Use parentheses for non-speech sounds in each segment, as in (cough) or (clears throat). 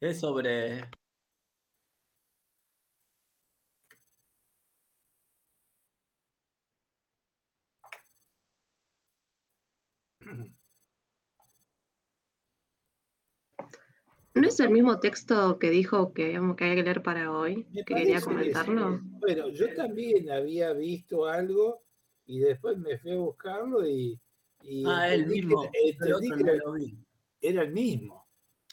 Es sobre. ¿No es el mismo texto que dijo que, que había que leer para hoy? Me que quería que comentarlo. Bueno, yo también había visto algo y después me fui a buscarlo y. y Ah, el mismo. que- no lo vi. era el mismo.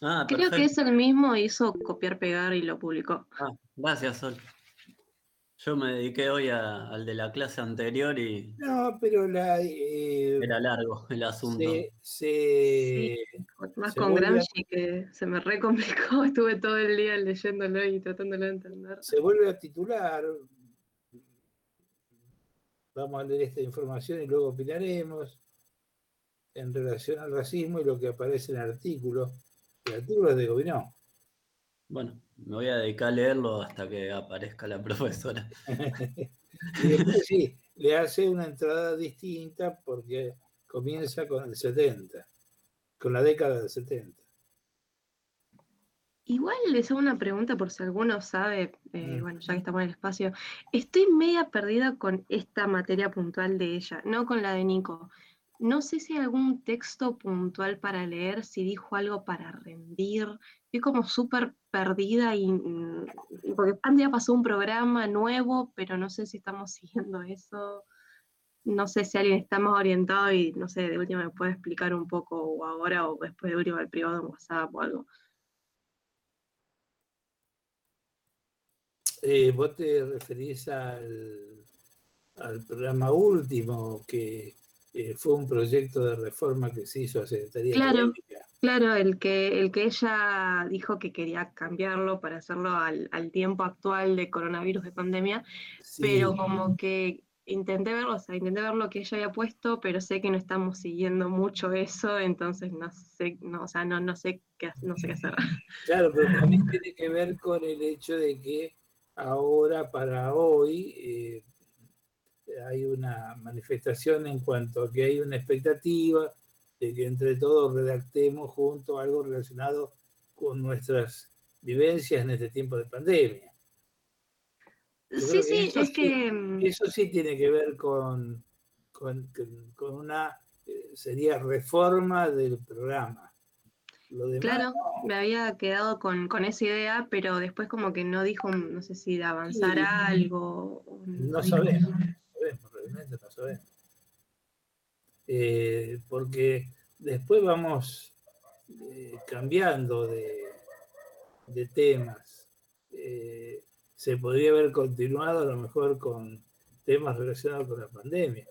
Ah, Creo que es el mismo, hizo copiar, pegar y lo publicó. Ah, gracias, Sol. Yo me dediqué hoy a- al de la clase anterior y No, pero la. eh, era largo el asunto. se, se- Más Se con a- Gramsci que se me recomplicó, (laughs) estuve todo el día leyéndolo y tratándolo de entender. se vuelve a titular. Vamos a leer esta información y luego opinaremos en relación al racismo y lo que aparece en el artículo. El artículo es de Gobinó. Bueno, me voy a dedicar a leerlo hasta que aparezca la (laughs) profesora. (laughs) Y después sí, le hace una entrada distinta porque comienza con el 70, con la década del 70. Igual les hago una pregunta por si alguno sabe, eh, Mm. bueno, ya que estamos en el espacio. Estoy media perdida con esta materia puntual de ella, no con la de Nico. No sé si hay algún texto puntual para leer, si dijo algo para rendir. Estoy como súper perdida y mm, porque antes ya pasó un programa nuevo, pero no sé si estamos (laughs) siguiendo eso. No sé si alguien está más orientado y no sé, de última me puede explicar un poco o ahora o después de última el privado en WhatsApp o algo. Eh, vos te referís al, al programa último, que eh, fue un proyecto de reforma que se hizo a Secretaría Claro. Académica. Claro, el que, el que ella dijo que quería cambiarlo para hacerlo al, al tiempo actual de coronavirus, de pandemia, Sí, pero como que intenté verlo, o sea, intenté ver lo que ella había puesto, pero sé que no estamos siguiendo mucho eso, entonces no sé, no, o sea, no, no sé qué, no sé qué hacer. (laughs) Claro, pero también tiene que ver con el hecho de que ahora, para hoy, eh, hay una manifestación en cuanto a que hay una expectativa de que entre todos redactemos juntos algo relacionado con nuestras vivencias en este tiempo de pandemia. Yo Sí, sí, es sí- que Eso sí tiene que ver con, con, una, eh, sería reforma del programa. Lo demás, Claro, me había quedado con, con esa idea, pero después como que no dijo, no sé si de avanzar Sí. algo. No no sabemos, no sabemos. Eh, porque después vamos eh, cambiando de, de temas. Eh, se podría haber continuado a lo mejor con temas relacionados con la pandemia.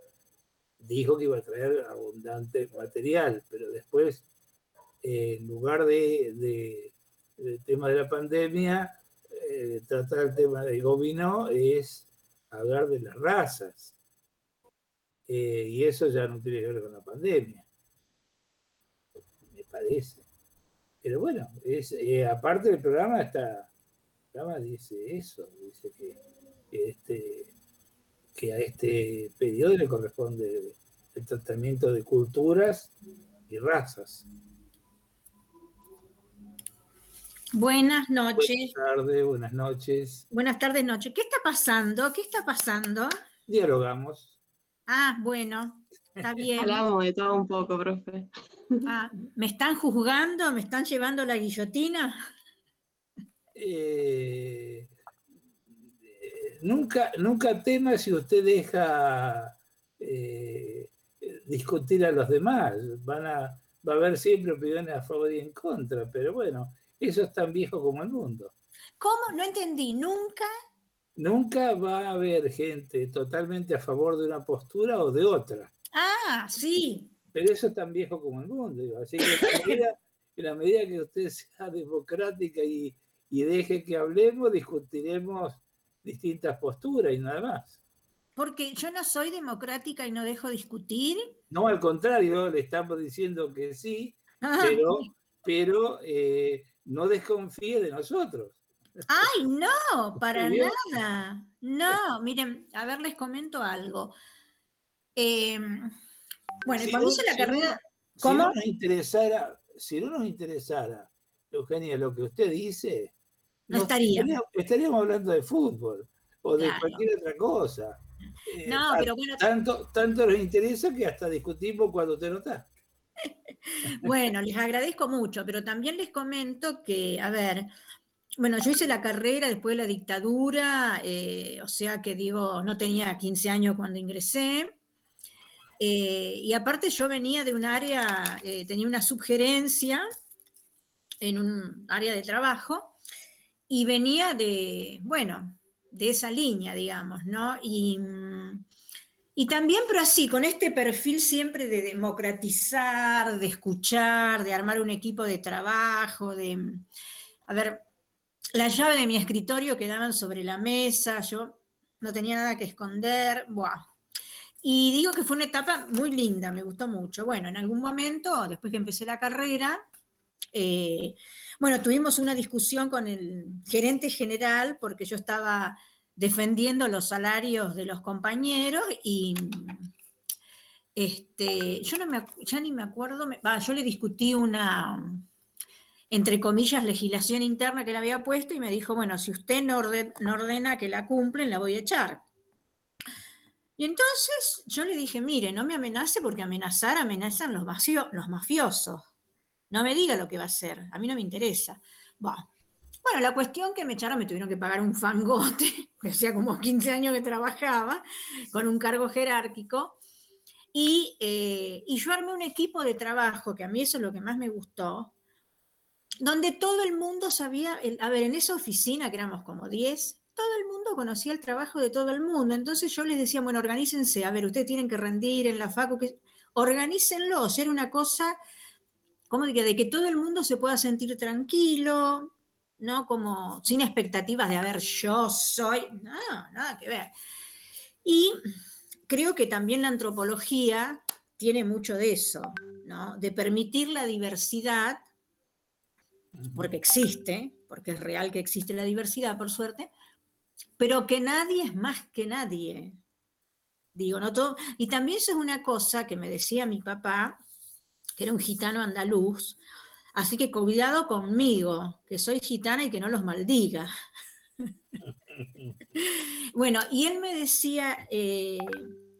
Dijo que iba a traer abundante material, pero después, eh, en lugar de, de- del tema de la pandemia, tratar el tema del gobierno es hablar de las razas. Eh, y eso ya no tiene que ver con la pandemia, me parece. Pero bueno, es, eh, aparte del programa está, el programa dice eso, dice que, que este, que a este periodo le corresponde el tratamiento de culturas y razas. Buenas Buenas noches. tardes, buenas noches. Buenas tardes, noche. ¿Qué está pasando? ¿Qué está pasando? Dialogamos. Ah, bueno, está (laughs) bien. Hablamos de todo un poco, profe. Ah, ¿Me están juzgando? ¿Me están llevando la guillotina? Eh, eh, nunca, nunca tema si usted deja eh, discutir a los demás. Van a, va a haber siempre opiniones a favor y en contra, pero bueno, eso es tan viejo como el mundo. ¿Cómo? No entendí. ¿Nunca? Nunca va a haber gente totalmente a favor de una postura o de otra. Ah, sí. Pero eso es tan viejo como el mundo. digo. Así que en la medida, (laughs) en la medida que usted sea democrática y, y deje que hablemos, discutiremos distintas posturas y nada más. Porque yo no soy democrática y no dejo discutir. No, al contrario, le estamos diciendo que sí, Ah, pero, pero eh, no desconfíe de nosotros. ¡Ay, no! (laughs) Para nada. No, miren, a ver, les comento algo. Eh, bueno, Si cuando no- la si carrera. Si ¿Cómo? no nos interesara, si no nos interesara Eugenia, lo que usted dice, no estaría. Estaríamos hablando de fútbol o de cualquier otra cosa. Eh, no, pero bueno. Tanto, tanto nos interesa que hasta discutimos cuando usted no está. (laughs) bueno, les agradezco mucho, pero también les comento que, a ver, bueno, yo hice la carrera después de la dictadura, eh, o sea que digo, no tenía 15 años cuando ingresé. Eh, y aparte yo venía de un área, eh, tenía una sugerencia en un área de trabajo y venía de, bueno, de esa línea, digamos, ¿no? Y, y también, pero así, con este perfil siempre de democratizar, de escuchar, de armar un equipo de trabajo, de, a ver, la llave de mi escritorio quedaban sobre la mesa, yo no tenía nada que esconder, Buah. Y digo que fue una etapa muy linda, me gustó mucho. Bueno, en algún momento, después que empecé la carrera, eh, bueno, tuvimos una discusión con el gerente general porque yo estaba defendiendo los salarios de los compañeros y este, yo no me, ya ni me acuerdo, yo le discutí una, entre comillas, legislación interna que le había puesto y me dijo, bueno, si usted no, ordena que la cumplen, la voy a echar. Y entonces yo le dije, mire, no me amenace porque amenazar amenazan los, los mafiosos. No me diga lo que va a hacer, a mí no me interesa. Bueno, la cuestión que me echaron, me tuvieron que pagar un fangote, (laughs) que hacía como 15 años que trabajaba, con un cargo jerárquico. Y, eh, y yo armé un equipo de trabajo, que a mí eso es lo que más me gustó, donde todo el mundo sabía, a ver, en esa oficina, que éramos como 10, todo el mundo conocía el trabajo de todo el mundo. Entonces yo les decía, bueno, organícense, a ver, ustedes tienen que rendir en la facu, que, organícenlo, ser una cosa, como diría, de que todo el mundo se pueda sentir tranquilo, ¿no? Como sin expectativas de, a ver, yo soy, nada, nada que ver. Y creo que también la antropología tiene mucho de eso, ¿no? De permitir la diversidad porque existe, porque es real que existe la diversidad, por suerte, pero que nadie es más que nadie. Digo, no todo. Y también eso es una cosa que me decía mi papá, que era un gitano andaluz, así que cuidado conmigo, que soy gitana y que no los maldiga. (laughs) bueno, y él me decía eh,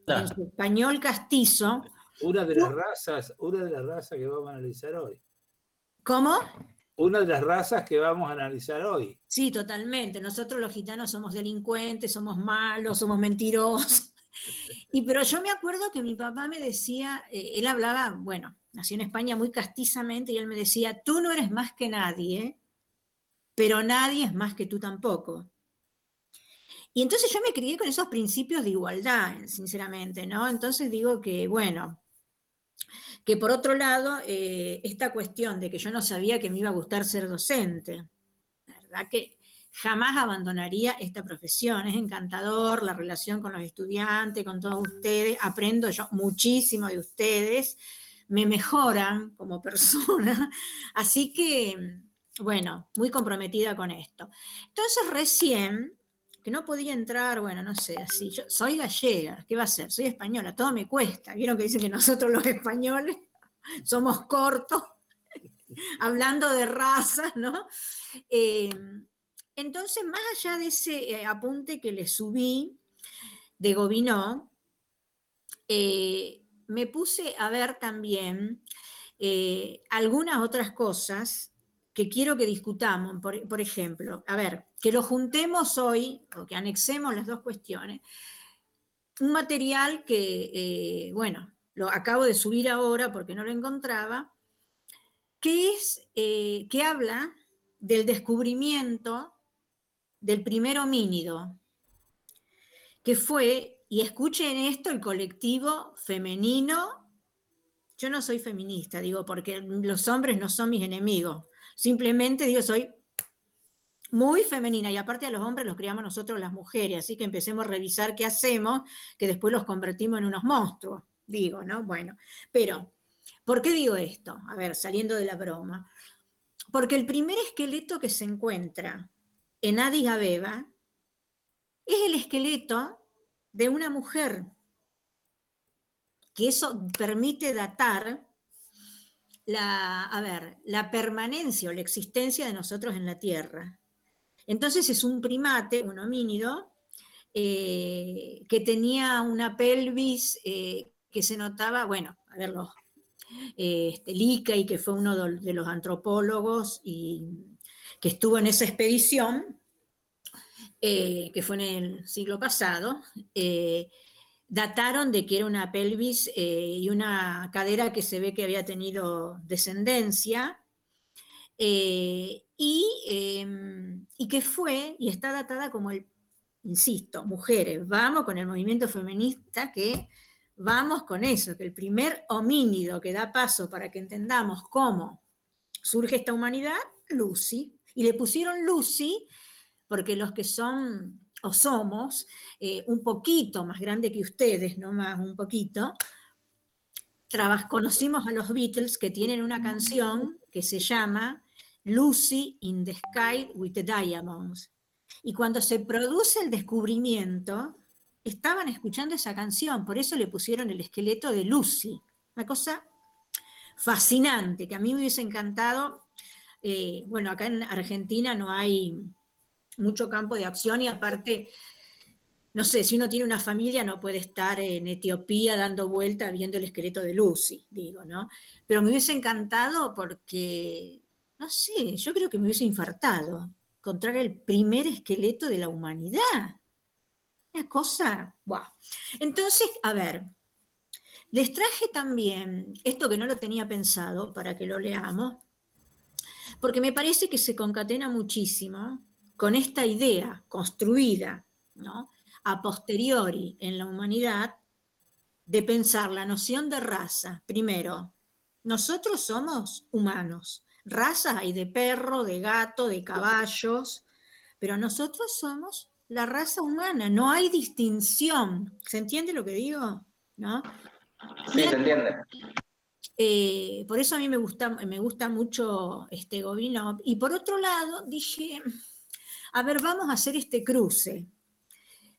en su español castizo. Una de las razas, una de las razas que vamos a analizar hoy. ¿Cómo? Una de las razas que vamos a analizar hoy. Sí, totalmente. Nosotros los gitanos somos delincuentes, somos malos, somos mentirosos. Y pero yo me acuerdo que mi papá me decía, eh, él hablaba, bueno, nació en España muy castizamente y él me decía, tú no eres más que nadie, pero nadie es más que tú tampoco. Y entonces yo me crié con esos principios de igualdad, sinceramente, ¿no? Entonces digo que, bueno, que por otro lado, eh, esta cuestión de que yo no sabía que me iba a gustar ser docente, ¿verdad? Que jamás abandonaría esta profesión. Es encantador la relación con los estudiantes, con todos ustedes. Aprendo yo muchísimo de ustedes. Me mejoran como (laughs) persona. Así que, bueno, muy comprometida con esto. Entonces, recién que no podía entrar, bueno, no sé, así. Yo soy gallega, ¿qué va a ser? Soy española, todo me cuesta. Vieron que dicen que nosotros los españoles (laughs) somos cortos, (laughs) hablando de razas, ¿no? Eh, entonces, más allá de ese eh, apunte que le subí de Gobinó, eh, me puse a ver también algunas otras cosas que quiero que discutamos, por, ejemplo, a ver, que lo juntemos hoy, o que anexemos las dos cuestiones, un material que, eh, bueno, lo acabo de subir ahora porque no lo encontraba, que es, eh, que habla del descubrimiento del primer homínido, que fue, y escuchen esto, el colectivo femenino, yo no soy feminista, digo, porque los hombres no son mis enemigos, Simplemente digo, soy muy femenina y aparte a los hombres los criamos nosotros las mujeres, así que empecemos a revisar qué hacemos, que después los convertimos en unos monstruos, digo, ¿no? Bueno, pero, ¿por qué digo esto? A ver, saliendo de la broma. Porque el primer esqueleto que se encuentra en Addis Abeba es el esqueleto de una mujer, que eso permite datar la, a ver, la permanencia o la existencia de nosotros en la Tierra. Entonces es un primate, un homínido, eh, que tenía una pelvis eh, que se notaba, bueno, a verlo, eh, este, que fue uno de los antropólogos y que estuvo en esa expedición, que fue en el siglo pasado, dataron de que era una pelvis y una cadera que se ve que había tenido descendencia, y, em, y, que fue y está datada como el insisto, mujeres, vamos con el movimiento feminista que vamos con eso, que el primer homínido que da paso para que entendamos cómo surge esta humanidad, Lucy, y le pusieron Lucy porque los que son o somos eh, un poquito más grande que ustedes, no más un poquito, conocimos a los Beatles que tienen una canción que se llama Lucy in the Sky with the Diamonds. Y cuando se produce el descubrimiento, estaban escuchando esa canción, por eso le pusieron el esqueleto de Lucy. Una cosa fascinante, que a mí me hubiese encantado. Eh, bueno, acá en Argentina no hay mucho campo de acción y aparte, no sé, si uno tiene una familia no puede estar en Etiopía dando vuelta viendo el esqueleto de Lucy, digo, ¿no? Pero me hubiese encantado porque, no sé, yo creo que me hubiese infartado encontrar el primer esqueleto de la humanidad. Una cosa, wow. Entonces, a ver, les traje también esto que no lo tenía pensado para que lo leamos, porque me parece que se concatena muchísimo con esta idea construida ¿no? a posteriori en la humanidad de pensar la noción de raza. Primero, nosotros somos humanos, razas hay de perro, de gato, de caballos, pero nosotros somos la raza humana, no hay distinción. ¿Se entiende lo que digo? ¿No? Sí, se entiende. Eh, por eso a mí me gusta, me gusta mucho este Gobino. Y por otro lado, dije, a ver, vamos a hacer este cruce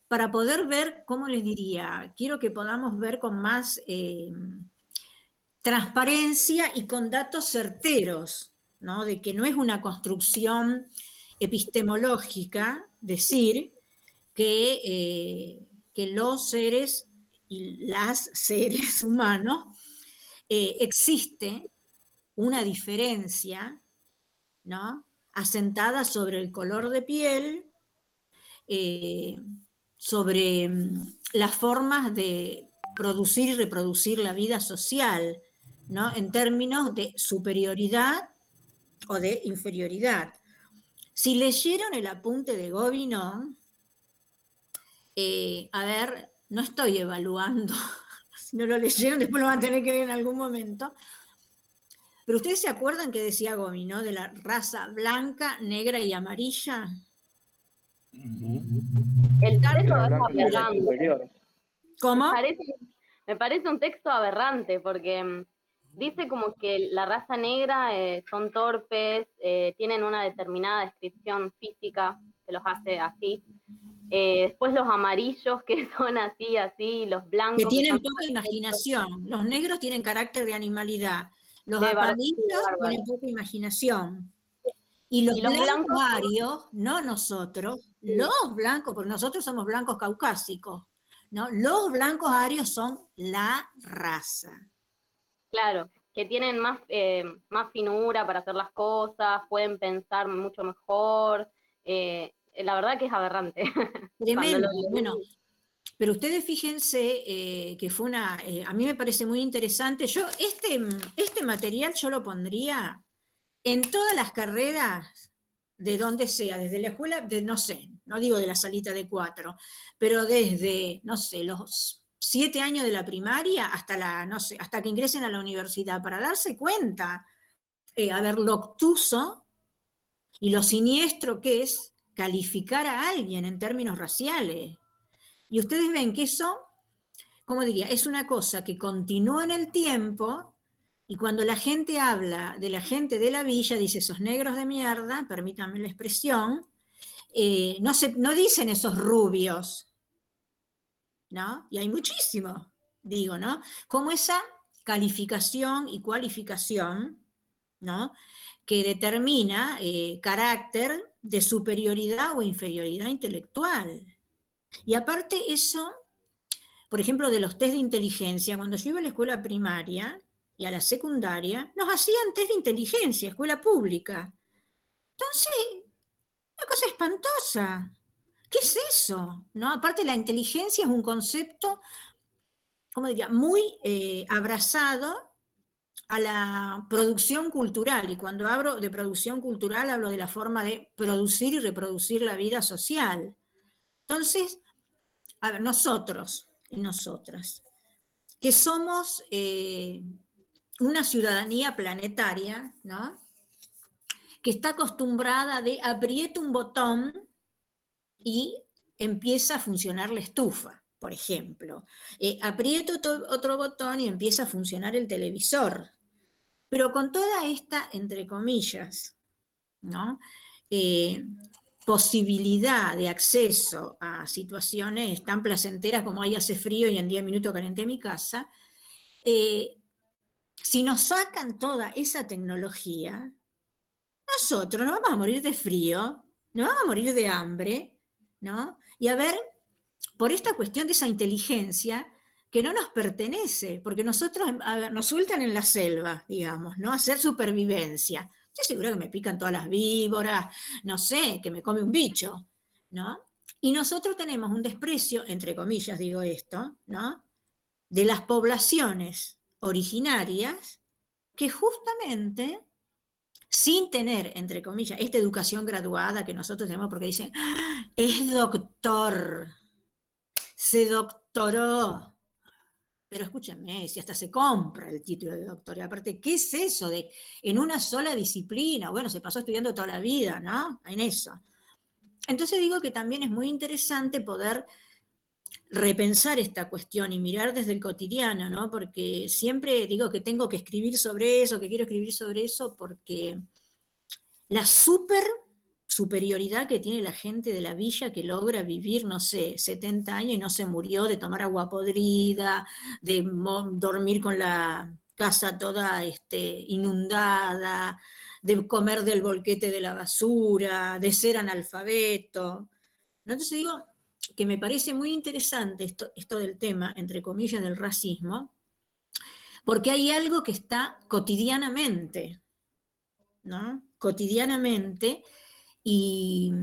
para poder ver, ¿cómo les diría? Quiero que podamos ver con más eh, transparencia y con datos certeros de que no es una construcción epistemológica decir que, eh, que los seres y las seres humanos eh, existe una diferencia ¿no? Asentada sobre el color de piel, eh, sobre mm, las formas de producir y reproducir la vida social, ¿no? en términos de superioridad o de inferioridad. Si leyeron el apunte de Gobineau, eh, a ver, no estoy evaluando, (laughs) si no lo leyeron después lo van a tener que leer en algún momento, pero ustedes se acuerdan que decía Gobineau de la raza blanca, negra y amarilla. El texto es aberrante. ¿Cómo? me parece un texto aberrante porque mm, dice como que la raza negra eh, son torpes, eh, tienen una determinada descripción física que los hace así. Eh, después los amarillos que (laughs) son así, así, los blancos. Que tienen poca imaginación. Los negros tienen carácter de animalidad. Los amarillos tienen poca imaginación. Y los, blancos, arios, no nosotros, los blancos, porque nosotros somos blancos caucásicos, ¿no? Los blancos arios son la raza. Claro, que tienen más, eh, más finura para hacer las cosas, pueden pensar mucho mejor. Eh, la verdad que es aberrante. (laughs) Tremendo. bueno, pero ustedes fíjense eh, que fue una, a mí me parece muy interesante. Yo este, este material yo lo pondría en todas las carreras de donde sea, desde la escuela, de, no sé, no digo de la salita de cuatro, pero desde, no sé, los siete años de la primaria hasta, la, no sé, hasta que ingresen a la universidad, para darse cuenta, eh, a ver, lo obtuso y lo siniestro que es calificar a alguien en términos raciales. Y ustedes ven que eso, como diría, es una cosa que continúa en el tiempo y cuando la gente habla de la gente de la villa, dice esos negros de mierda, permítanme la expresión, eh, no, se, no dicen esos rubios, ¿no? Y hay muchísimo, digo, ¿no? Como esa calificación y cualificación, ¿no? que determina eh, carácter de superioridad o inferioridad intelectual. Y aparte eso, por ejemplo, de los test de inteligencia, cuando yo iba a la escuela primaria y a la secundaria, nos hacían test de inteligencia, escuela pública. Entonces, una cosa espantosa. ¿Qué es eso? ¿No? Aparte, la inteligencia es un concepto, ¿cómo diría?, muy eh, abrazado a la producción cultural. Y cuando hablo de producción cultural, hablo de la forma de producir y reproducir la vida social. Entonces, a ver, nosotros y nosotras, que somos eh, una ciudadanía planetaria, ¿no? que está acostumbrada de apriete un botón y empieza a funcionar la estufa, por ejemplo. Eh, aprieto otro botón y empieza a funcionar el televisor. Pero con toda esta, entre comillas, ¿no? Eh, posibilidad de acceso a situaciones tan placenteras como ahí hace frío y en 10 minutos calenté mi casa, eh, si nos sacan toda esa tecnología, nosotros nos vamos a morir de frío, nos vamos a morir de hambre, ¿no? Y a ver, por esta cuestión de esa inteligencia que no nos pertenece, porque nosotros nos sueltan en la selva, digamos, ¿no? Hacer supervivencia. Estoy seguro que me pican todas las víboras, no sé, que me come un bicho, ¿no? Y nosotros tenemos un desprecio, entre comillas digo esto, ¿no? De las poblaciones originarias que justamente sin tener, entre comillas, esta educación graduada que nosotros tenemos, porque dicen, ¡Ah! es doctor, se doctoró, pero escúchenme, si hasta se compra el título de doctor, y aparte, ¿qué es eso de en una sola disciplina? Bueno, se pasó estudiando toda la vida, ¿no? En eso. Entonces digo que también es muy interesante poder repensar esta cuestión y mirar desde el cotidiano, ¿no? Porque siempre digo que tengo que escribir sobre eso, que quiero escribir sobre eso, porque la super superioridad que tiene la gente de la villa que logra vivir, no sé, 70 años y no se murió de tomar agua podrida, de dormir con la casa toda este, inundada, de comer del volquete de la basura, de ser analfabeto. Entonces digo que me parece muy interesante esto, esto del tema, entre comillas, del racismo, porque hay algo que está cotidianamente, ¿no? Cotidianamente y,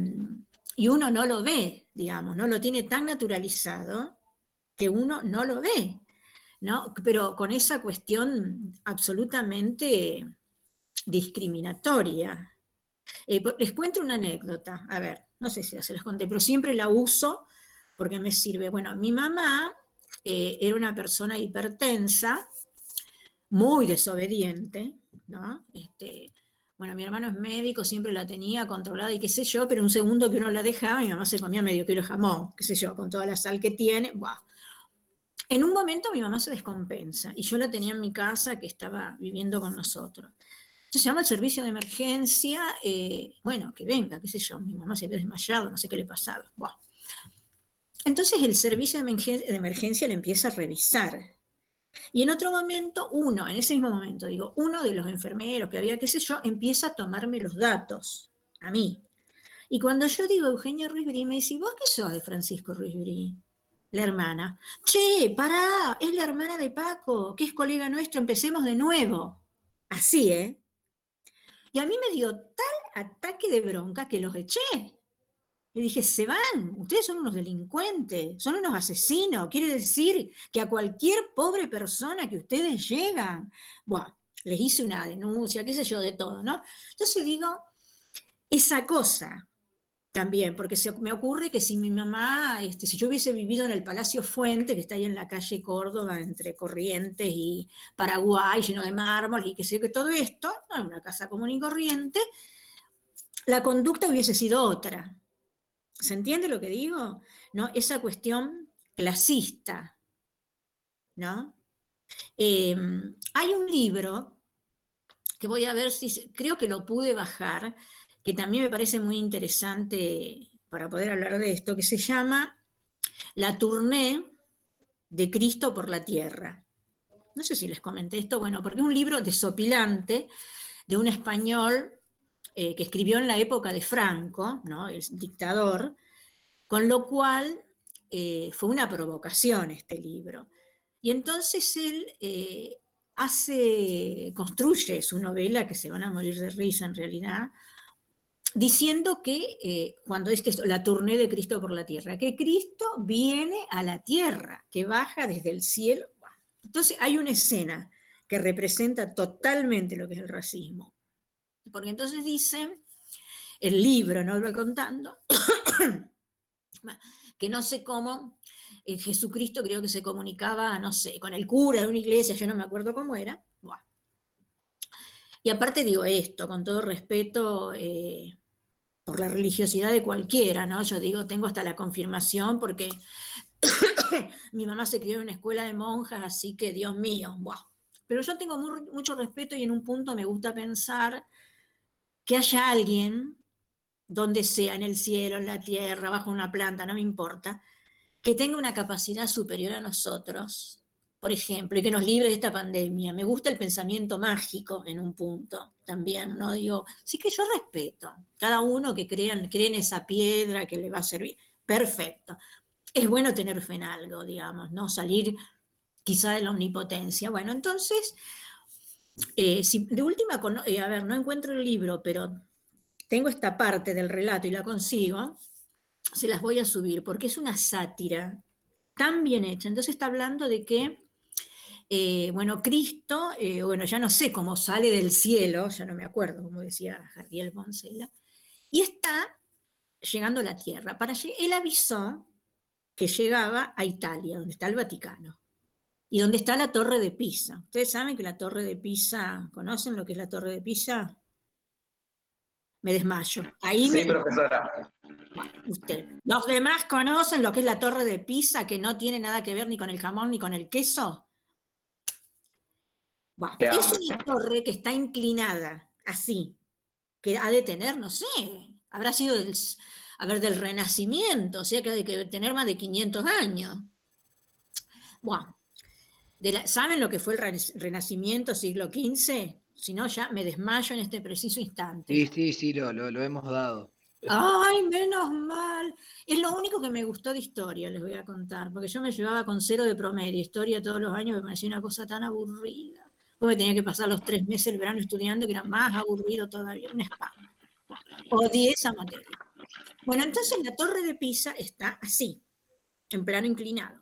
uno no lo ve, digamos, no lo tiene tan naturalizado que uno no lo ve, ¿no? Pero con esa cuestión absolutamente discriminatoria. Eh, les cuento una anécdota, a ver, no sé si se las conté, pero siempre la uso porque me sirve. Bueno, mi mamá eh, era una persona hipertensa, muy desobediente, ¿no? Este, bueno, mi hermano es médico, siempre la tenía controlada y qué sé yo, pero un segundo que uno la dejaba, mi mamá se comía medio kilo de jamón, qué sé yo, con toda la sal que tiene. En un momento mi mamá se descompensa y yo la tenía en mi casa que estaba viviendo con nosotros. Se llama el servicio de emergencia, eh, bueno, que venga, qué sé yo, mi mamá se había desmayado, no sé qué le pasaba. Entonces el servicio de emergencia le empieza a revisar y en otro momento, uno, en ese mismo momento, digo, uno de los enfermeros que había, qué sé yo, empieza a tomarme los datos, a mí. Y cuando yo digo Eugenia Ruiz me dice, ¿vos qué sos de Francisco Ruiz La hermana. Che, pará, es la hermana de Paco, que es colega nuestro, empecemos de nuevo. Así, ¿eh? Y a mí me dio tal ataque de bronca que los eché. Le dije, se van, ustedes son unos delincuentes, son unos asesinos, quiere decir que a cualquier pobre persona que ustedes llegan, bueno, les hice una denuncia, qué sé yo, de todo, ¿no? Entonces digo, esa cosa también, porque se me ocurre que si mi mamá, este, si yo hubiese vivido en el Palacio Fuente, que está ahí en la calle Córdoba, entre Corrientes y Paraguay, lleno de mármol y qué sé que todo esto, no una casa común y corriente, la conducta hubiese sido otra. ¿Se entiende lo que digo? ¿No? Esa cuestión clasista. ¿no? Em, hay un libro que voy a ver si, creo que lo pude bajar, que también me parece muy interesante para poder hablar de esto, que se llama La tournée de Cristo por la Tierra. no sé si les comenté esto, bueno, porque es un libro desopilante de un español eh, que escribió en la época de Franco, ¿no? el dictador, con lo cual eh, fue una provocación este libro. Y entonces él eh, hace, construye su novela, que se van a morir de risa en realidad, diciendo que cuando es que la tournée de Cristo por la tierra, que Cristo viene a la tierra, que baja desde el cielo. Entonces hay una escena que representa totalmente lo que es el racismo. Porque entonces dice, el libro, no lo va contando, (coughs) que no sé cómo, eh, Jesucristo creo que se comunicaba, no sé, con el cura de una iglesia, yo no me acuerdo cómo era. Y aparte digo esto, con todo respeto eh, por la religiosidad de cualquiera, ¿no? Yo digo, tengo hasta la confirmación porque (coughs) mi mamá se crió en una escuela de monjas, así que Dios mío, Pero yo tengo mucho respeto y en un punto me gusta pensar que haya alguien, donde sea, en el cielo, en la tierra, bajo una planta, no me importa, que tenga una capacidad superior a nosotros, por ejemplo, y que nos libre de esta pandemia. Me gusta el pensamiento mágico en un punto también, ¿no? Digo, sí que yo respeto, cada uno que cree en esa piedra que le va a servir. Perfecto. Es bueno tener fe en algo, digamos, ¿no? Salir quizá de la omnipotencia. Bueno, entonces, eh, de última, eh, a ver, no encuentro el libro, pero tengo esta parte del relato y la consigo, se las voy a subir, porque es una sátira tan bien hecha. Entonces está hablando de que, eh, bueno, Cristo, bueno, ya no sé cómo sale del cielo, ya no me acuerdo, como decía Jardiel Boncela, y está llegando a la tierra. Para, él avisó que llegaba a Italia, donde está el Vaticano y donde está la Torre de Pisa. Ustedes saben que la Torre de Pisa, ¿conocen lo que es la Torre de Pisa? Me desmayo. Ahí sí, profesora. Usted. ¿Los demás conocen lo que es la Torre de Pisa, que no tiene nada que ver ni con el jamón ni con el queso? es una torre que está inclinada, así, que ha de tener, no sé, habrá sido del, a ver, del Renacimiento, o sea que ha de tener más de 500 años. Bueno, ¿Saben lo que fue el Renacimiento siglo XV? Si no, ya me desmayo en este preciso instante. Sí, sí, sí, lo, lo, hemos dado. Ay, menos mal. Es lo único que me gustó de historia, les voy a contar, porque yo me llevaba con cero de promedio. Historia todos los años me parecía una cosa tan aburrida. Porque tenía que pasar los tres meses el verano estudiando, que era más aburrido todavía, un spam. Odié esa materia. Bueno, entonces la torre de Pisa está así, en plano inclinado.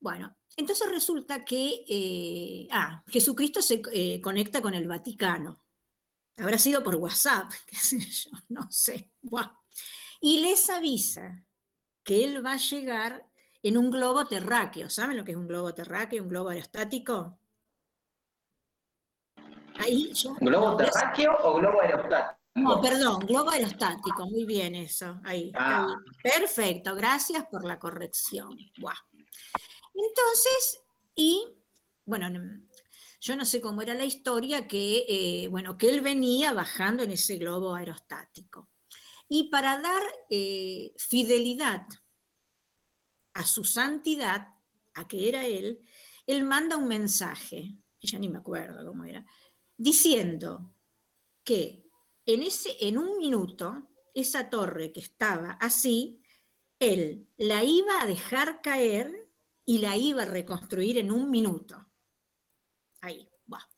Bueno, entonces resulta que eh, ah, Jesucristo se eh, conecta con el Vaticano. Habrá sido por WhatsApp, (laughs) qué sé yo, no sé. Y les avisa que él va a llegar en un globo terráqueo. ¿Saben lo que es un globo terráqueo, un globo aerostático? Ahí ¿Globo terráqueo o globo aerostático? No, perdón, globo aerostático, muy bien eso. Ahí, ah. Perfecto, gracias por la corrección. Buah. Entonces, y bueno, yo no sé cómo era la historia, que, eh, bueno, que él venía bajando en ese globo aerostático. Y para dar eh, fidelidad a su santidad, a que era él, él manda un mensaje, ya ni me acuerdo cómo era, diciendo que en, ese, en un minuto, esa torre que estaba así, él la iba a dejar caer y la iba a reconstruir en un minuto. Ahí, va.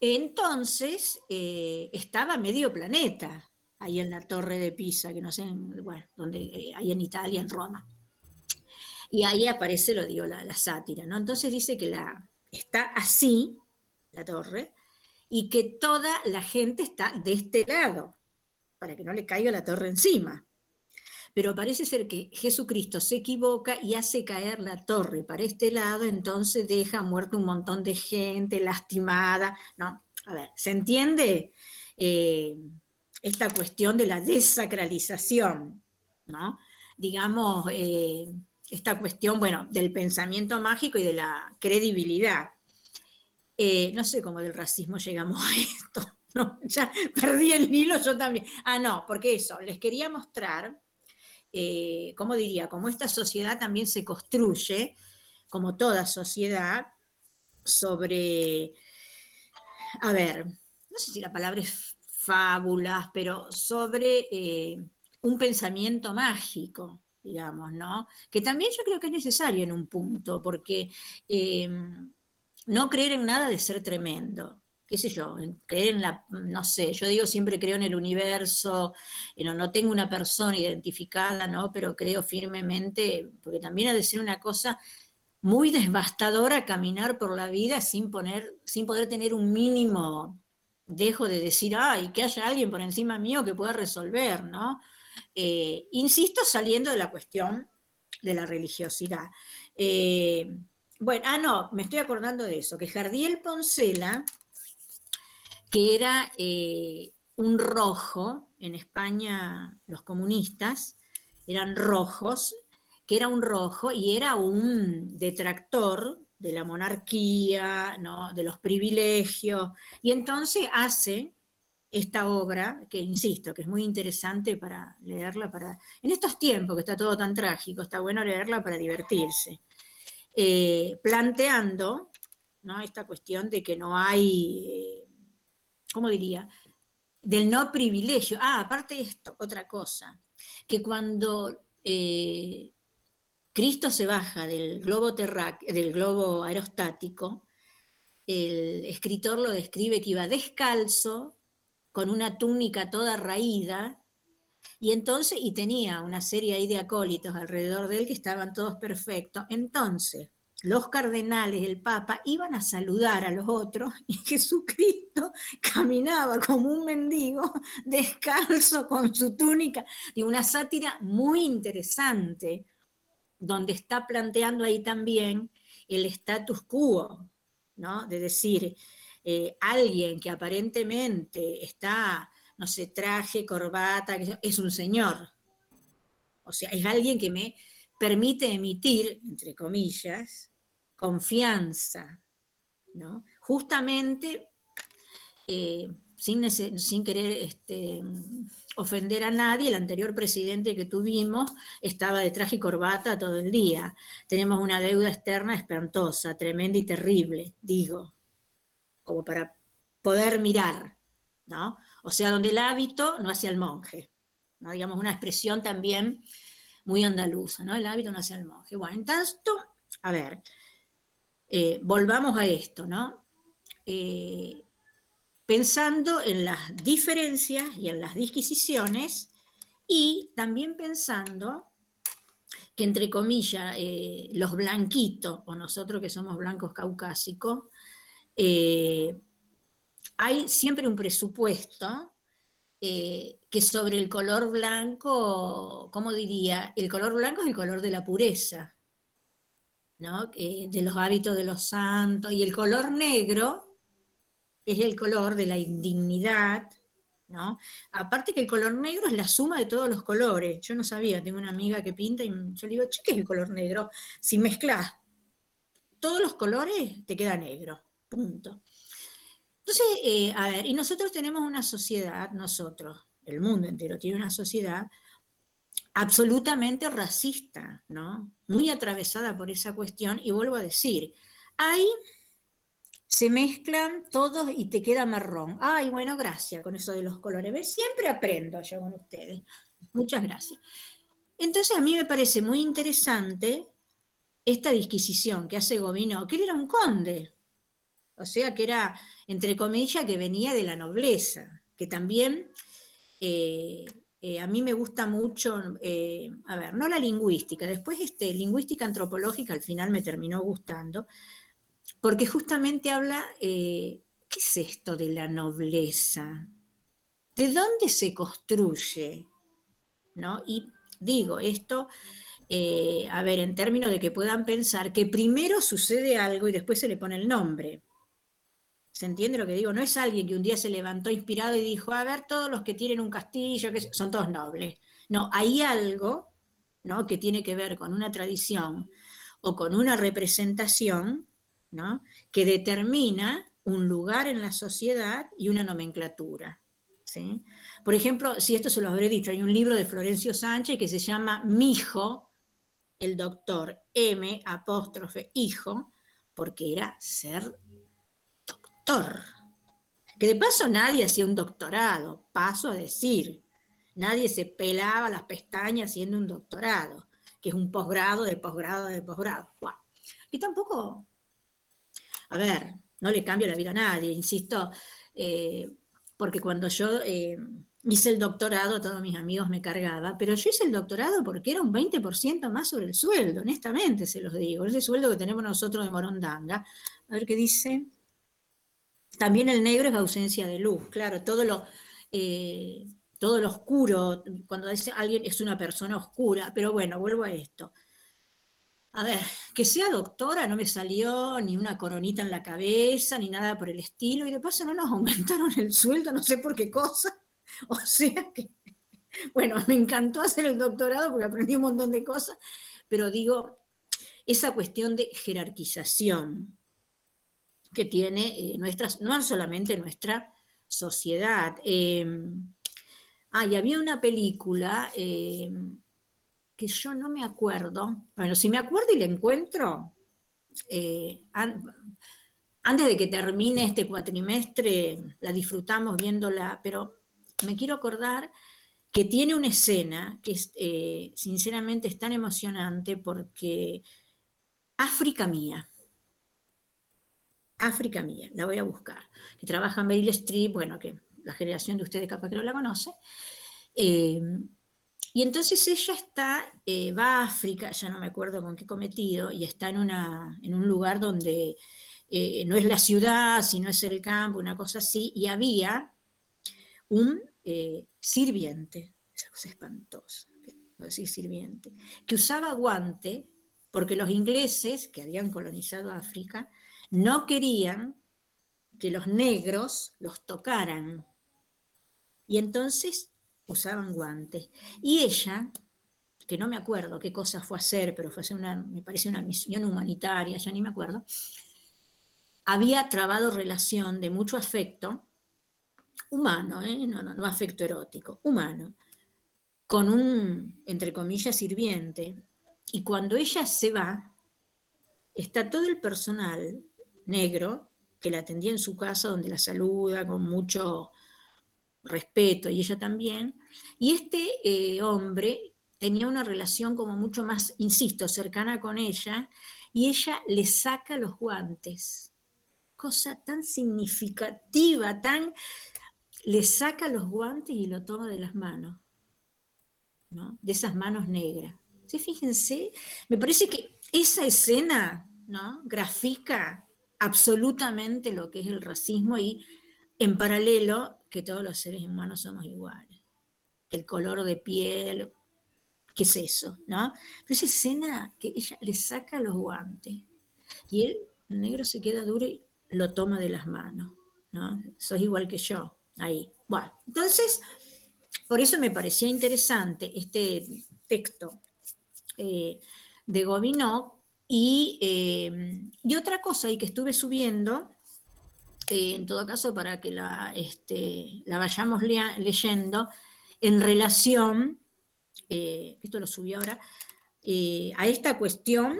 Entonces eh, estaba medio planeta ahí en la torre de Pisa, que no sé, bueno, donde, eh, ahí en Italia, en Roma. Y ahí aparece, lo digo, la, la sátira, ¿no? Entonces dice que la, está así, la torre, y que toda la gente está de este lado, para que no le caiga la torre encima pero parece ser que Jesucristo se equivoca y hace caer la torre para este lado, entonces deja muerto un montón de gente, lastimada. No, a ver, ¿se entiende eh, esta cuestión de la desacralización? ¿no? Digamos, eh, esta cuestión, bueno, del pensamiento mágico y de la credibilidad. Eh, no sé cómo del racismo llegamos a esto. No, (laughs) ya perdí el hilo yo también. Ah, no, porque eso, les quería mostrar eh, ¿cómo diría? Como esta sociedad también se construye, como toda sociedad, sobre, a ver, no sé si la palabra es fábulas, pero sobre eh, un pensamiento mágico, digamos, ¿no? Que también yo creo que es necesario en un punto, porque em, no creer en nada de ser tremendo qué sé yo, creer en la, no sé, yo digo siempre creo en el universo, no, no tengo una persona identificada, ¿no? Pero creo firmemente, porque también ha de ser una cosa muy devastadora caminar por la vida sin, poner, sin poder tener un mínimo dejo de decir, ay, que haya alguien por encima mío que pueda resolver, ¿no? Eh, insisto, saliendo de la cuestión de la religiosidad. Eh, bueno, ah, no, me estoy acordando de eso, que Jardiel Poncela que era eh, un rojo, en España los comunistas eran rojos, que era un rojo y era un detractor de la monarquía, ¿no? de los privilegios, y entonces hace esta obra, que insisto, que es muy interesante para leerla, para, en estos tiempos que está todo tan trágico, está bueno leerla para divertirse, eh, planteando ¿no? esta cuestión de que no hay eh, ¿cómo diría? Del no privilegio. Ah, aparte de esto, otra cosa, que cuando eh, Cristo se baja del globo, del globo aerostático, el escritor lo describe que iba descalzo, con una túnica toda raída, y entonces, y tenía una serie ahí de acólitos alrededor de él que estaban todos perfectos. Entonces, los cardenales, el Papa, iban a saludar a los otros y (laughs) Jesucristo caminaba como un mendigo, (laughs) descalzo con su túnica, y una sátira muy interesante, donde está planteando ahí también el status quo, ¿no? De decir, eh, alguien que aparentemente está, no sé, traje, corbata, es un señor. O sea, es alguien que me permite emitir, entre comillas, confianza, ¿no? Justamente eh, sin, sin, querer este, ofender a nadie, el anterior presidente que tuvimos estaba de traje y corbata todo el día. Tenemos una deuda externa espantosa, tremenda y terrible, digo, como para poder mirar, ¿no? O sea, donde el hábito no hace al monje. Digamos, una expresión también muy andaluza, ¿no? El hábito no hace al monje. Bueno, en tanto, a ver, eh, volvamos a esto, ¿no? Eh, pensando en las diferencias y en las disquisiciones y también pensando que entre comillas eh, los blanquitos o nosotros que somos blancos caucásicos, hay siempre un presupuesto que sobre el color blanco, ¿cómo diría? El color blanco es el color de la pureza, de los hábitos de los santos, y el color negro es el color de la indignidad, ¿no? Aparte que el color negro es la suma de todos los colores. Yo no sabía, tengo una amiga que pinta y yo le digo, ¿qué es el color negro? Si mezclas todos los colores, te queda negro, punto. Entonces, eh, a ver, y nosotros tenemos una sociedad, nosotros, el mundo entero tiene una sociedad absolutamente racista, ¿no? Muy atravesada por esa cuestión y vuelvo a decir, ahí se mezclan todos y te queda marrón. Ay, bueno, gracias con eso de los colores. ¿Ves? Siempre aprendo yo con ustedes. Muchas gracias. Entonces a mí me parece muy interesante esta disquisición que hace Gobino, que él era un conde, o sea que era, entre comillas, que venía de la nobleza, que también eh, eh, a mí me gusta mucho, eh, a ver, no la lingüística, después este, lingüística antropológica al final me terminó gustando, porque justamente habla, ¿qué es esto de la nobleza? ¿De dónde se construye? ¿No? Y digo, esto, a ver, en términos de que puedan pensar que primero sucede algo y después se le pone el nombre. ¿Se entiende lo que digo? No es alguien que un día se levantó inspirado y dijo, a ver, todos los que tienen un castillo, que son todos nobles. No, hay algo ¿no? que tiene que ver con una tradición o con una representación ¿no? que determina un lugar en la sociedad y una nomenclatura. ¿sí? Por ejemplo, si esto se lo habré dicho, hay un libro de Florencio Sánchez que se llama Mijo, el doctor M apóstrofe hijo, porque era ser Que de paso nadie hacía un doctorado, paso a decir. Nadie se pelaba las pestañas haciendo un doctorado, que es un posgrado de posgrado de posgrado. Y tampoco, a ver, no le cambia la vida a nadie, insisto, eh, porque cuando yo eh, hice el doctorado, todos mis amigos me cargaban, pero yo hice el doctorado porque era un 20% más sobre el sueldo, honestamente se los digo, ese sueldo que tenemos nosotros de Morondanga. A ver qué dice. También el negro es ausencia de luz, claro, todo lo, eh, todo oscuro, cuando dice alguien es una persona oscura, pero bueno, vuelvo a esto. A ver, que sea doctora no me salió ni una coronita en la cabeza, ni nada por el estilo, y de paso no nos (laughs) aumentaron el sueldo, no sé por qué cosa. (laughs) O sea que, bueno, me encantó hacer el doctorado porque aprendí un montón de cosas, pero digo, esa cuestión de jerarquización que tiene eh, nuestras, no solamente nuestra sociedad. Eh, ah, y había una película eh, que yo no me acuerdo, bueno, si me acuerdo y la encuentro, antes de que termine este cuatrimestre, la disfrutamos viéndola, pero me quiero acordar que tiene una escena que eh, sinceramente es tan emocionante porque África mía, África mía, la voy a buscar, que trabaja en Meryl Streep, bueno, que la generación de ustedes capaz que no la conoce, eh, y entonces ella está, eh, va a África, ya no me acuerdo con qué cometido, y está en, una, en un lugar donde no es la ciudad, sino es el campo, una cosa así, y había un eh, sirviente, esa cosa espantosa, decir sirviente, que usaba guante porque los ingleses que habían colonizado África no querían que los negros los tocaran. Y entonces usaban guantes. Y ella, que no me acuerdo qué cosa fue a hacer, pero fue a hacer una, me parece una misión humanitaria, ya ni me acuerdo, había trabado relación de mucho afecto humano, ¿eh? no, no, no afecto erótico, humano, con un, entre comillas, sirviente. Y cuando ella se va, está todo el personal negro que la atendía en su casa, donde la saluda con mucho respeto, y ella también. Y este eh, hombre tenía una relación como mucho más, insisto, cercana con ella, y ella le saca los guantes. Cosa tan significativa, tan le saca los guantes y lo toma de las manos, ¿no? de esas manos negras. ¿Sí? Fíjense, me parece que esa escena ¿no? grafica absolutamente lo que es el racismo y en paralelo que todos los seres humanos somos iguales. El color de piel, ¿qué es eso? ¿no? Pero esa escena que ella le saca los guantes y el negro se queda duro y lo toma de las manos. ¿no? Sos igual que yo ahí. Bueno, entonces, por eso me parecía interesante este texto eh, de Gobineau. Y, eh, y, otra cosa y que estuve subiendo, eh, en todo caso para que la, este, la vayamos leyendo, en relación, esto lo subí ahora, a esta cuestión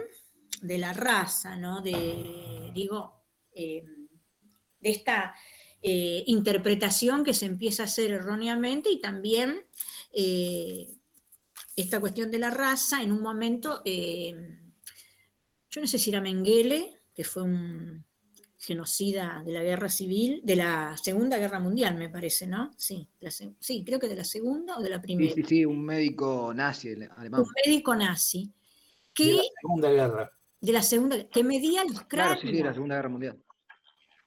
de la raza, ¿no? De, digo, de esta eh, interpretación que se empieza a hacer erróneamente y también eh, esta cuestión de la raza en un momento, eh, yo no sé si era Mengele, que fue un genocida de la guerra civil, de la Segunda Guerra Mundial, me parece, ¿no? Sí, sí creo que de la Segunda o de la Primera. Sí, sí, sí, un médico nazi alemán. Un médico nazi. Que, de la Segunda Guerra. De la Segunda, que medía los cráneos. Claro, sí, sí, de la Segunda Guerra Mundial.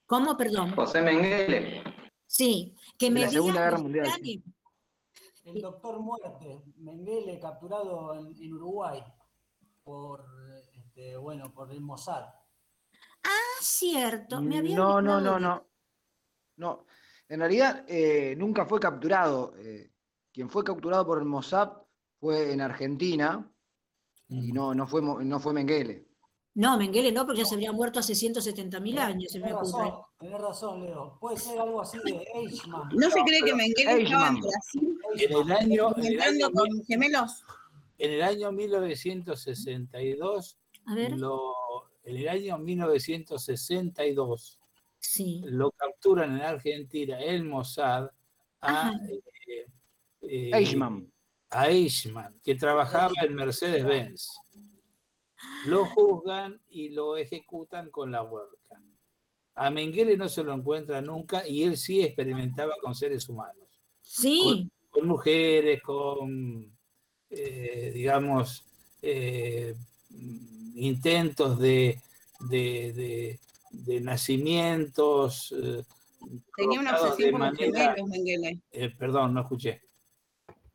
¿Cómo, perdón? José Mengele. Sí, que me la Segunda Guerra Mundial. El doctor Muerte, Mengele, capturado en, Uruguay por, este, bueno, por el Mossad. Ah, cierto. Me había no, no, no, no. No, en realidad eh, nunca fue capturado. Eh, quien fue capturado por el Mossad fue en Argentina y no, no, fue, no fue Mengele. No, Mengele no, porque ya se habría muerto hace 170 mil años. Tenés razón, tenés razón, Leo. Puede ser algo así de Eichmann. ¿No se cree que Mengele estaba en Brasil? En el año, en el año, gemelos. En el año 1962 A ver. lo en el año 1962 Sí. lo capturan en Argentina el Mossad a, eh, eh, Eichmann. a Eichmann, que trabajaba en Mercedes-Benz. Lo juzgan y lo ejecutan con la huerta. A Mengele no se lo encuentra nunca y él sí experimentaba con seres humanos, Sí, con mujeres, con, eh, digamos, eh, intentos de, de, de- de nacimientos. eh, Tenía una obsesión por los manera- gemelos, Mengele. eh, perdón, no escuché.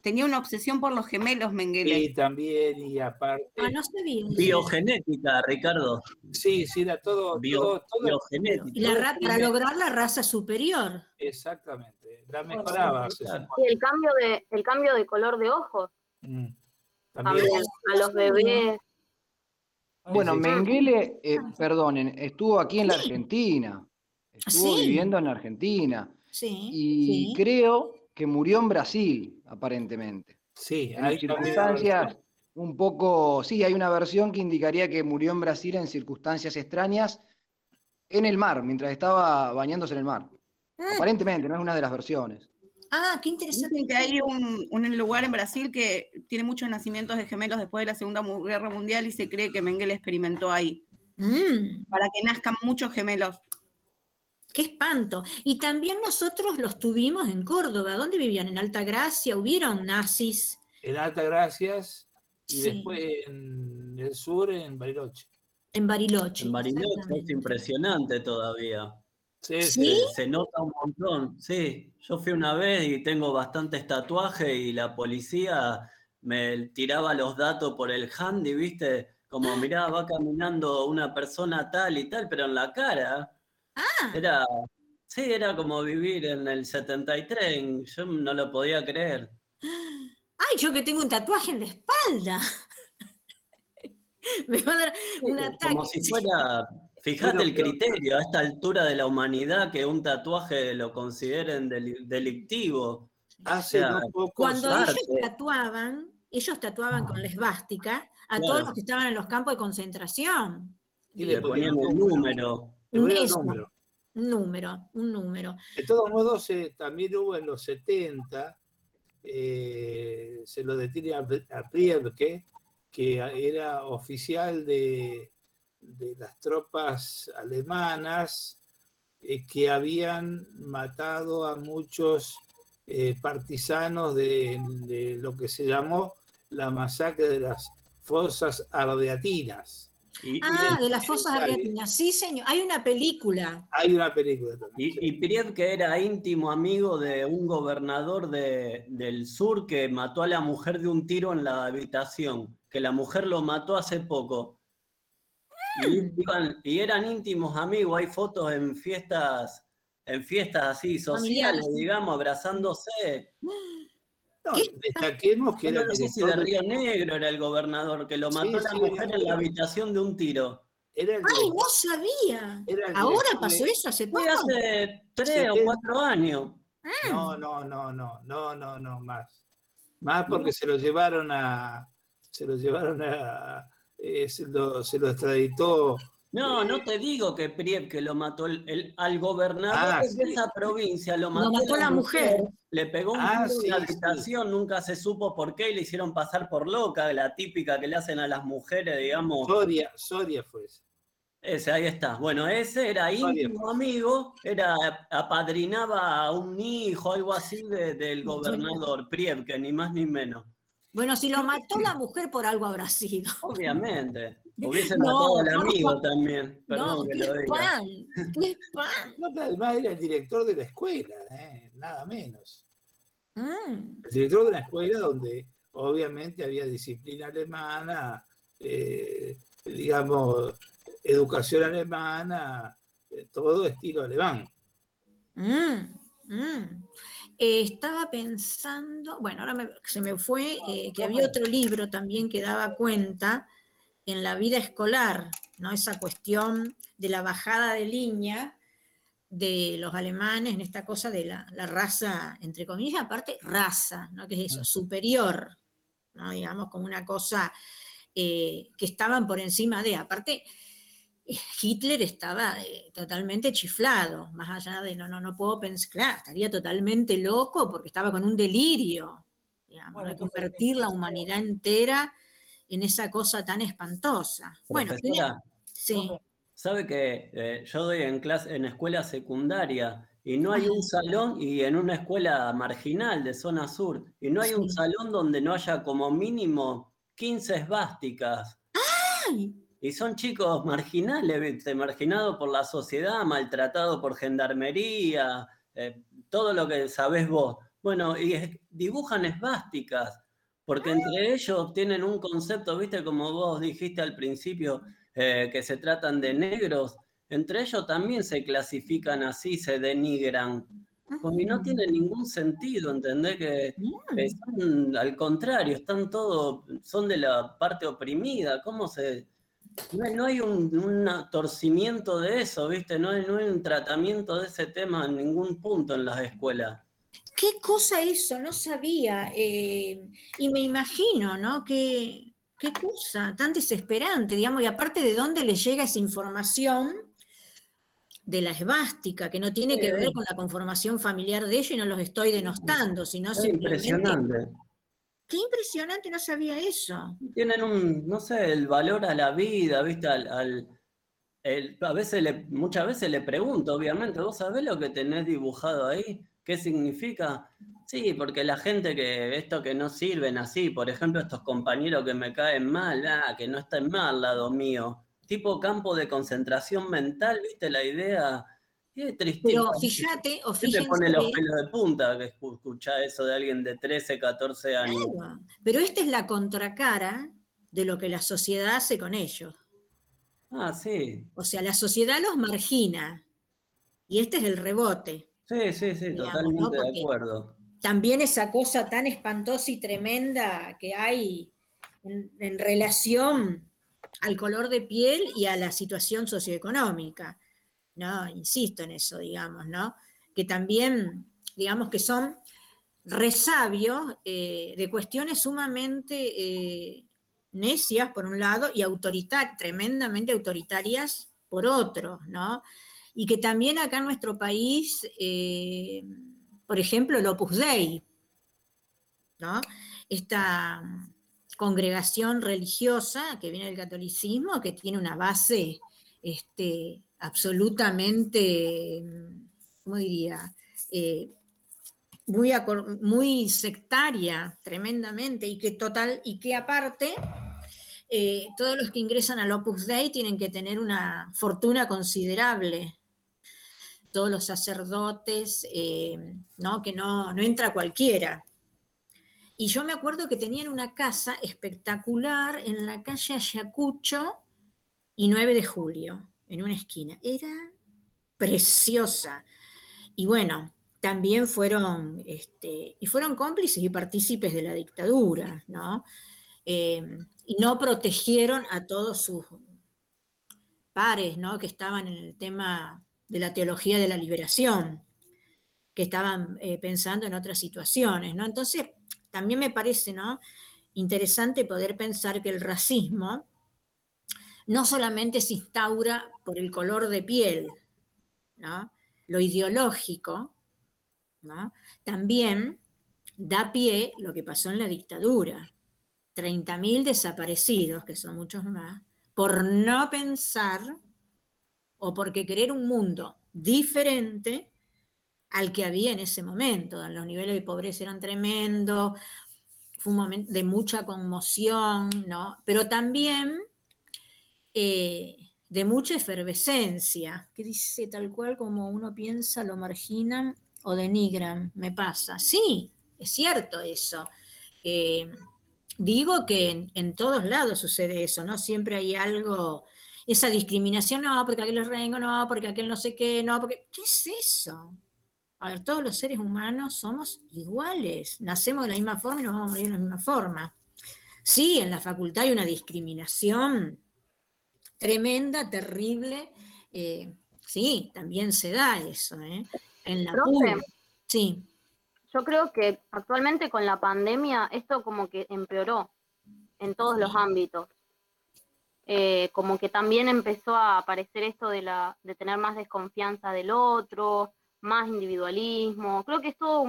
Tenía una obsesión por los gemelos, Mengele. Y también, y aparte. ah, no sabía. Biogenética, Ricardo. Sí, sí, era todo. Bio- todo, todo- biogenética. Y la ra- para lograr la raza superior. exactamente. La mejoraba. Y el cambio de, el cambio de color de ojos Mm, También. también a los bebés. Bueno. Mengele, eh, perdonen, estuvo aquí en la Argentina. Estuvo Sí. viviendo en Argentina. Sí. Y sí. creo que murió en Brasil, aparentemente. Sí, En hay circunstancias un poco. Sí, hay una versión que indicaría que murió en Brasil en circunstancias extrañas en el mar, mientras estaba bañándose en el mar. Ah, Aparentemente, no es una de las versiones. Ah, qué interesante. Dicen que hay un, un lugar en Brasil que tiene muchos nacimientos de gemelos después de la Segunda Guerra Mundial y se cree que Mengele experimentó ahí, Mm, para que nazcan muchos gemelos. qué espanto. Y también nosotros los tuvimos en Córdoba. ¿Dónde vivían? En Altagracia. ¿Hubieron nazis? En Altagracias y Sí. después en el sur, en Bariloche. En Bariloche. En Bariloche es impresionante todavía. Sí, ¿Sí? sí. Se, se nota un montón. Sí, yo fui una vez y tengo bastantes tatuajes y la policía me tiraba los datos por el handy, ¿viste? Como, mirá, va caminando una persona tal y tal, pero en la cara. Ah, Era, sí, era como vivir en el 73, yo no lo podía creer. ay, yo que tengo un tatuaje en la espalda. (laughs) Me va a dar un ataque. Como si fuera, fíjate Bueno, el criterio a esta altura de la humanidad que un tatuaje lo consideren deli- delictivo. Hace sea, no pocos Cuando arte. ellos tatuaban, ellos tatuaban con la esvástica a todos los que estaban en los campos de concentración. y Le ponían el número. Le ponían Eso. número. Un número, un número. De todos modos, eh, también hubo en los 70, eh, se lo detiene a, a Priebke, que era oficial de, de las tropas alemanas eh, que habían matado a muchos eh, partisanos de, de lo que se llamó la masacre de las fosas ardeatinas. Y, Ah, de- de las fosas Italia. argentinas. Sí, señor. Hay una película. Hay una película también. y, y Priebke era íntimo amigo de un gobernador de- del sur que mató a la mujer de un tiro en la habitación, que la mujer lo mató hace poco. Y, iban- y eran íntimos amigos, hay fotos en fiestas, en fiestas así sociales, digamos, abrazándose. No, destaquemos que era No sé si de Río Negro era el gobernador, que lo Sí, mató la sí, mujer era- en la habitación de un tiro. era el ¡Ay, no sabía! era el ¿Ahora pasó eso? ¿Hace Fue poco? hace tres o cuatro años. No, no, no, no, no, no, no, más. Más porque se lo llevaron a, se lo llevaron a, eh, se, lo, se lo extraditó. No, no te digo que Prieb que lo mató el, el- al gobernador Ah, de sí. esa provincia, lo mató, mató la mujer. le pegó un Ah, tiro sí, en la sí. habitación, nunca se supo por qué y le hicieron pasar por loca, la típica que le hacen a las mujeres, digamos. Soria, Soria fue ese. Ese, ahí está. Bueno, ese era íntimo amigo, era apadrinaba a un hijo, algo así de- del gobernador Prieb, que ni más ni menos. Bueno, si lo mató la mujer por algo habrá sido. Obviamente. (laughs) Hubiese No, matado al no, amigo no. también. No, Perdón que qué lo diga. pan, qué (laughs) pan. No, además era el director de la escuela, eh, nada menos. Mm, El director de la escuela donde obviamente había disciplina alemana, eh, digamos, educación alemana, eh, todo estilo alemán. mm, mm. Eh, estaba pensando, bueno, ahora me- se me fue eh, que había otro libro también que daba cuenta en la vida escolar, ¿no? Esa cuestión de la bajada de línea de los alemanes en esta cosa de la, la raza, entre comillas, aparte raza, ¿no? Que es eso, superior, ¿no? Digamos, como una cosa eh, que estaban por encima de, aparte, (laughs) Hitler estaba eh, totalmente chiflado, más allá de no, no, no puedo pensar, claro, estaría totalmente loco porque estaba con un delirio, digamos, de convertir la humanidad entera en esa cosa tan espantosa. Bueno, sí. Sabe que eh, yo doy en clase en escuela secundaria y no hay un salón y en una escuela marginal de zona sur y no hay un salón donde no haya como mínimo 15 esvásticas. ¡Ay! Y son chicos marginales, marginados por la sociedad, maltratados por gendarmería, eh, todo lo que sabés vos. Bueno, y dibujan esvásticas, porque entre ellos tienen un concepto, viste, como vos dijiste al principio, eh, que se tratan de negros, entre ellos también se clasifican así, se denigran. Y no tiene ningún sentido, ¿entendés? Que, que son, al contrario, están todos, son de la parte oprimida, ¿cómo se...? No hay, no hay un, un torcimiento de eso, ¿viste? No hay, no hay un tratamiento de ese tema en ningún punto en las escuelas. ¿Qué cosa eso? No sabía. eh, y me imagino, ¿no? Qué, qué cosa tan desesperante, digamos, y aparte de dónde le llega esa información de la esvástica, que no tiene que ver con la conformación familiar de ellos, y no los estoy denostando, sino Es simplemente. impresionante. Qué impresionante, no sabía eso. Tienen un, no sé, el valor a la vida, ¿viste? Al, a veces le, muchas veces le pregunto, obviamente, ¿vos sabés lo que tenés dibujado ahí? ¿Qué significa? Sí, porque la gente que, esto que no sirven así, por ejemplo, estos compañeros que me caen mal, ah, que no están mal al lado mío, tipo campo de concentración mental, ¿viste la idea? Es tristísimo. Pero fíjate, o ¿Qué te pone los pelos de punta que escu- escuchá eso de alguien de 13, 14 años? Claro, pero esta es la contracara de lo que la sociedad hace con ellos. Ah, sí. O sea, la sociedad los margina. Y este es el rebote. Sí, sí, sí, Digamos, totalmente ¿no? de acuerdo. También esa cosa tan espantosa y tremenda que hay en, en relación al color de piel y a la situación socioeconómica. ¿No? Insisto en eso, digamos, ¿no? Que también, digamos que son resabios eh, de cuestiones sumamente eh, necias, por un lado, y autoritarias, tremendamente autoritarias, por otro, ¿no? Y que también acá en nuestro país, eh, por ejemplo, el Opus Dei, ¿no? Esta congregación religiosa que viene del catolicismo, que tiene una base este, absolutamente, ¿cómo diría? Eh, muy, sectaria, tremendamente, y que total, y que aparte, eh, todos los que ingresan al Opus Dei tienen que tener una fortuna considerable. Todos los sacerdotes, eh, ¿no? que no, no entra cualquiera. Y yo me acuerdo que tenían una casa espectacular en la calle Ayacucho y 9 de julio, en una esquina. Era preciosa. Y bueno, también fueron, este, y fueron cómplices y partícipes de la dictadura, ¿no? Eh, y no protegieron a todos sus pares, ¿no? Que estaban en el tema de la teología de la liberación, que estaban eh, pensando en otras situaciones, ¿no? Entonces, también me parece, ¿no? Interesante poder pensar que el racismo no solamente se instaura por el color de piel, ¿no? Lo ideológico, ¿no? También da pie lo que pasó en la dictadura. 30.000 desaparecidos, que son muchos más, por no pensar o porque querer un mundo diferente al que había en ese momento. Los niveles de pobreza eran tremendos, fue un momento de mucha conmoción, ¿no? Pero también eh, de mucha efervescencia, que dice tal cual como uno piensa, lo marginan o denigran, me pasa. Sí, es cierto eso. Eh, digo que en, en todos lados sucede eso, ¿no? Siempre hay algo, esa discriminación, no, porque aquel es rengo, no, porque aquel no sé qué, no, porque... ¿Qué es eso? A ver, todos los seres humanos somos iguales, nacemos de la misma forma y nos vamos a morir de la misma forma. Sí, en la facultad hay una discriminación tremenda, terrible. eh, sí, también se da eso. ¿eh? En la Profe. Sí, Yo creo que actualmente con la pandemia esto como que empeoró en todos los ámbitos. eh, como que también empezó a aparecer esto de, la, de tener más desconfianza del otro, más individualismo. Creo que esto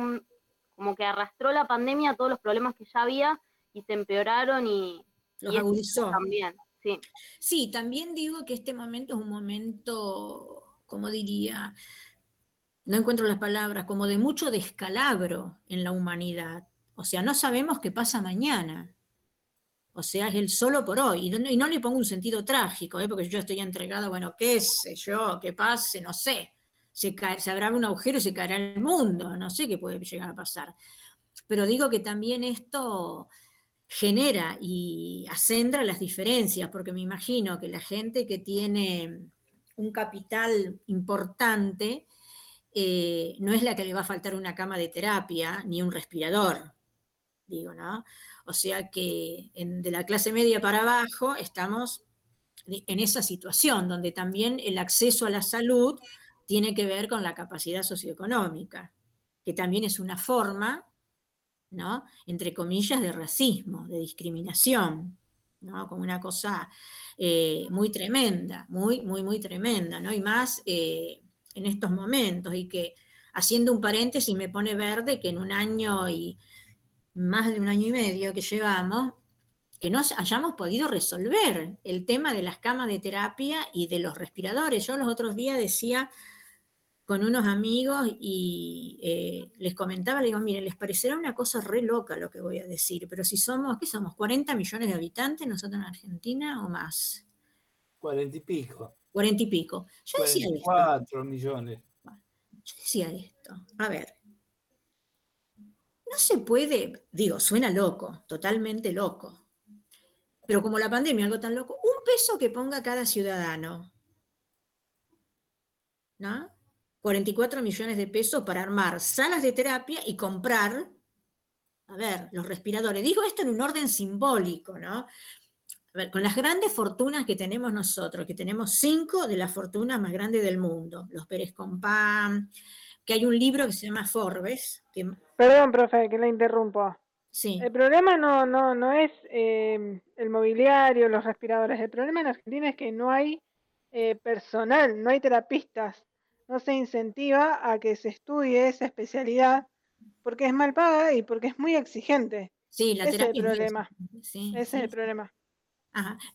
como que arrastró la pandemia a todos los problemas que ya había y se empeoraron y, los agudizó. También, sí. Sí, también digo que este momento es un momento, como diría, no encuentro las palabras, como de mucho descalabro en la humanidad. O sea, no sabemos qué pasa mañana. O sea, es el solo por hoy. Y no, le pongo un sentido trágico, ¿eh? porque yo estoy entregada, bueno, qué sé yo, qué pase, no sé. Se, cae, un agujero y se caerá el mundo, no sé qué puede llegar a pasar. Pero digo que también esto genera y acendra las diferencias, porque me imagino que la gente que tiene un capital importante eh, no es la que le va a faltar una cama de terapia ni un respirador, digo, ¿no? O sea que de la clase media para abajo estamos en esa situación, donde también el acceso a la salud tiene que ver con la capacidad socioeconómica, que también es una forma ¿no? Entre comillas, de racismo, de discriminación, ¿no? Como una cosa eh, muy tremenda, muy, muy, muy tremenda, ¿no? Y más eh, en estos momentos, y que haciendo un paréntesis me pone verde que en un año y más de un año y medio que llevamos, que no hayamos podido resolver el tema de las camas de terapia y de los respiradores. Yo los otros días decía, con unos amigos y eh, les comentaba, le digo, miren, les parecerá una cosa re loca lo que voy a decir, pero si somos, ¿qué somos? ¿40 millones de habitantes nosotros en Argentina o más? 40 y pico. 40 y pico. Yo decía esto. millones. yo decía esto, a ver, no se puede, digo, suena loco, totalmente loco, pero como la pandemia, algo tan loco, un peso que ponga cada ciudadano, ¿no? 44 millones de pesos para armar salas de terapia y comprar, a ver, los respiradores. Digo esto en un orden simbólico, ¿no? A ver, con las grandes fortunas que tenemos nosotros, que tenemos cinco de las fortunas más grandes del mundo, los Pérez Compán, que hay un libro que se llama Forbes. Perdón, profe, que la interrumpo. Sí. El problema no, no, no es eh, el mobiliario, los respiradores. El problema en Argentina es que no hay eh, personal, no hay terapistas no se incentiva a que se estudie esa especialidad porque es mal paga y porque es muy exigente. Sí, la Ese terapia es el problema. Ese es el problema.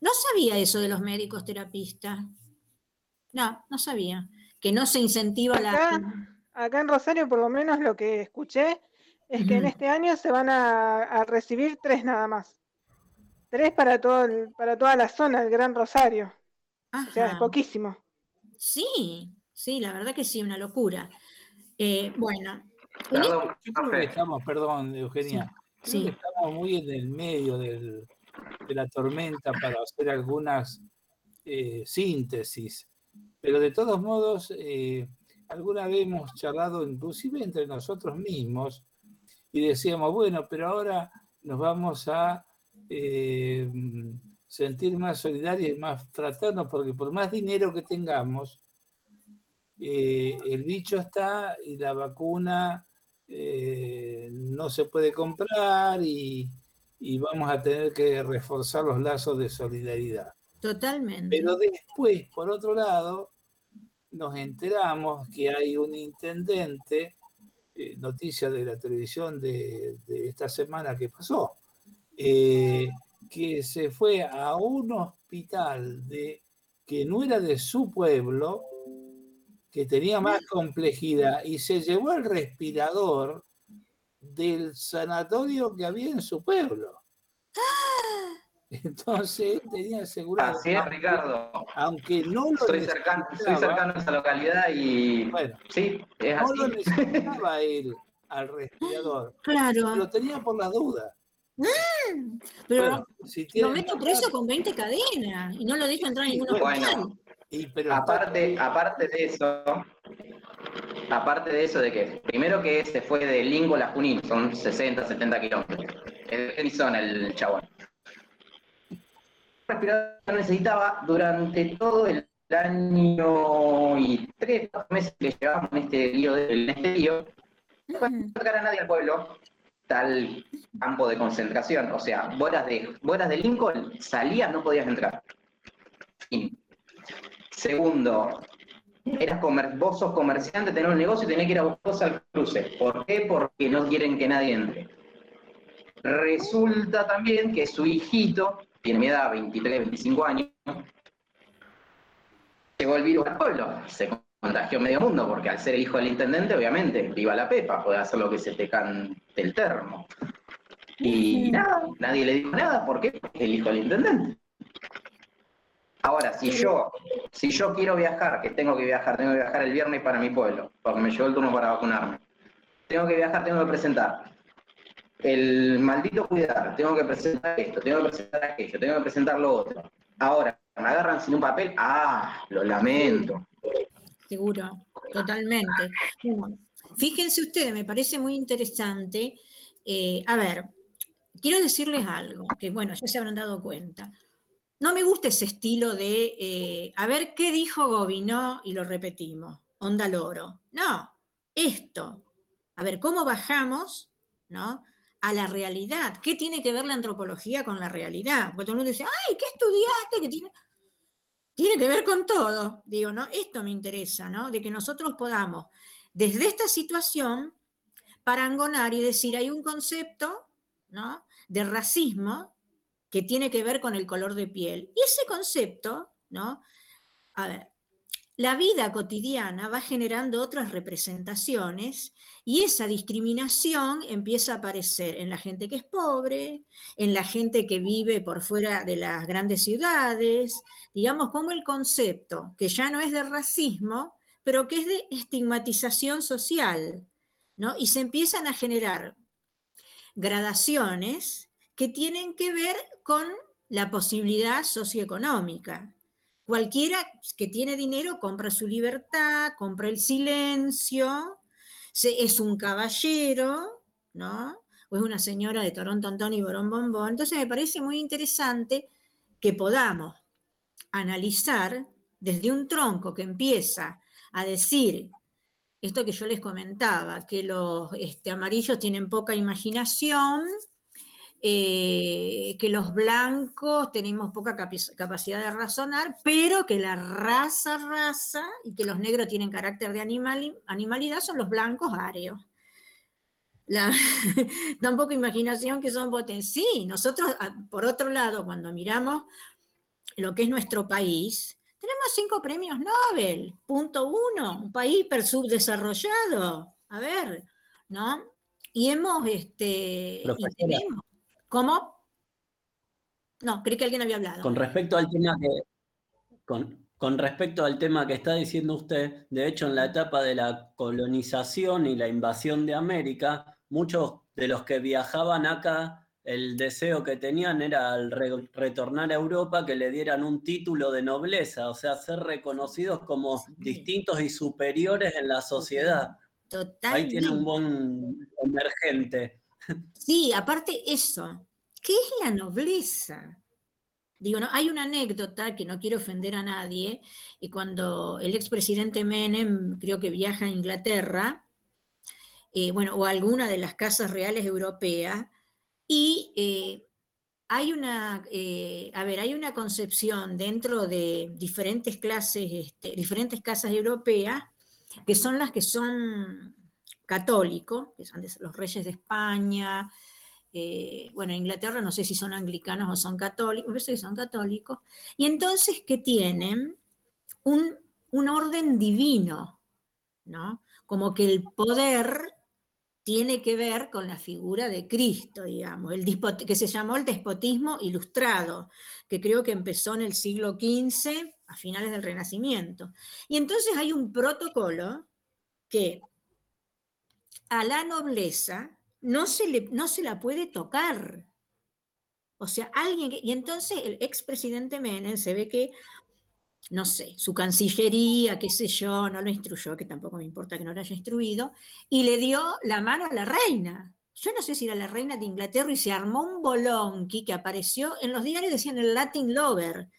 No sabía eso de los médicos terapistas. No, no sabía. Que no se incentiva la. Acá en Rosario, por lo menos lo que escuché, es que en este año se van a, recibir tres nada más. Tres para, todo para toda la zona del Gran Rosario. O sea, es poquísimo. Sí, Sí, la verdad que sí, una locura. Eh, bueno. Perdón, estamos, perdón, Eugenia. Sí. Estamos muy en el medio de la tormenta para hacer algunas eh, síntesis. Pero de todos modos, eh, alguna vez hemos charlado inclusive entre nosotros mismos y decíamos, bueno, pero ahora nos vamos a sentir más solidarios y más fraternos porque por más dinero que tengamos, eh, el bicho está y la vacuna eh, no se puede comprar y, vamos a tener que reforzar los lazos de solidaridad. Totalmente. Pero después, por otro lado, nos enteramos que hay un intendente, eh, noticia de la televisión de, esta semana que pasó, que se fue a un hospital de, que no era de su pueblo, que tenía más complejidad y se llevó el respirador del sanatorio que había en su pueblo. Entonces tenía asegurado. Así es, Ricardo. Aunque no lo soy cercano, soy cercano a esa localidad y. Bueno, sí, es no así. lo necesitaba (laughs) él al respirador. Claro. Lo tenía por las dudas. Mm, pero lo meto preso con 20 cadenas y no lo dejo entrar en ningún bueno, aparte, aparte de eso, aparte de eso de que, primero que se fue de Lingo a Junín, son 60, 70 kilómetros. Es zona el chabón. respirador necesitaba durante todo el año y tres, meses que llevábamos en este lío, en este lío, no sacar a nadie al pueblo, tal campo de concentración. O sea, vos de, vos de Lincoln, salías, no podías entrar. Fin. Segundo, eras comer vos sos comerciante, tenés un negocio y tenés que ir a vos al cruce. ¿Por qué? Porque no quieren que nadie entre. Resulta también que su hijito, tiene mi edad, 23, 25 años, llegó el virus al pueblo. Se contagió medio mundo, porque al ser el hijo del intendente, obviamente, viva la pepa, puede hacer lo que se te cante el termo. Y nada, nadie le dijo nada, ¿por qué? Porque el hijo del intendente. Ahora, si yo, si yo quiero viajar, que tengo que viajar, tengo que viajar el viernes para mi pueblo, porque me llegó el turno para vacunarme. Tengo que viajar, tengo que presentar. El maldito cuidar, tengo que presentar esto, tengo que presentar aquello, tengo que presentar lo otro. Ahora, me agarran sin un papel, ah, lo lamento. Seguro, totalmente. fíjense ustedes, me parece muy interesante. Eh, a ver, quiero decirles algo, que bueno, ya se habrán dado cuenta. No me gusta ese estilo de, eh, a ver qué dijo Gobinó y lo repetimos, onda loro. No, esto, a ver, ¿cómo bajamos ¿no? a la realidad? ¿Qué tiene que ver la antropología con la realidad? Porque todo el mundo dice, ay, ¿qué estudiaste? ¿Qué tiene? tiene que ver con todo. Digo, ¿no? Esto me interesa, ¿no? De que nosotros podamos, desde esta situación, parangonar y decir, hay un concepto, ¿no? De racismo que tiene que ver con el color de piel. Y ese concepto, ¿no? A ver, la vida cotidiana va generando otras representaciones y esa discriminación empieza a aparecer en la gente que es pobre, en la gente que vive por fuera de las grandes ciudades, digamos como el concepto, que ya no es de racismo, pero que es de estigmatización social, ¿no? Y se empiezan a generar gradaciones que tienen que ver con la posibilidad socioeconómica. Cualquiera que tiene dinero compra su libertad, compra el silencio, es un caballero, ¿no? O es una señora de Torón, Tontón y Borón, Bombón. Entonces me parece muy interesante que podamos analizar desde un tronco que empieza a decir esto que yo les comentaba, que los este, amarillos tienen poca imaginación, eh, que los blancos tenemos poca capacidad de razonar, pero que la raza, raza, y que los negros tienen carácter de animalidad son los blancos arios. La, (laughs) tan poca imaginación que son potentes. Sí, nosotros, ah, por otro lado, cuando miramos lo que es nuestro país, tenemos cinco premios Nobel, punto uno, un país hiper subdesarrollado. A ver, ¿no? Y hemos, este, y tenemos, ¿Cómo? No, creí que alguien había hablado. Con respecto al tema que. Con, respecto al tema que está diciendo usted, de hecho, en la etapa de la colonización y la invasión de América, muchos de los que viajaban acá, el deseo que tenían era al retornar a Europa que le dieran un título de nobleza, o sea, ser reconocidos como distintos y superiores en la sociedad. Totalmente. Ahí tiene un buen emergente. Sí, aparte eso, ¿qué es la nobleza? Digo, hay una anécdota que no quiero ofender a nadie, y cuando el expresidente Menem creo que viaja a Inglaterra, eh, bueno, o a alguna de las casas reales europeas, y eh, hay una, eh, a ver, hay una concepción dentro de diferentes clases, este, diferentes casas europeas, que son las que son católicos, que son los reyes de España, eh, bueno, en Inglaterra no sé si son anglicanos o son católicos, parece que son católicos, y entonces que tienen un, orden divino, ¿no? Como que el poder tiene que ver con la figura de Cristo, digamos, el que se llamó el despotismo ilustrado, que creo que empezó en el siglo XV, a finales del Renacimiento. Y entonces hay un protocolo que a la nobleza no se, le, no se la puede tocar. O sea, alguien y entonces el expresidente Menem se ve que, no sé, su cancillería, qué sé yo, no lo instruyó, que tampoco me importa que no lo haya instruido, y le dio la mano a la reina. Yo no sé si era la reina de Inglaterra y se armó un bolonqui que apareció en los diarios, decían el Latin Lover.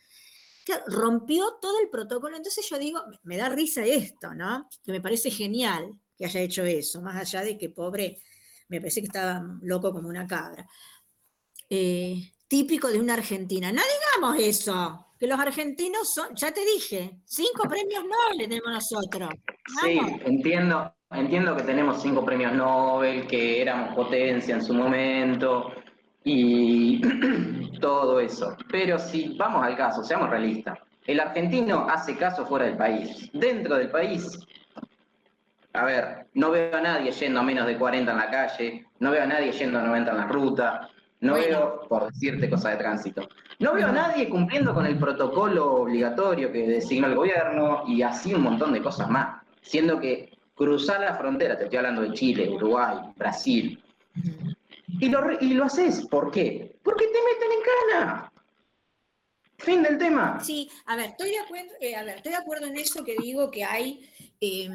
Que rompió todo el protocolo. Entonces yo digo, me da risa esto, ¿no? Que me parece genial que haya hecho eso, más allá de que pobre, me parece que estaba loco como una cabra. Eh, típico de una argentina. No digamos eso. que los argentinos son, ya te dije, cinco (laughs) premios Nobel tenemos nosotros. Sí, entiendo, entiendo que tenemos cinco premios Nobel, que éramos potencia en su momento y (clears throat) todo eso. Pero si vamos al caso, seamos realistas. El argentino hace caso fuera del país. Dentro del país, a ver, no veo a nadie yendo a menos de 40 en la calle, no veo a nadie yendo a 90 en la ruta, no veo, por decirte cosas de tránsito, no veo a nadie cumpliendo con el protocolo obligatorio que designó el gobierno y así un montón de cosas más. Siendo que cruzar la frontera, te estoy hablando de Chile, Uruguay, Brasil, y lo, y lo haces, ¿por qué? Porque te meten en cana. Fin del tema. Sí, a ver, estoy de acuerdo, eh, a ver, estoy de acuerdo en eso que digo que hay, eh,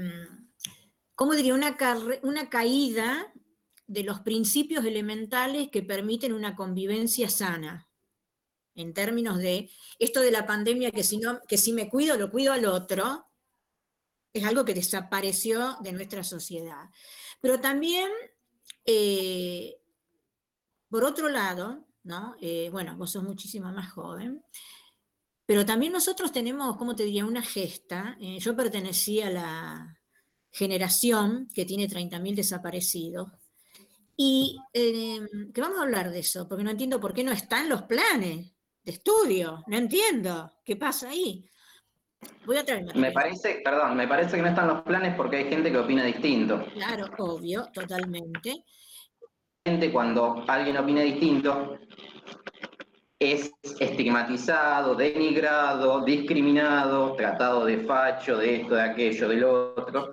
¿cómo diría? Una, caída de los principios elementales que permiten una convivencia sana. En términos de esto de la pandemia, que si, no, que si me cuido, lo cuido al otro, es algo que desapareció de nuestra sociedad. Pero también, eh, por otro lado, ¿no? Eh, bueno, vos sos muchísimo más joven, pero también nosotros tenemos, ¿cómo te diría?, una gesta. Eh, yo pertenecía a la generación que tiene 30.000 desaparecidos, y em, que vamos a hablar de eso, porque no entiendo por qué no están los planes de estudio, no entiendo qué pasa ahí. Voy a traerme. Me parece, perdón, me parece que no están los planes porque hay gente que opina distinto. Claro, obvio, totalmente. Cuando alguien opina distinto, es estigmatizado, denigrado, discriminado, tratado de facho, de esto, de aquello, del otro.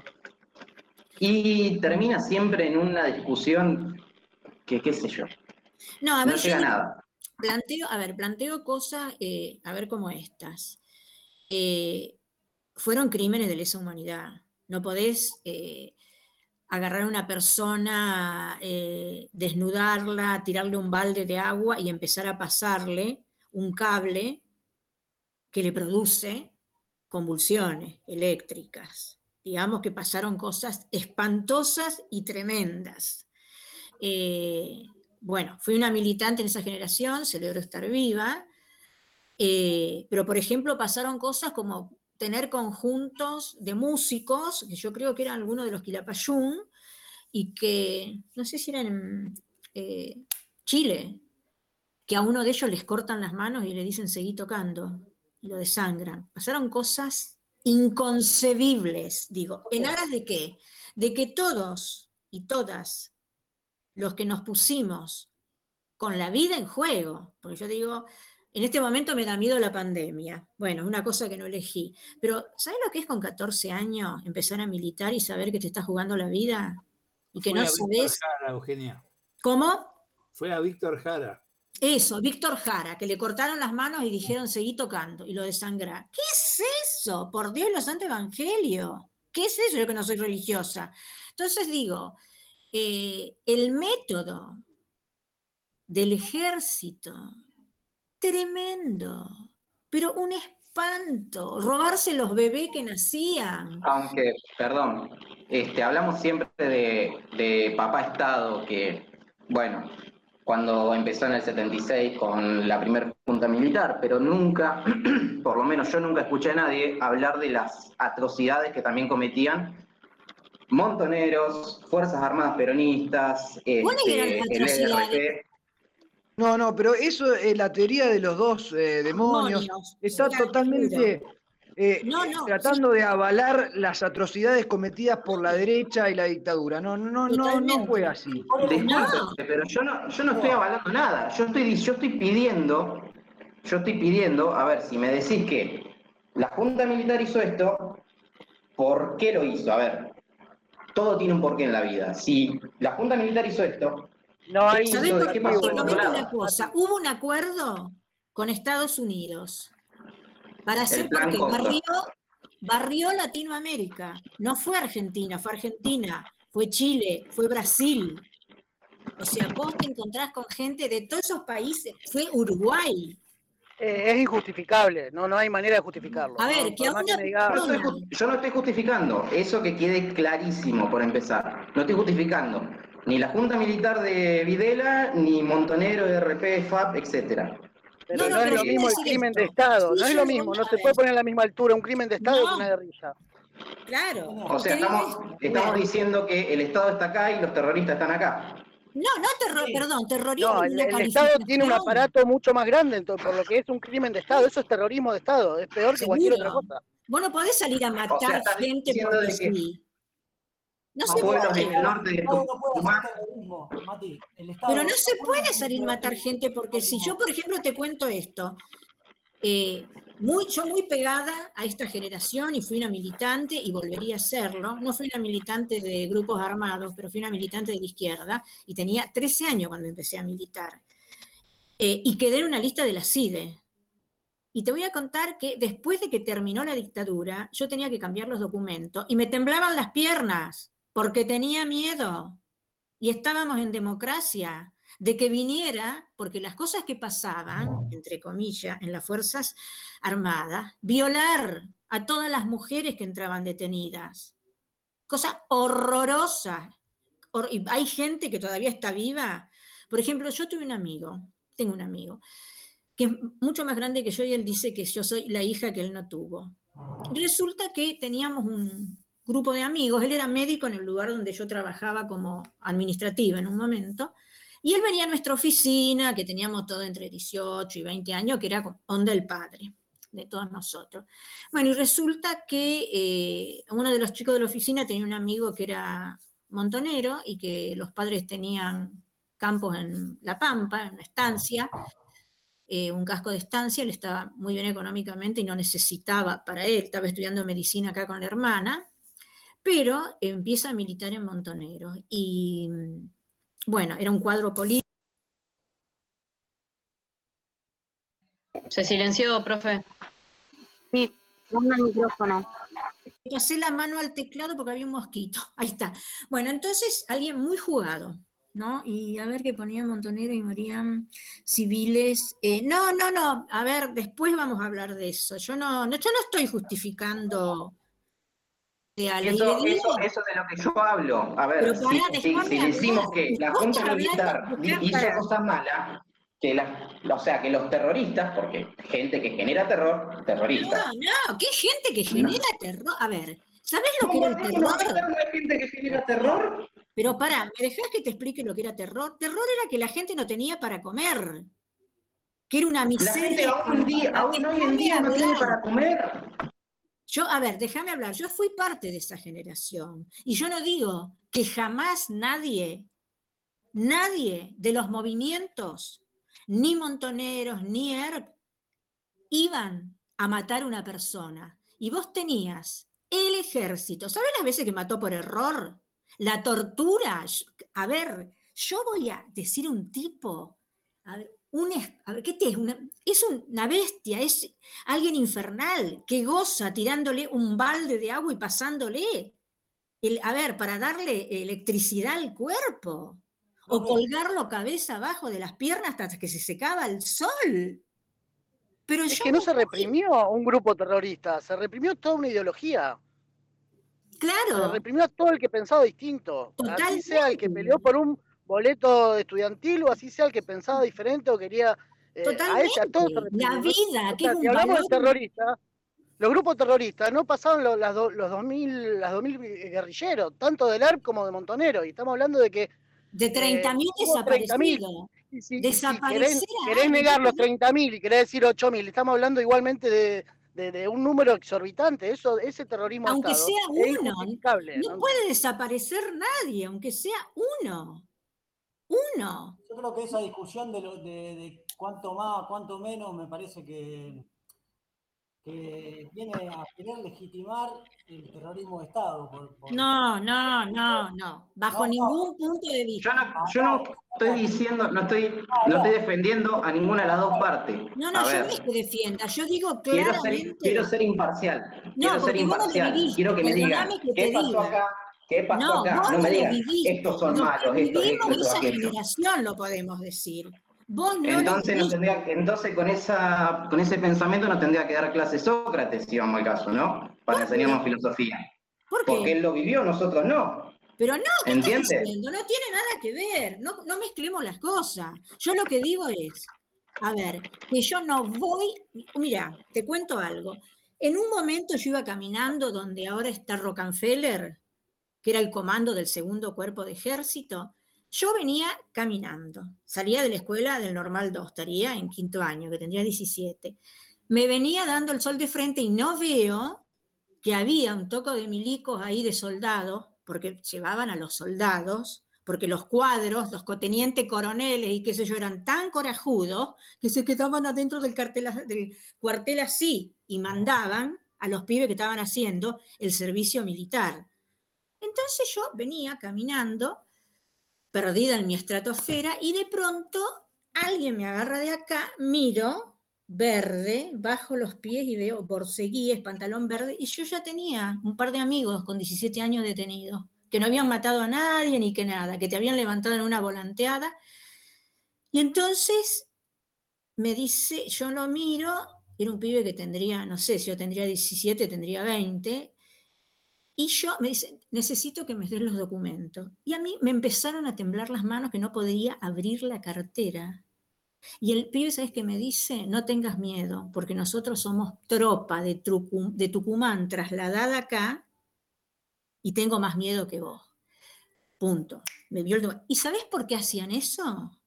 Y termina siempre en una discusión que, qué sé yo. No, a ver, no llega nada. Planteo, a ver, planteo cosas, eh, a ver cómo estas. Eh, fueron crímenes de lesa humanidad. No podés eh, agarrar a una persona, desnudarla, tirarle un balde de agua y empezar a pasarle un cable que le produce convulsiones eléctricas digamos que pasaron cosas espantosas y tremendas. Eh, bueno, fui una militante en esa generación, celebro estar viva, eh, pero por ejemplo pasaron cosas como tener conjuntos de músicos, que yo creo que eran algunos de los Quilapayún, y que, no sé si eran en eh, Chile, que a uno de ellos les cortan las manos y le dicen seguí tocando, y lo desangran. Pasaron cosas inconcebibles, digo. ¿En aras de qué? De que todos y todas los que nos pusimos con la vida en juego, porque yo digo, en este momento me da miedo la pandemia. Bueno, es una cosa que no elegí. Pero, ¿sabes lo que es con 14 años empezar a militar y saber que te estás jugando la vida? Y que no sabes. Eugenia. ¿Cómo? Fue a Víctor Jara. Eso, Víctor Jara, que le cortaron las manos y dijeron seguí tocando y lo desangra. ¿Qué es eso? Por Dios, los santo evangelio. ¿Qué es eso? Yo que no soy religiosa. Entonces digo, eh, el método del ejército, tremendo, pero un espanto, robarse los bebés que nacían. Aunque, perdón, este, hablamos siempre de, de papá Estado, que, bueno, cuando empezó en el 76 con la primera junta militar, pero nunca, (clears throat) por lo menos yo nunca escuché a nadie hablar de las atrocidades que también cometían montoneros, Fuerzas Armadas Peronistas, este, el No, no, pero eso es la teoría de los dos eh, demonios. Está totalmente eh, tratando de avalar las atrocidades cometidas por la derecha y la dictadura. No, no, no, no fue así. pero yo no, yo no estoy avalando nada. Yo estoy, yo estoy pidiendo, yo estoy pidiendo, a ver, si me decís que la Junta Militar hizo esto, ¿por qué lo hizo? A ver, todo tiene un porqué en la vida. Si la Junta Militar hizo esto, no hay qué pasó? Una cosa. Hubo un acuerdo con Estados Unidos para hacer porque barrió, barrió Latinoamérica. No fue Argentina, fue Argentina, fue Chile, fue Brasil. O sea, vos te encontrás con gente de todos esos países, fue Uruguay. Eh, es injustificable, no, no hay manera de justificarlo. A ver, que, Yo no estoy justificando, eso que quede clarísimo por empezar. No estoy justificando ni la Junta Militar de Videla, ni Montonero, RP, FAP, etcétera. Pero no, es lo mismo el crimen de Estado, no es lo mismo, no se puede poner a la misma altura un crimen de Estado que una guerrilla. Claro. O sea, estamos, estamos diciendo que el Estado está acá y los terroristas están acá. No, no terror, perdón, terrorismo. No, el, el Estado tiene un aparato mucho más grande, entonces, por lo que es un crimen de Estado, eso es terrorismo de Estado, es peor que cualquier otra cosa. Vos no podés salir a matar O sea, gente porque sí. No se puede. norte de No, Mati. El Estado Pero no se puede salir a matar gente porque si yo, por ejemplo, te cuento esto, eh, muy, yo muy pegada a esta generación y fui una militante y volvería a serlo, no fui una militante de grupos armados, pero fui una militante de la izquierda y tenía 13 años cuando empecé a militar. Eh, y quedé en una lista de la CIDE. Y te voy a contar que después de que terminó la dictadura, yo tenía que cambiar los documentos y me temblaban las piernas porque tenía miedo. Y estábamos en democracia de que viniera, porque las cosas que pasaban, entre comillas, en las Fuerzas Armadas, violar a todas las mujeres que entraban detenidas. Cosa horrorosa. Hay gente que todavía está viva. Por ejemplo, yo tuve un amigo, tengo un amigo, que es mucho más grande que yo y él dice que yo soy la hija que él no tuvo. Resulta que teníamos un grupo de amigos, él era médico en el lugar donde yo trabajaba como administrativa en un momento, y él venía a nuestra oficina, que teníamos todo entre 18 y 20 años, que era onda el padre de todos nosotros. Bueno, y resulta que eh, uno de los chicos de la oficina tenía un amigo que era montonero y que los padres tenían campos en La Pampa, en una estancia, eh, un casco de estancia, él estaba muy bien económicamente y no necesitaba para él, estaba estudiando medicina acá con la hermana, pero empieza a militar en Montonero. Y mm, bueno, era un cuadro político. Se silenció, profe. Sí, ponga el micrófono. Pasé la mano al teclado porque había un mosquito. (laughs) Ahí está. Bueno, entonces alguien muy jugado, ¿no? Y a ver qué ponía Montonero y morían civiles. Eh, no, no, no. A ver, después vamos a hablar de eso. Yo no, no, yo no estoy justificando. La Eso, eso, eso de lo que yo hablo. A ver, Pero si, decimos que la Junta Militar hizo cosas malas, que la, o sea, que los terroristas, porque gente que genera terror, terroristas. No, no, ¿qué gente que genera terror? A ver, ¿sabés lo que era el ¿Cómo no va a terror? una gente que genera terror? Pero pará, ¿me dejás que te explique lo que era terror? Terror era que la gente no tenía para comer. Que era una La miseria. gente aún, día, aún hoy en día no tiene para comer. Yo, a ver, déjame hablar. Yo fui parte de esa generación. Y yo no digo que jamás nadie, nadie de los movimientos, ni montoneros, ni ERP, iban a matar a una persona. Y vos tenías el ejército. ¿Sabes las veces que mató por error? La tortura. A ver, yo voy a decir un tipo, un, a ver, ¿qué te es? Una, es una bestia, es alguien infernal que goza tirándole un balde de agua y pasándole. El, a ver, para darle electricidad al cuerpo. O colgarlo cabeza abajo de las piernas hasta que se secaba el sol. Pero Es yo que no se reprimió un grupo terrorista, se reprimió toda una ideología. Se Claro, reprimió a todo el que pensaba distinto. Así sea el que peleó por un boleto estudiantil o así sea el que pensaba diferente o quería. eh, a Totalmente. La vida, O sea, si hablamos de terroristas, los grupos terroristas no pasaron los, las do- los 2000, las 2000 guerrilleros, tanto del ARP como de Montonero. Y estamos hablando de que. de 30.000 hubo 30.000. desaparecidos. Si, querés, negar los 30.000 y querés decir 8.000, estamos hablando igualmente de, de- de un número exorbitante. Eso, ese terrorismo Aunque Estado sea es uno, ¿no? puede desaparecer nadie, aunque sea uno. Uno. Yo creo que esa discusión de, lo- de, de cuánto más, cuánto menos, me parece que, que viene a querer legitimar el terrorismo de Estado. por- por- No, no, no, no. Bajo No, no. ningún punto de vista. Yo no, yo no estoy diciendo, no estoy, no estoy defendiendo a ninguna de las dos partes. No, no, a yo ver, no es que defienda, yo digo quiero ser, claramente. quiero ser imparcial. No, quiero ser porque vos no lo imparcial. quiero que me digan que qué pasó diga. acá, qué pasó No, acá. No me viviste. estos son malos, esto, vivimos esto, esa generación lo podemos decir. Vos no Entonces, no viviste. tendría, entonces con, esa, con ese pensamiento no tendría que dar clase Sócrates, si vamos al caso, ¿no? Para enseñarnos filosofía. ¿Por qué? Porque él lo vivió, nosotros no. Pero no, ¿qué ¿Entiendes? estás diciendo? No tiene nada que ver. No, no mezclemos las cosas. Yo lo que digo es, A ver, que yo no voy, mira, te cuento algo. En un momento yo iba caminando donde ahora está Rockefeller, que era el comando del segundo cuerpo de ejército. Yo venía caminando, salía de la escuela del normal 2, estaría en quinto año, que tendría 17. Me venía dando el sol de frente y no veo que había un toco de milicos ahí de soldados, porque llevaban a los soldados, porque los cuadros, los cotenientes coroneles y qué sé yo, eran tan corajudos que se quedaban adentro del, del cuartel así y mandaban a los pibes que estaban haciendo el servicio militar. Entonces yo venía caminando, perdida en mi estratosfera, y de pronto alguien me agarra de acá, miro, verde, bajo los pies y veo borceguíes, pantalón verde, y yo ya tenía un par de amigos con 17 años detenidos, que no habían matado a nadie ni que nada, que te habían levantado en una volanteada. Y entonces me dice, yo lo miro, era un pibe que tendría, no sé, si yo tendría 17, tendría 20, y yo me dice, necesito que me des los documentos. Y a mí me empezaron a temblar las manos que no podía abrir la cartera. Y el pibe, ¿sabes qué me dice? No tengas miedo, porque nosotros somos tropa de, Tucumán trasladada acá y tengo más miedo que vos. Punto. Me vio. ¿Y sabes por qué hacían eso?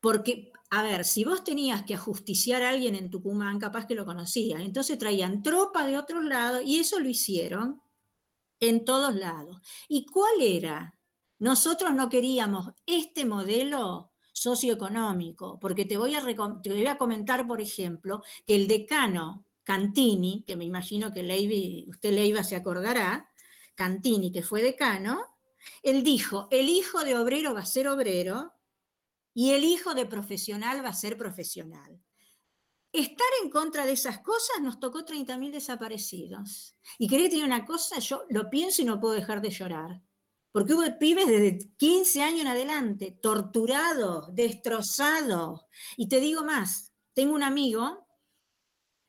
Porque, a ver, si vos tenías que ajusticiar a alguien en Tucumán, capaz que lo conocías. Entonces traían tropa de otros lados y eso lo hicieron en todos lados. ¿Y cuál era? Nosotros no queríamos este modelo socioeconómico, porque te voy, a te voy a comentar, por ejemplo, que el decano Cantini, que me imagino que Leiva, usted Leiva se acordará, Cantini, que fue decano, él dijo, el hijo de obrero va a ser obrero y el hijo de profesional va a ser profesional. Estar en contra de esas cosas nos tocó 30.000 desaparecidos. Y quería decir una cosa, yo lo pienso y no puedo dejar de llorar. Porque hubo pibes desde 15 años en adelante, torturados, destrozados. Y te digo más, tengo un amigo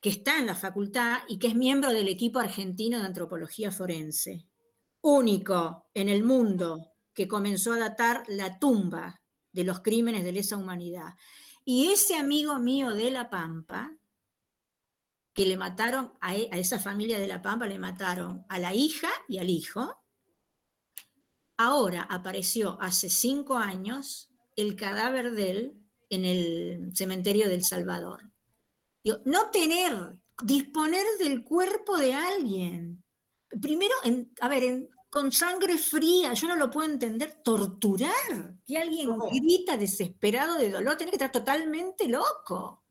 que está en la facultad y que es miembro del equipo argentino de antropología forense, único en el mundo que comenzó a datar la tumba de los crímenes de lesa humanidad. Y ese amigo mío de La Pampa, que le mataron a, e, a esa familia de La Pampa, le mataron a la hija y al hijo, Ahora apareció hace cinco años el cadáver de él en el cementerio del Salvador. no tener, disponer del cuerpo de alguien. Primero, a ver, con sangre fría, yo no lo puedo entender, torturar, que alguien grita desesperado de dolor, tiene que estar totalmente loco.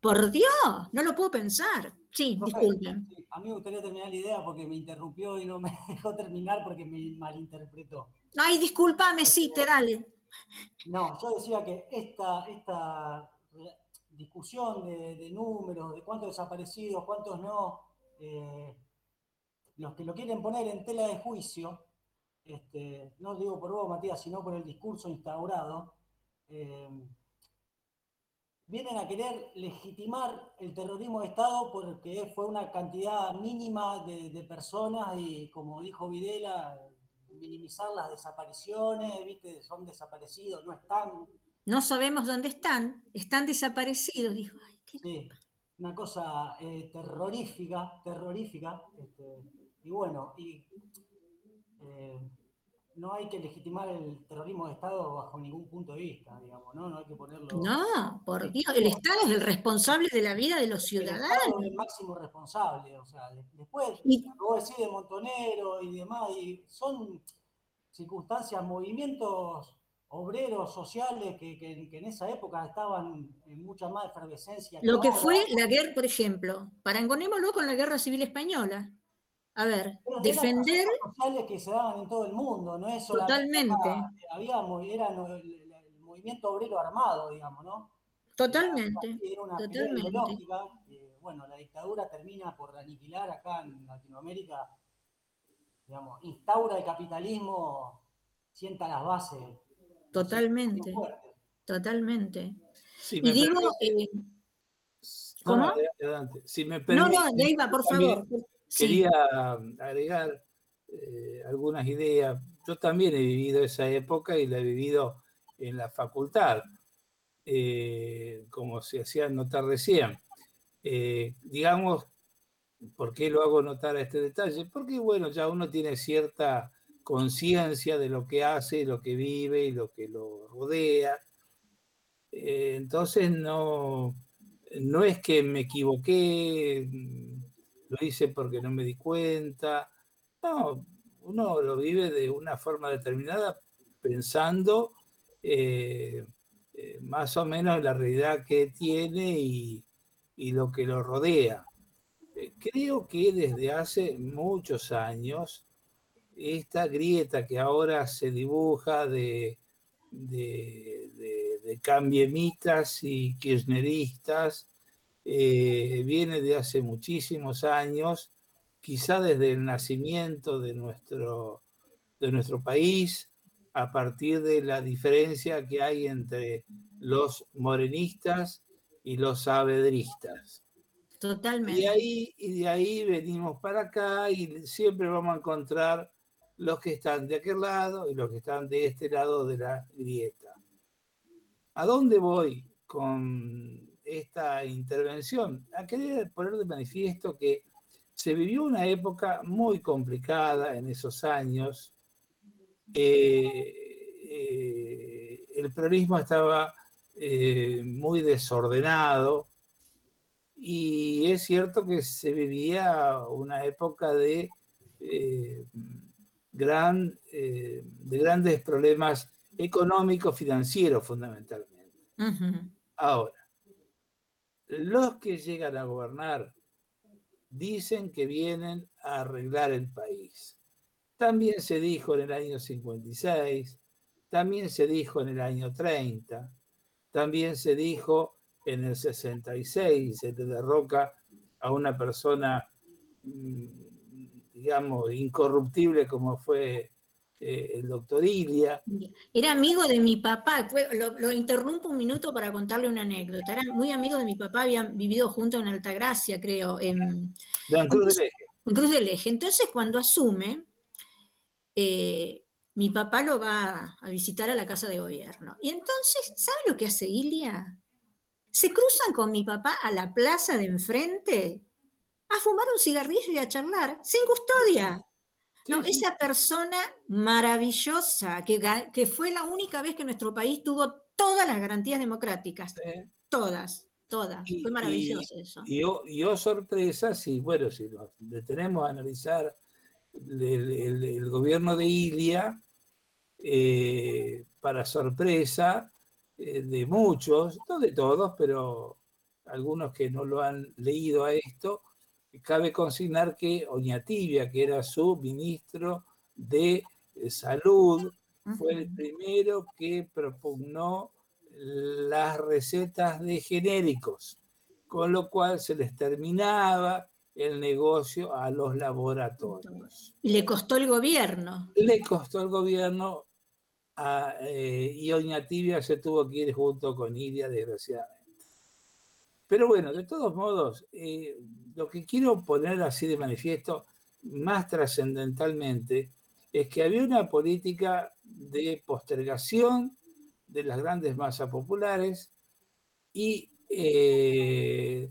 Por Dios, no lo puedo pensar. Sí, disculpen. a mí me gustaría terminar la idea porque me interrumpió y no me (laughs) dejó terminar porque me malinterpretó. Ay, discúlpame, sí, te dale. No, yo decía que esta, esta discusión de, números, de cuántos desaparecidos, cuántos no, eh, los que lo quieren poner en tela de juicio, este, no digo por vos, Matías, sino por el discurso instaurado, eh, vienen a querer legitimar el terrorismo de Estado porque fue una cantidad mínima de, personas y, como dijo Videla, minimizar las desapariciones, ¿viste? son desaparecidos, no están. No sabemos dónde están, están desaparecidos, dijo. sí, una cosa eh, terrorífica, terrorífica. Este, y bueno, y eh, no hay que legitimar el terrorismo de Estado bajo ningún punto de vista, digamos, ¿no? No hay que ponerlo. No, por Dios, el Estado es el responsable de la vida de los ciudadanos. El Estado es el máximo responsable, o sea, después, y, vos decís de Montonero y demás, y son circunstancias, movimientos obreros, sociales, que, que, en esa época estaban en mucha más efervescencia. Lo que fue la guerra, por ejemplo, parangonémoslo con la guerra civil española a ver, defender... sociales que se daban en todo el mundo, no es Totalmente. Había, era el, movimiento obrero armado, digamos, ¿no? Totalmente. Era una totalmente. bueno, la dictadura termina por aniquilar acá en Latinoamérica, digamos, instaura el capitalismo, sienta las bases. Totalmente. Totalmente. y digo... Eh, ¿Cómo? No, Si me no, no, iba, por favor. Quería agregar eh, algunas ideas. Yo también he vivido esa época y la he vivido en la facultad. eh, como se hacía notar recién. Eh, digamos, ¿por qué lo hago notar a este detalle? Porque, bueno, ya uno tiene cierta conciencia de lo que hace, lo que vive y lo que lo rodea. Entonces, no, no es que me equivoqué, lo hice porque no me di cuenta. No, uno lo vive de una forma determinada pensando eh, eh, más o menos la realidad que tiene y, lo que lo rodea. Eh, creo que desde hace muchos años esta grieta que ahora se dibuja de, de, de, cambiemitas y kirchneristas viene de hace muchísimos años, quizá desde el nacimiento de nuestro, de nuestro país, a partir de la diferencia que hay entre los morenistas y los sabedristas. Totalmente. Y, ahí, y de ahí venimos para acá y siempre vamos a encontrar los que están de aquel lado y los que están de este lado de la grieta. ¿A dónde voy con esta intervención? A querer poner de manifiesto que se vivió una época muy complicada en esos años, eh, eh, el peronismo estaba eh, muy desordenado y es cierto que se vivía una época de, gran, de grandes problemas económicos, financieros fundamentalmente. Ahora, los que llegan a gobernar dicen que vienen a arreglar el país. También se dijo en el año 56, también se dijo en el año 30, también se dijo en el 66, se te derroca a una persona, mm, digamos, incorruptible como fue eh, el doctor Ilia. Era amigo de mi papá, lo, interrumpo un minuto para contarle una anécdota. Era muy amigo de mi papá, habían vivido juntos en Altagracia, creo, en, Cruz del Eje. En Cruz del Eje. Entonces, cuando asume, eh, mi papá lo va a visitar a la casa de gobierno. Y entonces, ¿sabe lo que hace Ilia? Se cruzan con mi papá a la plaza de enfrente a fumar un cigarrillo y a charlar, sin custodia. No, esa persona maravillosa, que, que, fue la única vez que nuestro país tuvo todas las garantías democráticas. Todas, todas. fue maravilloso eso. Y yo, sorpresa, si, bueno, si nos detenemos a analizar el, gobierno de Ilia, eh, para sorpresa eh, de muchos, no de todos, pero algunos que no lo han leído a esto, cabe consignar que Oñatibia, que era su ministro de eh, Salud, fue el primero que propugnó las recetas de genéricos, con lo cual se les terminaba el negocio a los laboratorios. Y le costó el gobierno. Le costó el gobierno eh, y Oñatibia se tuvo que ir junto con Iria, desgraciadamente. Pero bueno, de todos modos, eh, lo que quiero poner así de manifiesto más trascendentalmente es que había una política de postergación de las grandes masas populares y eh,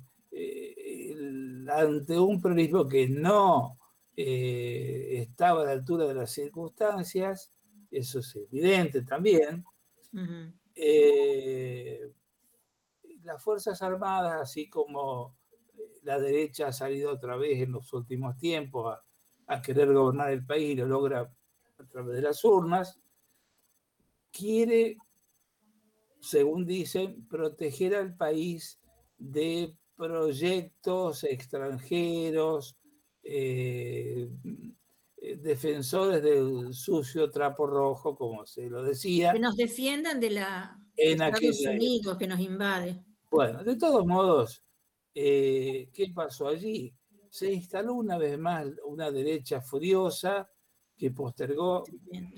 ante un peronismo que no estaba a la altura de las circunstancias, eso es evidente también. Eh, las Fuerzas Armadas, así como eh, la derecha ha salido otra vez en los últimos tiempos a, querer gobernar el país y lo logra a través de las urnas, quiere, según dicen, proteger al país de proyectos extranjeros, eh, eh, defensores del sucio trapo rojo, como se lo decía. Que nos defiendan de la en Estados Unidos que nos invade. Bueno, de todos modos, eh, ¿qué pasó allí? Se instaló una vez más una derecha furiosa que postergó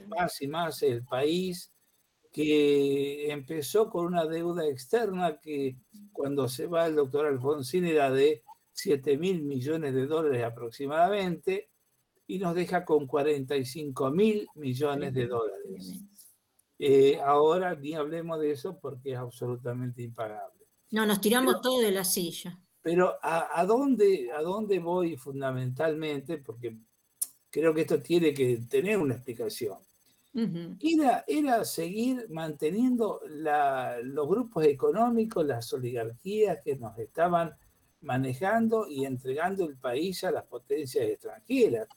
más y más el país, que empezó con una deuda externa que cuando se va el doctor Alfonsín era de 7 mil millones de dólares aproximadamente, y nos deja con 45 mil millones de dólares. Eh, ahora ni hablemos de eso porque es absolutamente impagable. No, nos tiramos todo de la silla. Pero ¿a, dónde, ¿a dónde voy fundamentalmente? Porque creo que esto tiene que tener una explicación. era, era seguir manteniendo los grupos económicos, las oligarquías que nos estaban manejando y entregando el país a las potencias extranjeras.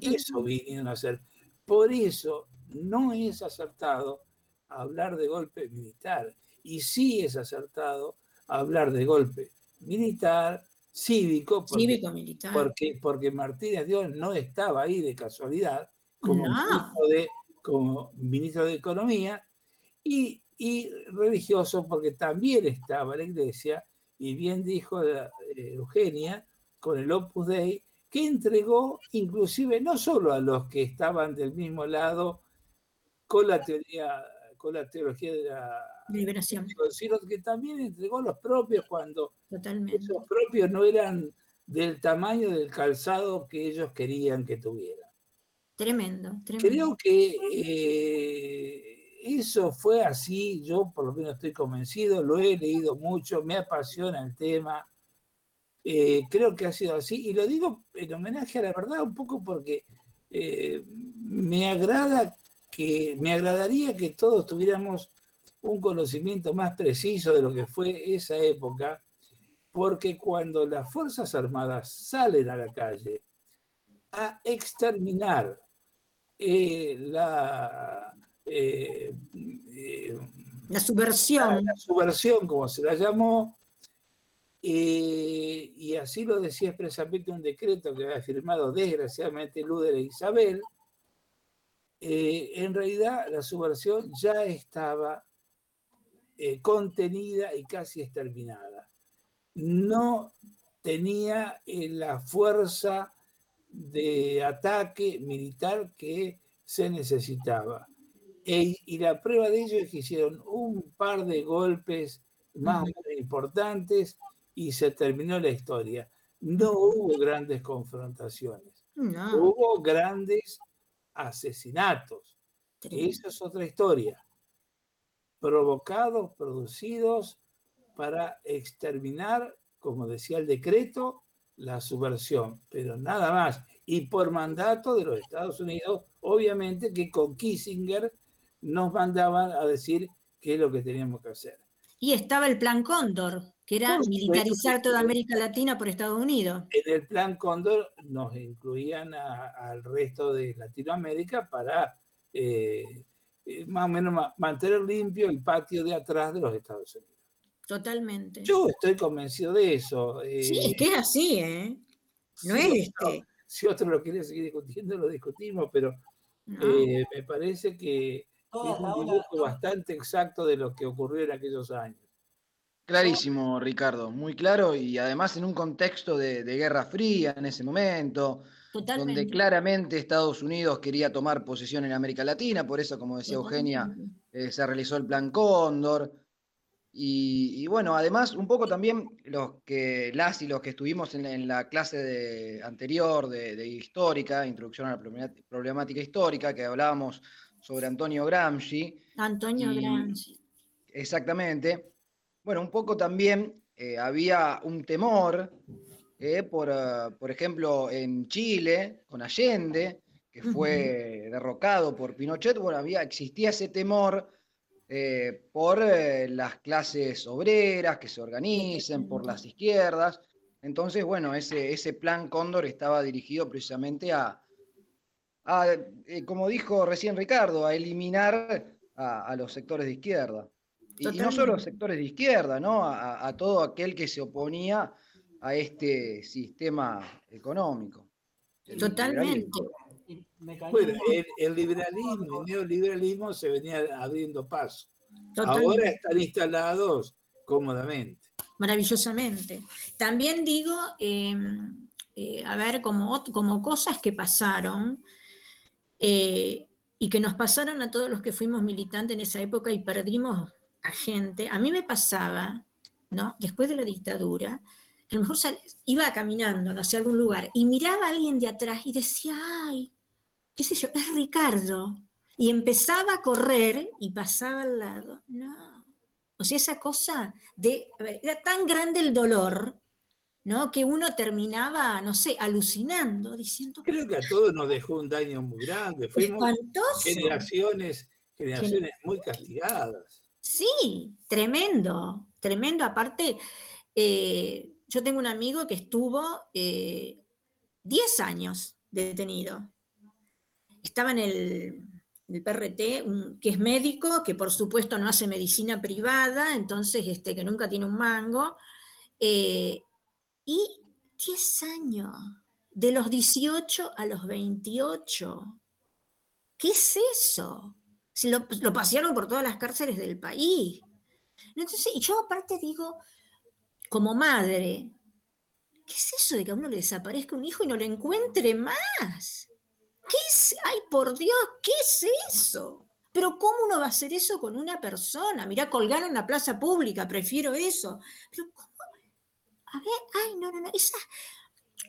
Eso vinieron a hacer. Por eso no es acertado hablar de golpe militar. Y sí es acertado hablar de golpe militar, cívico, porque, cívico militar. Porque, porque Martínez Dios no estaba ahí de casualidad como, ministro, de, como ministro de Economía y, y, religioso porque también estaba la iglesia y bien dijo eh, Eugenia con el Opus Dei que entregó inclusive no solo a los que estaban del mismo lado con la teoría, con la teología de la liberación, sino que también entregó los propios cuando esos propios no eran del tamaño del calzado que ellos querían que tuvieran. Tremendo, tremendo. Creo que eh, eso fue así, yo por lo menos estoy convencido, lo he leído mucho, me apasiona el tema, eh, creo que ha sido así, y lo digo en homenaje a la verdad un poco porque eh, me agrada que, me agradaría que todos tuviéramos un conocimiento más preciso de lo que fue esa época, porque cuando las Fuerzas Armadas salen a la calle a exterminar eh, la, la subversión. La, subversión, como se la llamó, eh, y así lo decía expresamente un decreto que había firmado desgraciadamente Luder e Isabel, eh, en realidad la subversión ya estaba eh, contenida y casi exterminada. No tenía la fuerza de ataque militar que se necesitaba. E, y la prueba de ello es que hicieron un par de golpes más importantes y se terminó la historia. No hubo grandes confrontaciones, hubo grandes asesinatos. Esa es otra historia. Provocados, producidos para exterminar, como decía el decreto, la subversión, pero nada más. Y por mandato de los Estados Unidos, obviamente que con Kissinger nos mandaban a decir qué es lo que teníamos que hacer. Y estaba el Plan Cóndor, que era militarizar toda América Latina por Estados Unidos. En el Plan Cóndor nos incluían al resto de Latinoamérica para eh, eh, más o menos mantener limpio el patio de atrás de los Estados Unidos. Totalmente. Yo estoy convencido de eso. sí, es que es así, ¿eh? No es este. Si otro lo quiere seguir discutiendo, lo discutimos, pero me parece que es un dibujo bastante exacto de lo que ocurrió en aquellos años. Clarísimo, Ricardo, muy claro y además en un contexto de, Guerra Fría en ese momento, donde claramente Estados Unidos quería tomar posesión en América Latina, por eso, como decía Eugenia, eh, se realizó el Plan Cóndor. Y, bueno, además, un poco también los que las y los que estuvimos en, la clase anterior de, de, histórica, introducción a la problemática histórica, que hablábamos sobre Antonio Gramsci. Antonio Gramsci. Exactamente. Bueno, un poco también eh, había un temor, eh, por, ah, por, ejemplo, en Chile, con Allende, que fue derrocado por Pinochet, bueno, había, existía ese temor eh, por las clases obreras que se organicen, por las izquierdas. Entonces, bueno, ese, ese plan Cóndor estaba dirigido precisamente a, eh, como dijo recién Ricardo, a eliminar a, los sectores de izquierda. Y, no solo los sectores de izquierda, ¿no? A, todo aquel que se oponía a este sistema económico. Totalmente. Bueno, el, liberalismo, el neoliberalismo se venía abriendo paso. Ahora están instalados cómodamente. Maravillosamente. También digo, em, eh, a ver, como, como cosas que pasaron, eh, y que nos pasaron a todos los que fuimos militantes en esa época y perdimos a gente. A mí me pasaba, ¿no? Después de la dictadura, a lo mejor iba caminando hacia algún lugar y miraba a alguien de atrás y decía, ay, qué sé yo, es Ricardo. y empezaba a correr y pasaba al lado. No. O sea, esa cosa de, era tan grande el dolor, ¿no? Que uno terminaba, no sé, alucinando, diciendo... Creo que a todos nos dejó un daño muy grande. Fuimos generaciones, generaciones muy castigadas. Sí, tremendo, tremendo. Aparte, eh, yo tengo un amigo que estuvo 10 eh, años detenido. Estaba en el, PRT, que es médico, que por supuesto no hace medicina privada, entonces este, que nunca tiene un mango. Eh, y 10 años, de los 18 a los 28. ¿Qué es eso? Lo, lo pasearon por todas las cárceles del país. Entonces, y yo aparte digo, como madre, ¿qué es eso de que a uno le desaparezca un hijo y no lo encuentre más? ¿Qué es? ¡Ay, por Dios! ¿Qué es eso? Pero ¿cómo uno va a hacer eso con una persona? Mirá, colgar en la plaza pública, prefiero eso. Pero ¿cómo? A ver, ay, no, no, no, esa...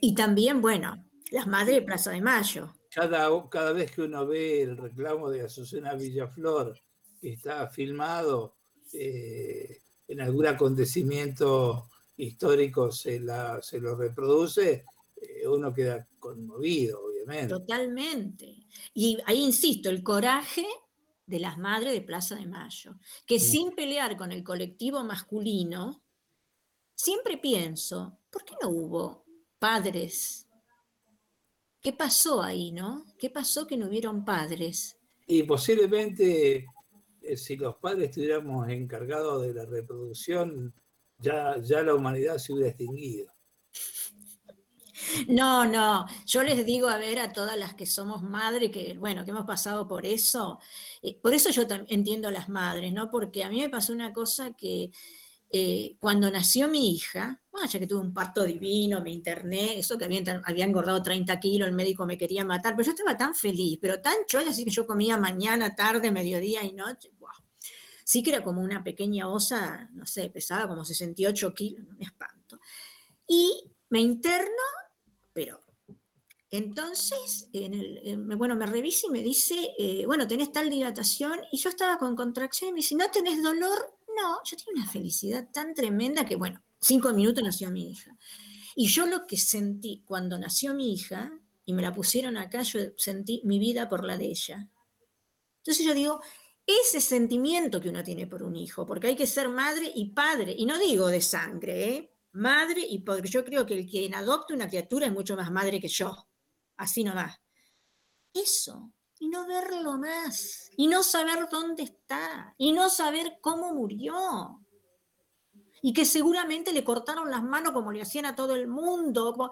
Y también, bueno, las madres de Plaza de Mayo. Cada, cada vez que uno ve el reclamo de Azucena Villaflor, que está filmado eh, en algún acontecimiento histórico se, la, se lo reproduce, eh, uno queda conmovido, obviamente. Totalmente. Y ahí insisto, el coraje de las madres de Plaza de Mayo, que sin pelear con el colectivo masculino, siempre pienso, ¿por qué no hubo padres? ¿Qué pasó ahí, no? ¿Qué pasó que no hubieron padres? Y posiblemente eh, si los padres estuviéramos encargados de la reproducción, ya, ya la humanidad se hubiera extinguido. No, no, yo les digo a ver a todas las que somos madres, que bueno, que hemos pasado por eso, eh, por eso yo entiendo a las madres, ¿no? Porque a mí me pasó una cosa que eh, cuando nació mi hija, bueno, ya que tuve un parto divino, me interné, eso que había, había, engordado 30 kilos, el médico me quería matar, pero yo estaba tan feliz, pero tan chola, así que yo comía mañana, tarde, mediodía y noche, wow. Sí que era como una pequeña osa, no sé, pesaba como 68 kilos, no me espanto. Y me interno, pero entonces, bueno, me revisa y me dice, eh, bueno, tenés tal dilatación, y yo estaba con contracción y me dice, ¿no tenés dolor? No, yo tenía una felicidad tan tremenda que, bueno, cinco minutos nació mi hija. Y yo lo que sentí cuando nació mi hija, y me la pusieron acá, yo sentí mi vida por la de ella. Entonces yo digo, ese sentimiento que uno tiene por un hijo, porque hay que ser madre y padre, y no digo de sangre, ¿eh? madre y padre. Yo creo que el quien adopta una criatura es mucho más madre que yo, así nomás. Eso y no verlo más, y no saber dónde está, y no saber cómo murió. Y que seguramente le cortaron las manos como le hacían a todo el mundo.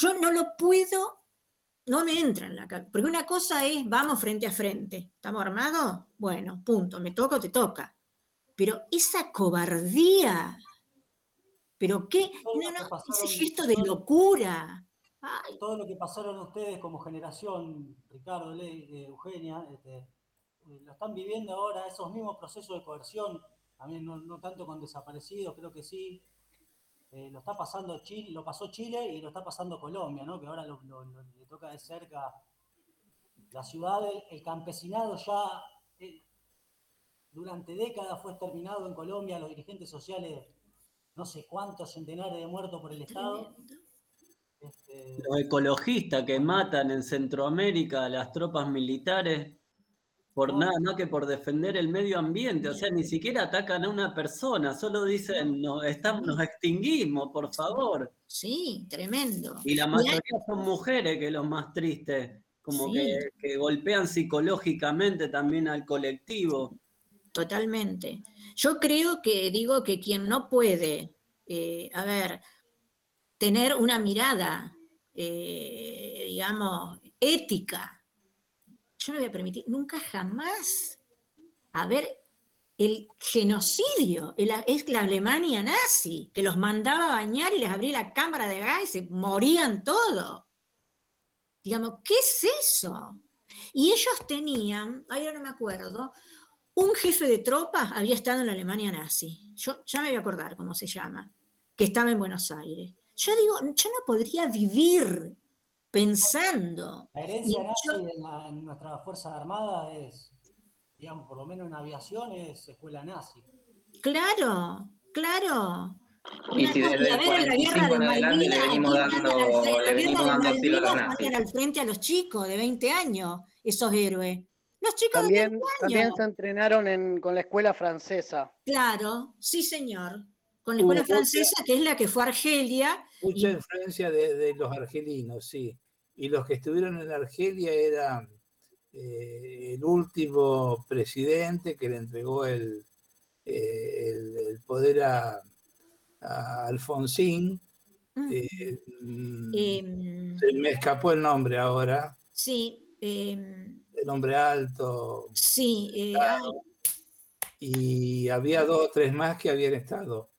Yo no lo puedo, no me entra en la cabeza. Porque una cosa es, vamos frente a frente. ¿Estamos armados? Bueno, punto, me toca o te toca. Pero esa cobardía, pero qué, no, no, ese gesto de locura, todo lo que pasaron ustedes como generación, Ricardo, eh, Eugenia, este, eh, lo están viviendo ahora, esos mismos procesos de coerción, también no, tanto con desaparecidos, creo que sí. Eh, lo está pasando Chile, lo pasó Chile y lo está pasando Colombia, ¿no? que ahora le toca de cerca la ciudad, el, campesinado ya durante décadas fue exterminado en Colombia, los dirigentes sociales, no sé cuántos centenares de muertos por el Estado. Este, Los ecologistas que matan en Centroamérica a las tropas militares por nada más que por defender el medio ambiente, o sea, ni siquiera atacan a una persona, solo dicen, no, estamos, nos extinguimos, por favor. Sí, tremendo. Y la mayoría son mujeres, que es lo más triste, como que, golpean psicológicamente también al colectivo. Totalmente. Yo creo que digo que quien no puede, eh, a ver, tener una mirada, eh, digamos, ética. Yo no voy a permitir nunca jamás a ver el genocidio, es la Alemania nazi, que los mandaba a bañar y les abría la cámara de gas y se morían todos. Digamos, ¿qué es eso? Y ellos tenían, ahora no me acuerdo, un jefe de tropas había estado en la Alemania nazi. Yo ya me voy a acordar cómo se llama, que estaba en Buenos Aires. Yo digo, yo no podría vivir pensando. La herencia nazi en, nuestras Fuerzas Armadas es, digamos, por lo menos en aviación, es escuela nazi. Claro, claro. Y si desde el 45 en adelante le venimos dando, le venimos dando asilo a los nazis. al frente a los chicos de 20 años, esos héroes. Los chicos también, de 20 años. También se entrenaron en, con la escuela francesa. Claro, sí señor. Con la escuela francesa, que es la que fue Argelia. Mucha influencia de, de, los argelinos, sí. Y los que estuvieron en Argelia eran eh, el último presidente que le entregó el, eh, el, el poder a, a Alfonsín. Eh, eh, me escapó el nombre ahora. Sí. Eh, el hombre alto. Sí. y había dos o tres más que habían estado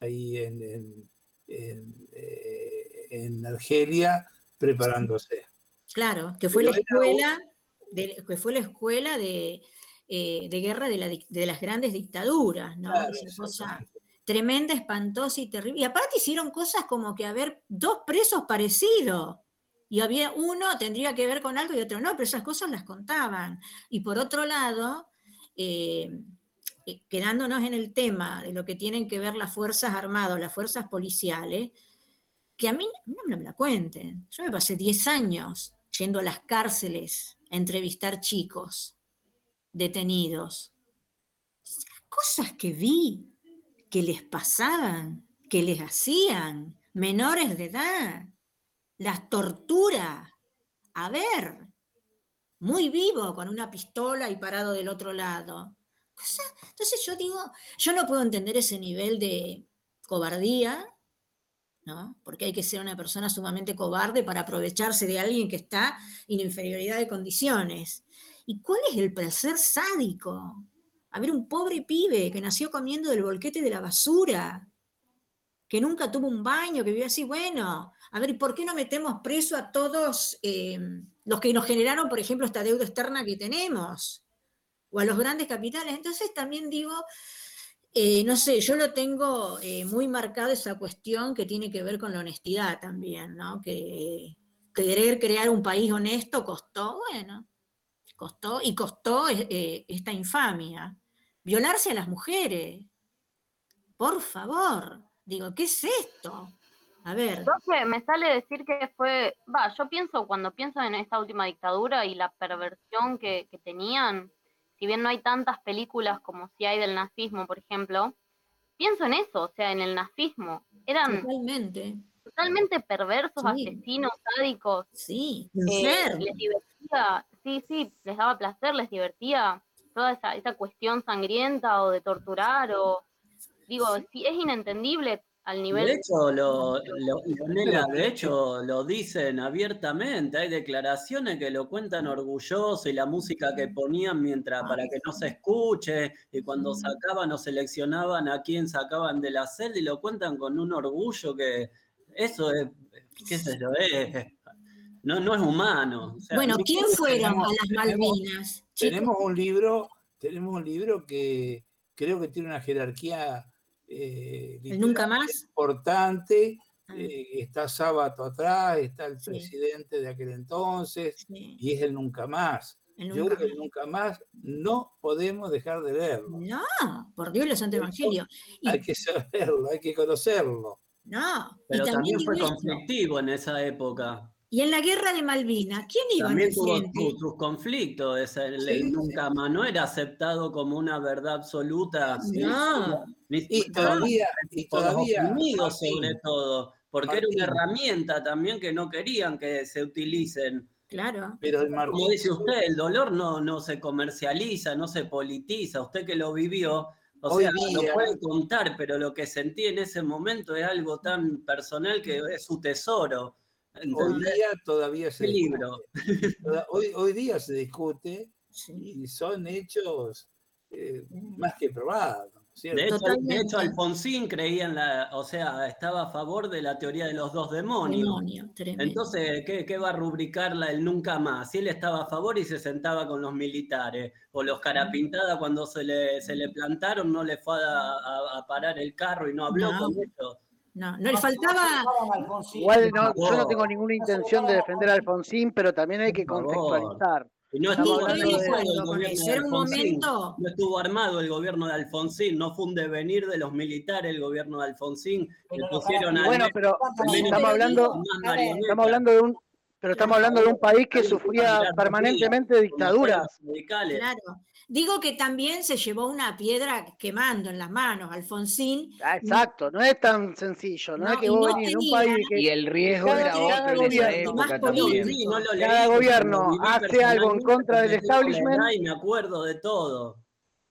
ahí en, en, en, en Argelia preparándose. Claro, que fue la escuela, de, que fue la escuela de, de guerra de, la, de, las grandes dictaduras, ¿no? Claro, cosa tremenda, espantosa y terrible. Y aparte hicieron cosas como que haber dos presos parecidos. Y había uno tendría que ver con algo y otro no, pero esas cosas las contaban. Y por otro lado, eh, quedándonos en el tema de lo que tienen que ver las Fuerzas Armadas, las Fuerzas Policiales, que a mí no, me la cuenten. Yo me pasé 10 años yendo a las cárceles a entrevistar chicos detenidos. Cosas que vi, que les pasaban, que les hacían, menores de edad, las torturas. A ver, muy vivo, con una pistola y parado del otro lado. Entonces yo digo, yo no puedo entender ese nivel de cobardía, ¿no? Porque hay que ser una persona sumamente cobarde para aprovecharse de alguien que está en inferioridad de condiciones. ¿Y cuál es el placer sádico? A ver, un pobre pibe que nació comiendo del bolquete de la basura, que nunca tuvo un baño, que vivió así, bueno, a ver, ¿por qué no metemos preso a todos eh, los que nos generaron, por ejemplo, esta deuda externa que tenemos? O a los grandes capitales. Entonces también digo, eh, no sé, yo lo tengo eh, muy marcado esa cuestión que tiene que ver con la honestidad también, ¿no? Que querer crear un país honesto costó, bueno, costó y costó eh, esta infamia. Violarse a las mujeres. Por favor, digo, ¿qué es esto? A ver. Me sale decir que fue, va, yo pienso, cuando pienso en esta última dictadura y la perversión que tenían, si bien no hay tantas películas como si hay del nazismo, por ejemplo, pienso en eso, o sea, en el nazismo. Eran totalmente, totalmente perversos, sí. asesinos, sádicos. Sí, eh, les divertía, sí, sí, les daba placer, les divertía toda esa, esa cuestión sangrienta o de torturar o digo, sí, es inentendible al nivel. De hecho, lo, de hecho, lo dicen abiertamente. Hay declaraciones que lo cuentan orgulloso y la música que ponían mientras para que no se escuche. Y cuando sacaban o seleccionaban a quién sacaban de la celda y lo cuentan con un orgullo que eso es, qué sé yo, es, no, no es humano. O sea, bueno, ¿quién fueron a las Malvinas? Tenemos un libro, tenemos un libro que creo que tiene una jerarquía eh, nunca más importante. Eh, está Sábato atrás, está el sí. presidente de aquel entonces, sí. y es el nunca más. El Yo nunca creo que el nunca más no podemos dejar de leerlo. No, por Dios, los Santo Evangelio. Y, hay que saberlo, hay que conocerlo. No, pero también, también, fue conflictivo en esa época. Y en la guerra de Malvinas, ¿quién iba También tuvo sus, conflictos, esa ley Sí, nunca más no era aceptado como una verdad absoluta. No. Ni- Y todavía, y todavía, Martín, sobre todo, porque era una herramienta también que no querían que se utilicen. Claro. pero el Como dice usted, el dolor no, no se comercializa, no se politiza. Usted que lo vivió, o Hoy sea, día- lo puede contar, pero lo que sentí en ese momento es algo tan personal que es su tesoro. Hoy día todavía se ¿Qué libro? Hoy, hoy día se discute Sí. y son hechos eh, más que probados. De hecho, de hecho, Alfonsín creía en la, o sea, estaba a favor de la teoría de los dos demonios. Demonio. Entonces, ¿qué, qué va a rubricarla el nunca más? Si él estaba a favor y se sentaba con los militares, o los carapintadas cuando se le, se le plantaron no le fue a, a- a parar el carro y no habló No. con ellos. No, no le faltaba. Igual no, yo no tengo ninguna intención de defender a Alfonsín, pero también hay que contextualizar. no estuvo, armado el gobierno de Alfonsín, no fue un devenir de los militares el gobierno de Alfonsín. bueno, pero estamos hablando, estamos hablando de un pero estamos hablando de un país que sufría permanentemente dictaduras. Claro. Digo que también se llevó una piedra quemando en las manos, Alfonsín. Ah, exacto, no es tan sencillo, no, es que vos venís en un país que... Y el riesgo era otro en esa época también. cada gobierno hace algo en contra del establishment. Y me acuerdo de todo.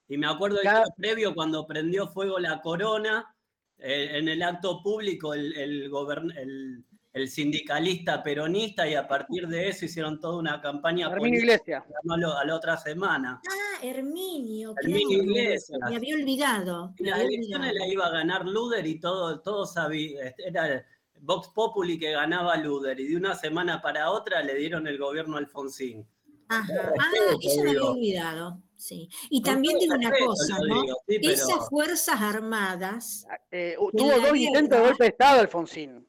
Y me acuerdo del previo cuando prendió fuego la corona, eh, en el acto público el, el, el el sindicalista peronista y a partir de eso hicieron toda una campaña Herminio Iglesias. A la otra semana. Ah, Herminio. Herminio Iglesias. Me había olvidado. la elección la iba a ganar Luder y todo, todo sabía, este, era Vox Populi que ganaba Luder y de una semana para otra le dieron el gobierno a Alfonsín. Ajá. Ah, eso me había olvidado. Sí. Y también digo una cosa, ¿no? Esas Fuerzas Armadas. Eh, tuvo dos intentos de golpe de Estado, Alfonsín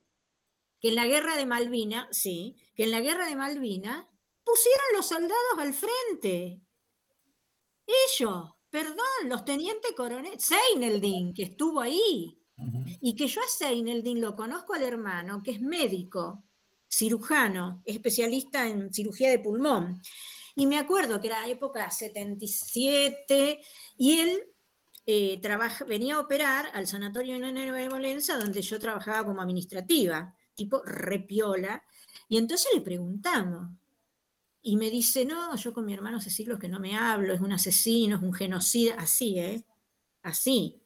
que en la guerra de Malvina, sí, que en la guerra de Malvina pusieron los soldados al frente. Ellos, perdón, los tenientes coronel, Seineldin, que estuvo ahí, y que yo a Seineldin lo conozco al hermano, que es médico, cirujano, especialista en cirugía de pulmón. Y me acuerdo que era época 77, y él eh, venía a operar al Sanatorio de Nueva Molenza, donde yo trabajaba como administrativa tipo repiola. Y entonces le preguntamos. Y me dice, no, yo con mi hermano hace siglos que no me hablo, es un asesino, es un genocida, así, ¿eh? Así.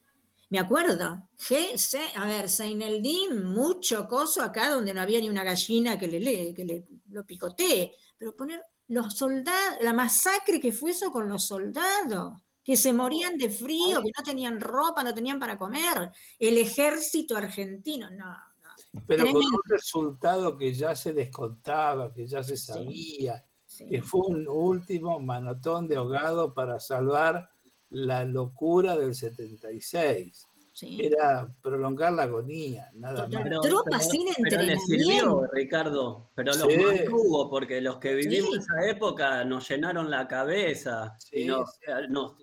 Me acuerdo. G, a ver, Seineldin, mucho coso acá donde no había ni una gallina que le, que le lo picotee. Pero poner los soldados, la masacre que fue eso con los soldados, que se morían de frío, que no tenían ropa, no tenían para comer. El ejército argentino, no, pero con un resultado que ya se descontaba, que ya se sabía, que fue un último manotón de ahogado para salvar la locura del 76. Era prolongar la agonía, nada más. Tropas sin pero le sirvió, Ricardo, pero lo mantuvo, porque los que vivimos esa época nos llenaron la cabeza y nos,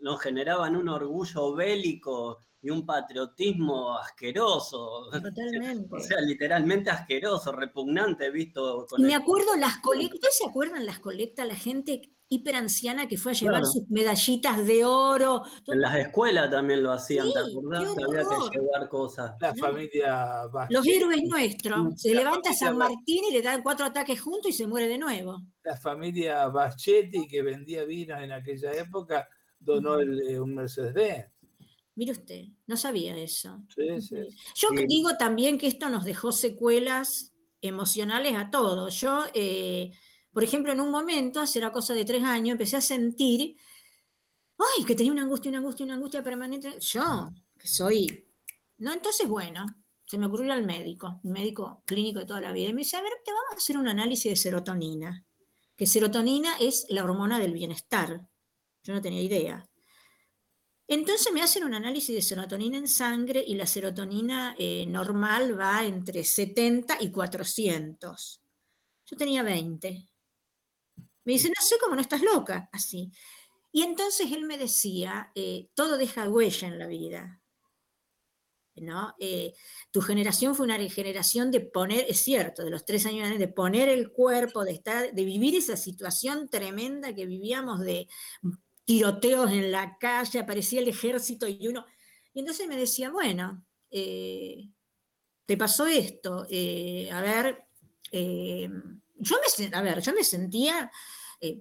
nos generaban un orgullo bélico y un patriotismo asqueroso. Totalmente. (laughs) O sea, literalmente asqueroso, repugnante, visto. y me acuerdo las (laughs) colectas, ¿se acuerdan las colectas? La gente hiperanciana que fue a llevar sus medallitas de oro. En las escuelas también lo hacían, ¿te acordás? Había que llevar cosas. La familia Los héroes nuestros. Se levanta San Martín y le dan cuatro ataques juntos y se muere de nuevo. La familia Bachetti, que vendía vino en aquella época, donó eh, un Mercedes-Benz. Mire usted, no sabía eso. Yo digo también que esto nos dejó secuelas emocionales a todos. Yo, eh, por ejemplo, en un momento, hace la cosa de tres años, empecé a sentir, ay, que tenía una angustia, una angustia, una angustia permanente. Yo, que soy... No, entonces, bueno, se me ocurrió al médico, un médico clínico de toda la vida, y me dice, a ver, te vamos a hacer un análisis de serotonina, que serotonina es la hormona del bienestar. Yo no tenía idea. Entonces me hacen un análisis de serotonina en sangre y la serotonina eh, normal va entre 70 y 400. Yo tenía 20. Me dice, no sé cómo no estás loca, así. Y entonces él me decía, eh, todo deja huella en la vida. ¿no? Eh, tu generación fue una generación de poner, es cierto, de los tres años de poner el cuerpo, de estar, de vivir esa situación tremenda que vivíamos de tiroteos en la calle, aparecía el ejército y uno... Y entonces me decía, bueno, eh, te pasó esto, a ver, yo me, a ver, yo me sentía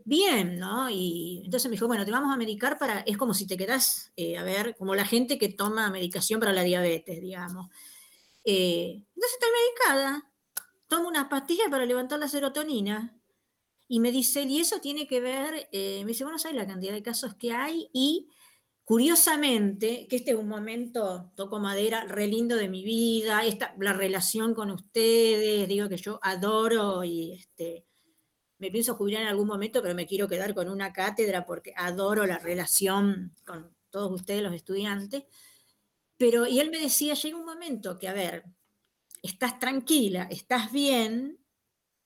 bien, ¿no? Y entonces me dijo, bueno, te vamos a medicar para, es como si te quedas, a ver, como la gente que toma medicación para la diabetes, digamos. entonces estoy medicada, tomo una pastilla para levantar la serotonina, y me dice, y eso tiene que ver, eh, me dice, bueno, ¿sabes la cantidad de casos que hay? Y curiosamente, que este es un momento, toco madera, re lindo de mi vida, esta, la relación con ustedes, digo que yo adoro y este, me pienso jubilar en algún momento, pero me quiero quedar con una cátedra porque adoro la relación con todos ustedes, los estudiantes. Pero, y él me decía, llega un momento que, a ver, estás tranquila, estás bien,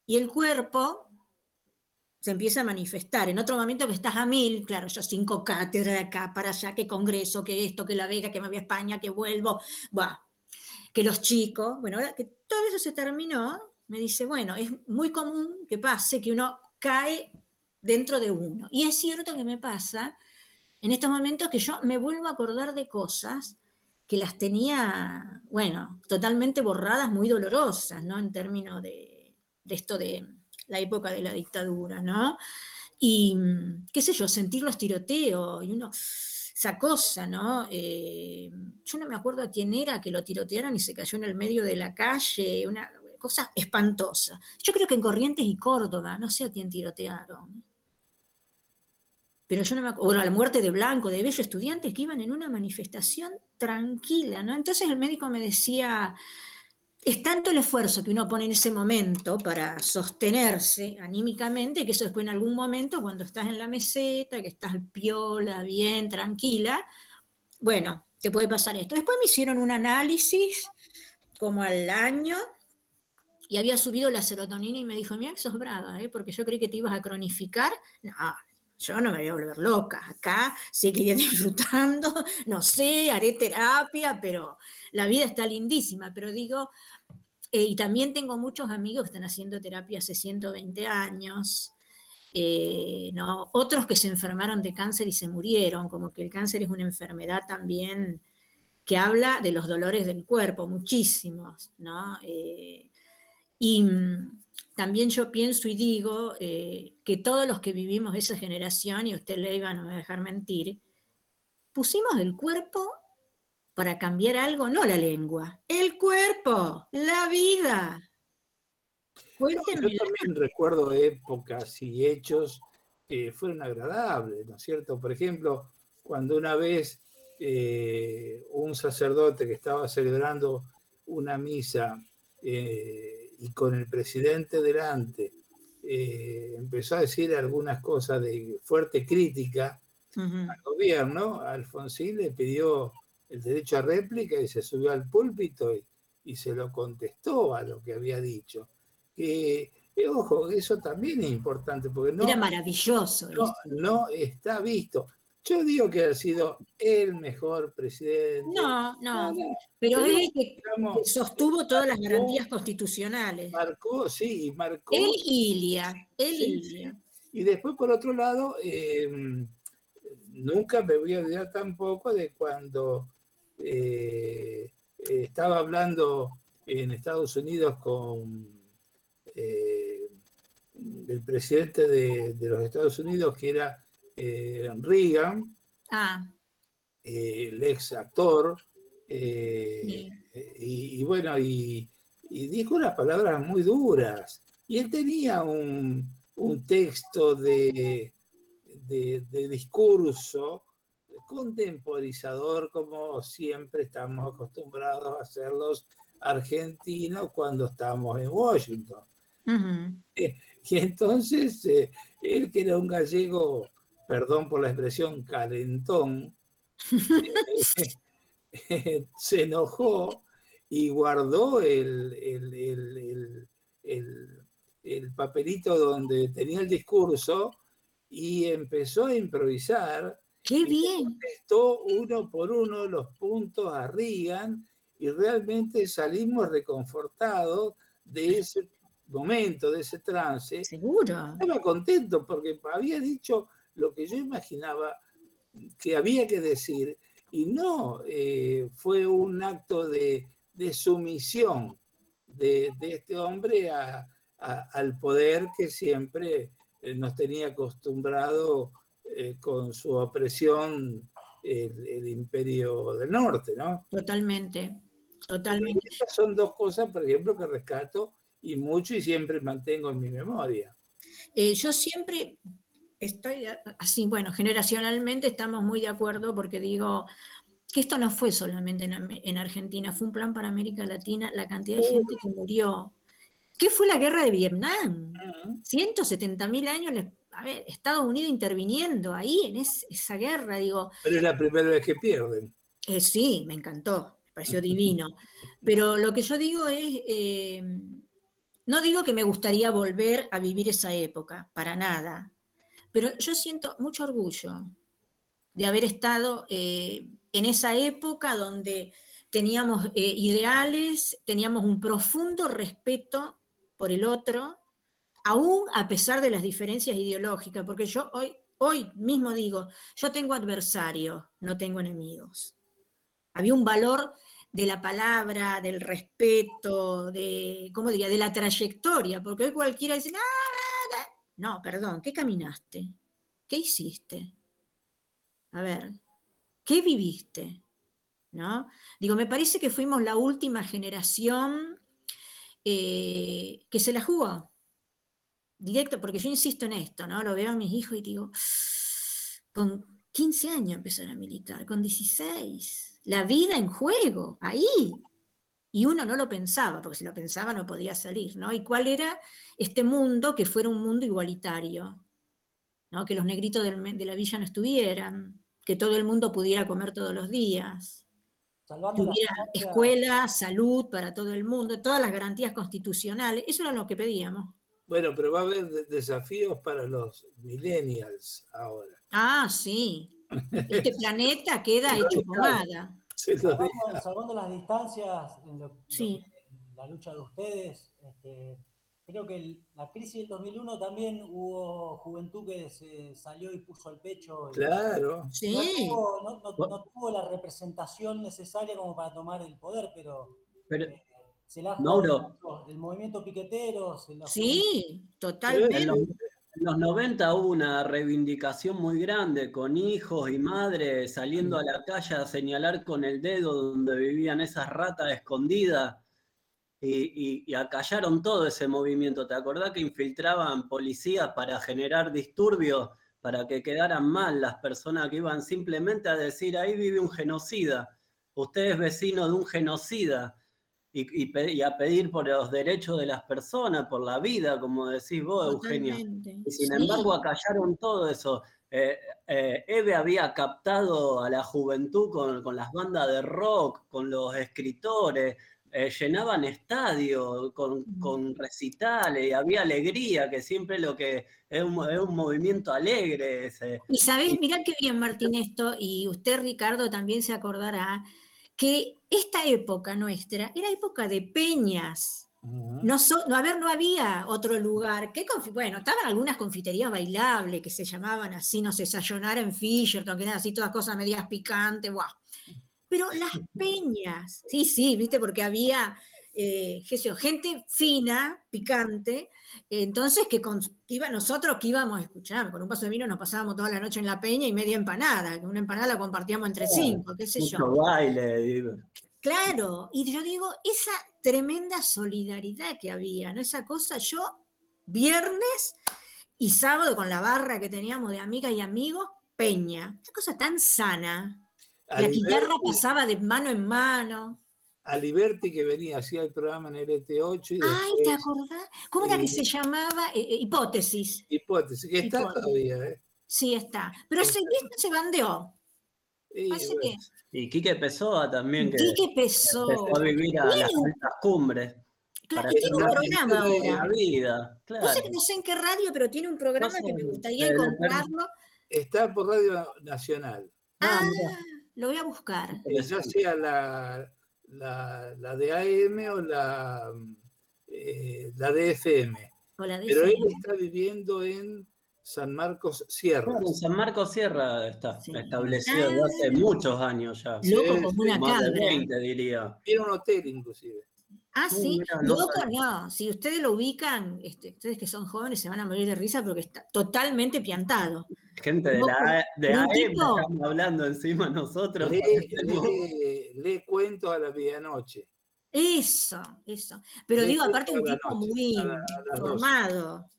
y el cuerpo se empieza a manifestar. En otro momento que estás a mil, claro, yo cinco cátedras de acá para allá, que congreso, que esto, que la Vega, que me voy a España, que vuelvo, bah, que los chicos, bueno, ahora que todo eso se terminó, me dice, bueno, es muy común que pase que uno cae dentro de uno. Y es cierto que me pasa en estos momentos que yo me vuelvo a acordar de cosas que las tenía, bueno, totalmente borradas, muy dolorosas, ¿no? En términos de, esto de la época de la dictadura, ¿no? Y, qué sé yo, sentir los tiroteos y uno, esa cosa, ¿no? Eh, yo no me acuerdo a quién era que lo tirotearon y se cayó en el medio de la calle, una cosa espantosa. Yo creo que en Corrientes y Córdoba, no sé a quién tirotearon pero yo no me acuerdo, la muerte de Blanco, de Bello, estudiantes que iban en una manifestación tranquila, ¿no? Entonces el médico me decía, es tanto el esfuerzo que uno pone en ese momento para sostenerse anímicamente, que eso después en algún momento, cuando estás en la meseta, que estás piola, bien, tranquila, bueno, te puede pasar esto. Después me hicieron un análisis como al año y había subido la serotonina y me dijo, mira, sos brava, ¿eh? porque yo creí que te ibas a cronificar. No, yo no me voy a volver loca. Acá seguiré (laughs) disfrutando, no sé, haré terapia, pero la vida está lindísima. Pero digo, eh, y también tengo muchos amigos que están haciendo terapia hace 120 años. Eh, ¿no? Otros que se enfermaron de cáncer y se murieron, como que el cáncer es una enfermedad también que habla de los dolores del cuerpo, muchísimos, ¿no? Eh, y también yo pienso y digo que todos los que vivimos esa generación, y usted le iba no me a dejar mentir, pusimos el cuerpo para cambiar algo, no la lengua, el cuerpo, la vida. Cuénteme. Yo también recuerdo épocas y hechos que fueron agradables, ¿no es cierto? Por ejemplo, cuando una vez eh, un sacerdote que estaba celebrando una misa eh, y con el presidente delante eh, empezó a decir algunas cosas de fuerte crítica al gobierno, Alfonsín le pidió el derecho a réplica y se subió al púlpito y, se lo contestó a lo que había dicho. Que, ojo, eso también es importante porque no... Era maravilloso. no está visto. Yo digo que ha sido el mejor presidente. No, no, pero él que sostuvo todas las garantías constitucionales. Marcó, sí, marcó. Él Ilia, él Ilia. Y después, por otro lado, em, nunca me voy a olvidar tampoco de cuando eh, estaba hablando en Estados Unidos con eh, el presidente de los Estados Unidos, que era eh, Reagan, ah. el ex actor, y, bueno, y, dijo unas palabras muy duras. Y él tenía un, texto de, de, discurso contemporizador, como siempre estamos acostumbrados a hacer los argentinos cuando estamos en Washington. y entonces, él que era un gallego perdón por la expresión, calentón, (laughs) (laughs) se enojó y guardó el, el, papelito donde tenía el discurso y empezó a improvisar. ¡Qué bien! Contestó uno por uno los puntos a Reagan y realmente salimos reconfortados de ese momento, de ese trance. Seguro. Estaba contento porque había dicho lo que yo imaginaba que había que decir, y no eh, fue un acto de, sumisión de, este hombre al poder que siempre eh, nos tenía acostumbrado eh, con su opresión el, imperio del norte, ¿no? Totalmente, totalmente. estas son dos cosas, por ejemplo, que rescato y mucho y siempre mantengo en mi memoria. yo siempre estoy así, bueno, generacionalmente estamos muy de acuerdo porque digo que esto no fue solamente en, Argentina, fue un plan para América Latina, la cantidad de gente que murió. ¿Qué fue la guerra de Vietnam? 170 mil años, a ver, Estados Unidos interviniendo ahí en esa guerra, digo. Pero es la primera vez que pierden. Eh, sí, me encantó. pareció divino. (laughs) Pero lo que yo digo es, eh, no digo que me gustaría volver a vivir esa época, para nada, pero yo siento mucho orgullo de haber estado eh, en esa época donde teníamos ideales, teníamos un profundo respeto por el otro, aún a pesar de las diferencias ideológicas, porque yo hoy, hoy mismo digo, yo tengo adversarios, no tengo enemigos. Había un valor de la palabra, del respeto, de, ¿cómo diría?, de la trayectoria, porque hoy cualquiera dice, no, perdón, ¿qué caminaste? ¿Qué hiciste? A ver, ¿qué viviste? ¿No? Digo, me parece que fuimos la última generación eh, que se la jugó. Directo, porque yo insisto en esto, ¿no? Lo veo a mis hijos y digo, con 15 años empezaron a militar, con 16 la vida en juego, ahí. Y uno no lo pensaba, porque si lo pensaba no podía salir, ¿no? ¿Y cuál era este mundo que fuera un mundo igualitario? ¿no? Que los negritos de la villa no estuvieran, que todo el mundo pudiera comer todos los días, que hubiera escuela, salud para todo el mundo, todas las garantías constitucionales, eso era lo que pedíamos. Bueno, pero va a haber desafíos para los millennials ahora. Ah, sí, este (laughs) planeta queda hecho pomada. Salvando, las distancias en, la lucha de ustedes, este, creo que la crisis del 2001 también hubo juventud que se salió y puso al pecho. Claro. sí. No tuvo, la representación necesaria como para tomar el poder, pero, eh, se la Mauro. el movimiento piquetero. sí, totalmente. En los 90 hubo una reivindicación muy grande con hijos y madres saliendo a la calle a señalar con el dedo donde vivían esas ratas escondidas y, acallaron todo ese movimiento. ¿Te acordás que infiltraban policías para generar disturbios, para que quedaran mal las personas que iban simplemente a decir, ahí vive un genocida, usted es vecino de un genocida? Y, a pedir por los derechos de las personas, por la vida, como decís vos, Eugenia. Y sin embargo acallaron todo eso. Eh, eh, Eve había captado a la juventud con, las bandas de rock, con los escritores, eh, llenaban estadios con, con, recitales, y había alegría, que siempre lo que es un, movimiento alegre. Ese. Y sabés, mirá qué bien Martín esto, y usted Ricardo también se acordará, que esta época nuestra era época de peñas. No, no, a ver, no había otro lugar. ¿Qué bueno, estaban algunas confiterías bailables que se llamaban así, no sé, desayunar en Fisherton, que eran así todas cosas medias picantes, wow. Pero las (laughs) peñas, sí, sí, viste, porque había eh, gente fina, picante, entonces que, iba, nosotros que íbamos a escuchar, con un paso de vino nos pasábamos toda la noche en la peña y media empanada, que una empanada la compartíamos entre cinco, qué sé yo. baile, Claro, y yo digo, esa tremenda solidaridad que había, ¿no? Esa cosa, yo viernes y sábado con la barra que teníamos de amigas y amigos, peña, esa cosa tan sana. La guitarra pasaba de mano en mano a Liberty que venía, hacía el programa en el ET8. Y Ay, ¿te acordás? ¿Cómo era que se llamaba? Eh, eh, hipótesis. Hipótesis, que está todavía, ¿eh? Sí, está. Pero ese se bandeó. Y, y Quique Pessoa también. Que Quique Pessoa. Empezó a vivir a las altas cumbres. Claro, tiene un programa ahora. Vida, claro. No sé, no sé en qué radio, pero tiene un programa que me gustaría encontrarlo. Está por Radio Nacional. Ah, lo voy a buscar. Ya sea la, la, la de AM o la, eh, la de FM. Pero él está viviendo en San Marcos Sierra. en San Marcos Sierra está establecido desde hace ah. muchos años ya. Loco como una Más de 20, diría. Tiene un hotel inclusive. Ah, sí, loco no. Si ustedes lo ubican, este, ustedes que son jóvenes se van a morir de risa porque está totalmente piantado. Gente de la de AM estamos hablando encima nosotros. (laughs) Le, cuento a la medianoche. Eso, eso. Pero digo, aparte un tipo muy formado.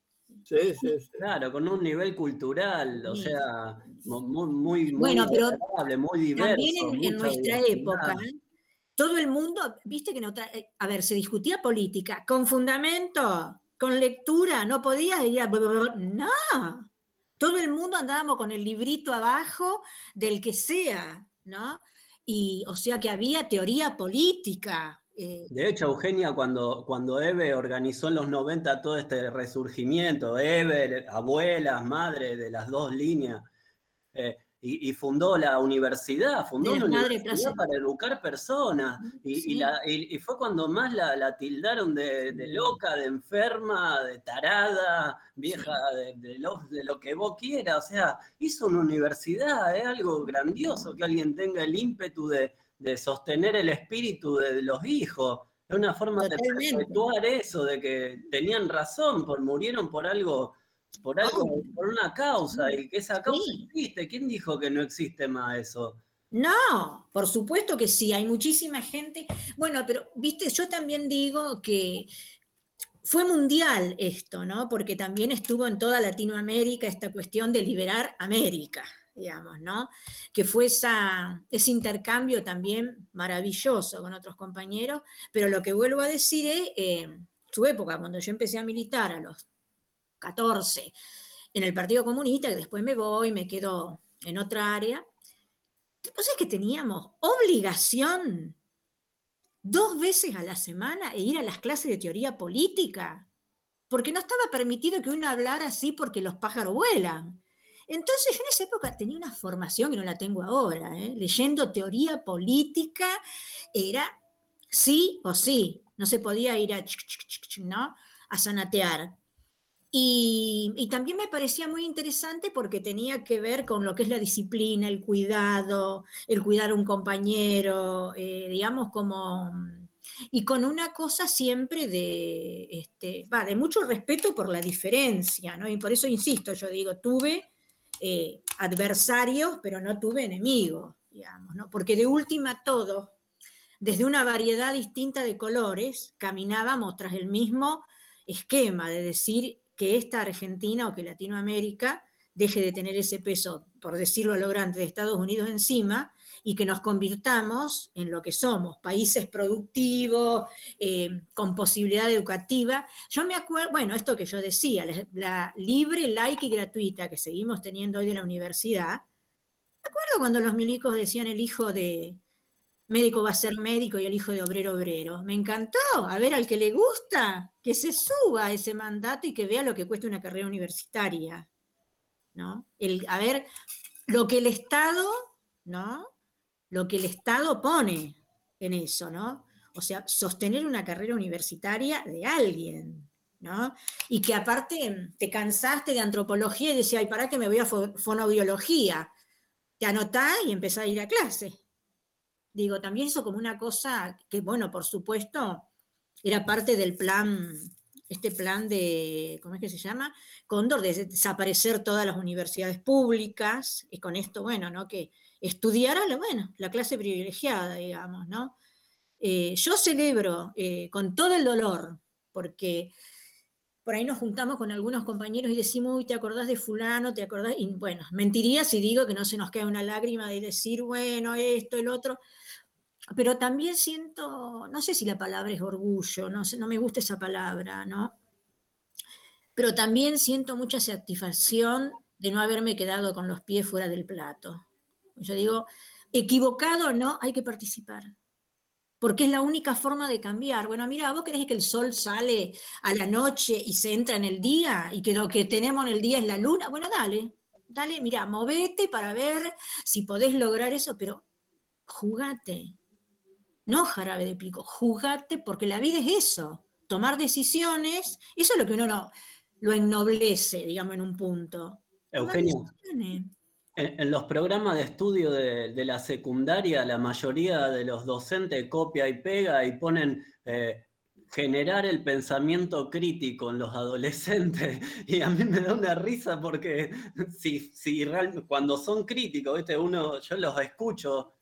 Sí, sí, sí, Claro, con un nivel cultural, o sea, muy, muy, bueno, pero muy diverso. También en, nuestra época, todo el mundo, viste que no eh, a ver, se discutía política con fundamento, con lectura, no podía ir a... No, todo el mundo andábamos con el librito abajo del que sea, ¿no? Y o sea que había teoría política. Eh. De hecho, Eugenia, cuando, cuando Eve organizó en los 90 todo este resurgimiento, Eve, abuelas, madre de las dos líneas, eh, y, fundó la universidad, fundó una universidad para educar personas. Y, fue cuando más la, tildaron de, loca, de enferma, de tarada, vieja, de, lo, que vos quieras. O sea, hizo una universidad, es algo grandioso que alguien tenga el ímpetu de, sostener el espíritu de los hijos. Es una forma de perpetuar eso, de que tenían razón, por, murieron por algo por algo, por una causa, y que esa causa existe. ¿Quién dijo que no existe más eso? No, por supuesto que sí, hay muchísima gente. Bueno, pero viste, yo también digo que fue mundial esto, ¿no? Porque también estuvo en toda Latinoamérica esta cuestión de liberar América, digamos, ¿no? Que fue esa, ese intercambio también maravilloso con otros compañeros, pero lo que vuelvo a decir es, eh, su época, cuando yo empecé a militar a los 14 en el Partido Comunista, que después me voy, me quedo en otra área. Entonces es que teníamos obligación dos veces a la semana e ir a las clases de teoría política, porque no estaba permitido que uno hablara así porque los pájaros vuelan. Entonces yo en esa época tenía una formación que no la tengo ahora, ¿eh? leyendo teoría política, era sí o sí, no se podía ir a, ¿no? a sanatear. Y, también me parecía muy interesante porque tenía que ver con lo que es la disciplina, el cuidado, el cuidar a un compañero, eh, digamos como... Y con una cosa siempre de, este, va, de mucho respeto por la diferencia, ¿no? Y por eso insisto, yo digo, tuve eh, adversarios, pero no tuve enemigos, digamos, ¿no? Porque de última todo, desde una variedad distinta de colores, caminábamos tras el mismo esquema de decir que esta Argentina o que Latinoamérica deje de tener ese peso, por decirlo a lo grande, de Estados Unidos encima y que nos convirtamos en lo que somos, países productivos, eh, con posibilidad educativa. Yo me acuerdo, bueno, esto que yo decía, la, libre, laica y gratuita que seguimos teniendo hoy en la universidad, me acuerdo cuando los milicos decían el hijo de, médico va a ser médico y el hijo de obrero obrero. Me encantó. A ver, al que le gusta, que se suba ese mandato y que vea lo que cuesta una carrera universitaria. ¿no? El, a ver, lo que el Estado, ¿no? Lo que el Estado pone en eso, ¿no? O sea, sostener una carrera universitaria de alguien, ¿no? Y que aparte te cansaste de antropología y decías, ay, ¿para qué me voy a fonobiología? Te anotás y empezás a ir a clase. Digo, también eso como una cosa que, bueno, por supuesto, era parte del plan, este plan de, ¿cómo es que se llama? Cóndor, de desaparecer todas las universidades públicas, y con esto, bueno, ¿no? Que estudiara, bueno, la clase privilegiada, digamos, ¿no? Eh, yo celebro eh, con todo el dolor, porque por ahí nos juntamos con algunos compañeros y decimos, uy, ¿te acordás de fulano? ¿Te acordás? Y bueno, mentiría si digo que no se nos queda una lágrima de decir, bueno, esto, el otro, pero también siento, no sé si la palabra es orgullo, no, no me gusta esa palabra, ¿no? Pero también siento mucha satisfacción de no haberme quedado con los pies fuera del plato. Yo digo, equivocado o no, hay que participar. Porque es la única forma de cambiar. Bueno, mira, ¿vos crees que el sol sale a la noche y se entra en el día y que lo que tenemos en el día es la luna? Bueno, dale, dale, mira, movete para ver si podés lograr eso, pero jugate, no jarabe de pico, jugate porque la vida es eso, tomar decisiones, eso es lo que uno lo ennoblece, digamos, en un punto. Eugenio, en, los programas de estudio de, la secundaria, la mayoría de los docentes copia y pega y ponen eh, generar el pensamiento crítico en los adolescentes. (laughs) Y a mí me da una risa porque si, si cuando son críticos, ¿viste? Uno, yo los escucho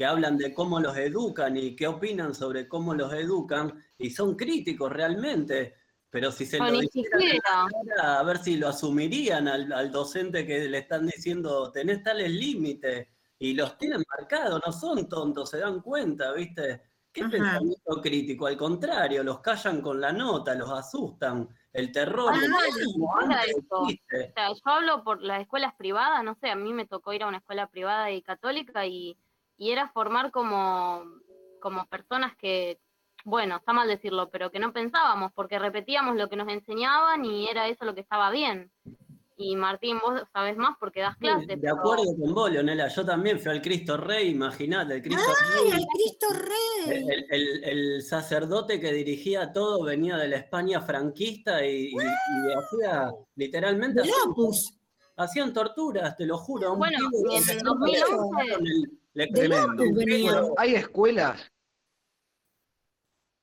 que hablan de cómo los educan y qué opinan sobre cómo los educan, y son críticos realmente. Pero si se lo dijeran a ver si lo asumirían al, docente que le están diciendo, tenés tales límites, y los tienen marcados, no son tontos, se dan cuenta, ¿viste? ¿Qué pensamiento crítico? Al contrario, los callan con la nota, los asustan, el terror. Ah, yo hablo por las escuelas privadas, no sé, a mí me tocó ir a una escuela privada y católica y y era formar como, como personas que, bueno, está mal decirlo, pero que no pensábamos, porque repetíamos lo que nos enseñaban y era eso lo que estaba bien. Y Martín, vos sabés más porque das clases. De acuerdo con vos, Leonela. Yo también fui al Cristo Rey, imagínate, el Cristo ¡Ay, el Cristo Rey! El, sacerdote que dirigía todo venía de la España franquista y, hacía literalmente. Hacían torturas, te lo juro. Bueno, en 2011. Hay escuelas.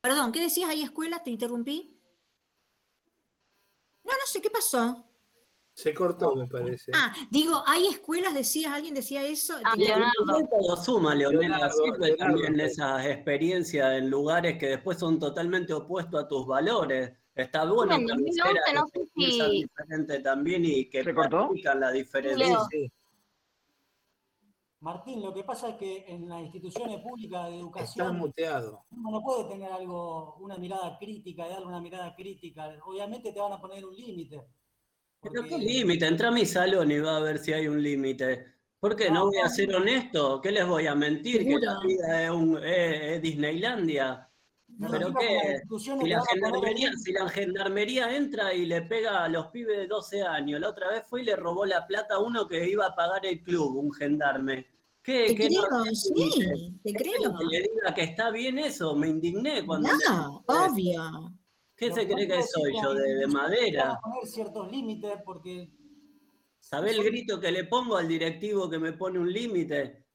Perdón, ¿qué decías? ¿Hay escuelas? Te interrumpí. No, no sé, ¿qué pasó? Se cortó, me parece. Ah, digo, hay escuelas, decías, alguien decía eso. Ah, Leonardo. Lo suma, Leonela, también esas experiencias en lugares que después son totalmente opuestos a tus valores. Está bueno en 2011 no sé si... diferente también y que practican la diferencia. Martín, lo que pasa es que en las instituciones públicas de educación Está muteado. uno no puede tener algo, una mirada crítica, y darle una mirada crítica. Obviamente te van a poner un límite pero qué límite, entra a mi salón y va a ver si hay un límite. ¿Por qué? ¿No voy a ser honesto? ¿Qué les voy a mentir? ¿Que la vida es, un, Disneylandia? ¿Pero qué? Si la, gendarmería, si la, gendarmería, entra y le pega a los pibes de 12 años, la otra vez fue y le robó la plata a uno que iba a pagar el club, un gendarme. ¿Qué, te creo, sí, te creo. Que le diga que está bien eso, me indigné cuando... No, obvio. ¿Qué se cree que soy yo? ¿De, madera? poner ciertos límites porque... ¿Sabe el grito que le pongo al directivo que me pone un límite?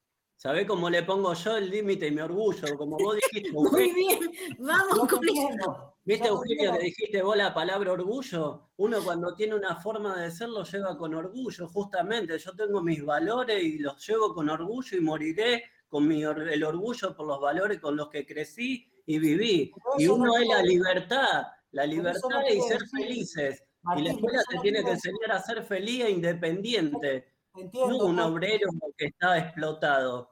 ¿Sabe cómo le pongo yo el límite y me orgullo? Como vos dijiste. (laughs) Muy bien, vamos con eso. ¿Viste, Eugenio, que dijiste vos la palabra orgullo? Uno cuando tiene una forma de ser lo lleva con orgullo, justamente. Yo tengo mis valores y los llevo con orgullo y moriré con mi, el orgullo por los valores con los que crecí y viví. Y uno es la libertad, la libertad y ser felices. y la escuela te tiene que enseñar a ser feliz e independiente. no un obrero que está explotado.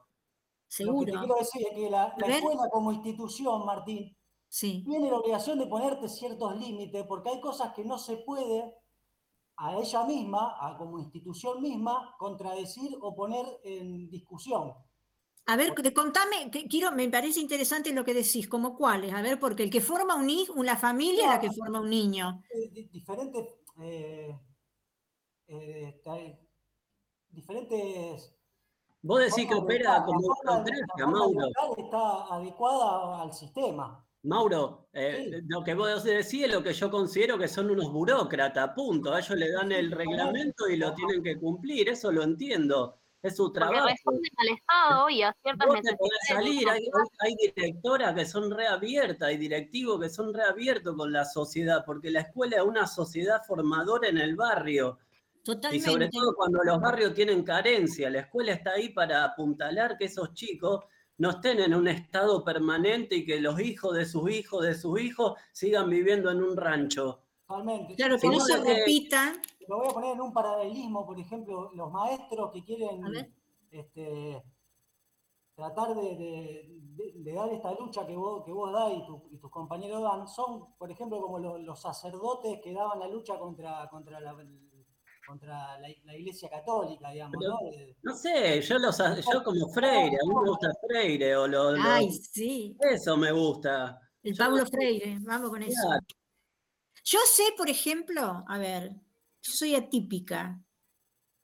Seguro. Lo que te quiero decir es que la, escuela como institución, Martín, tiene la obligación de ponerte ciertos límites, porque hay cosas que no se puede a ella misma, a como institución misma, contradecir o poner en discusión. A ver, contame, quiero, me parece interesante lo que decís, como cuáles, a ver, porque el que forma un hijo, una familia es la que forma un niño. Eh, diferentes, eh, eh, diferentes... Vos decís que opera como burocracia, Mauro. Está adecuada al sistema. Mauro, lo que vos decís es lo que yo considero que son unos burócratas, punto. A ellos le dan el reglamento y lo tienen que cumplir, eso lo entiendo es su trabajo. responden al Estado y a ciertas necesidades. salir, hay, directoras que son reabiertas, hay directivos que son reabiertos con la sociedad, porque la escuela es una sociedad formadora en el barrio. Totalmente. Y sobre todo cuando los barrios tienen carencia, la escuela está ahí para apuntalar que esos chicos no estén en un estado permanente y que los hijos de sus hijos de sus hijos sigan viviendo en un rancho. Totalmente. Claro, que no se repita lo voy a poner en un paralelismo, por ejemplo, los maestros que quieren este, tratar de, dar esta lucha que vos, que vos das y, tus compañeros dan, son, por ejemplo, como los, sacerdotes que daban la lucha contra, contra la, contra la, iglesia católica, digamos, ¿no? no sé, yo, los, yo como Freire, a mí me gusta Freire, o lo, Ay, sí. Eso me gusta. El Pablo Freire, vamos con eso. Yo sé, por ejemplo, a ver, yo soy atípica,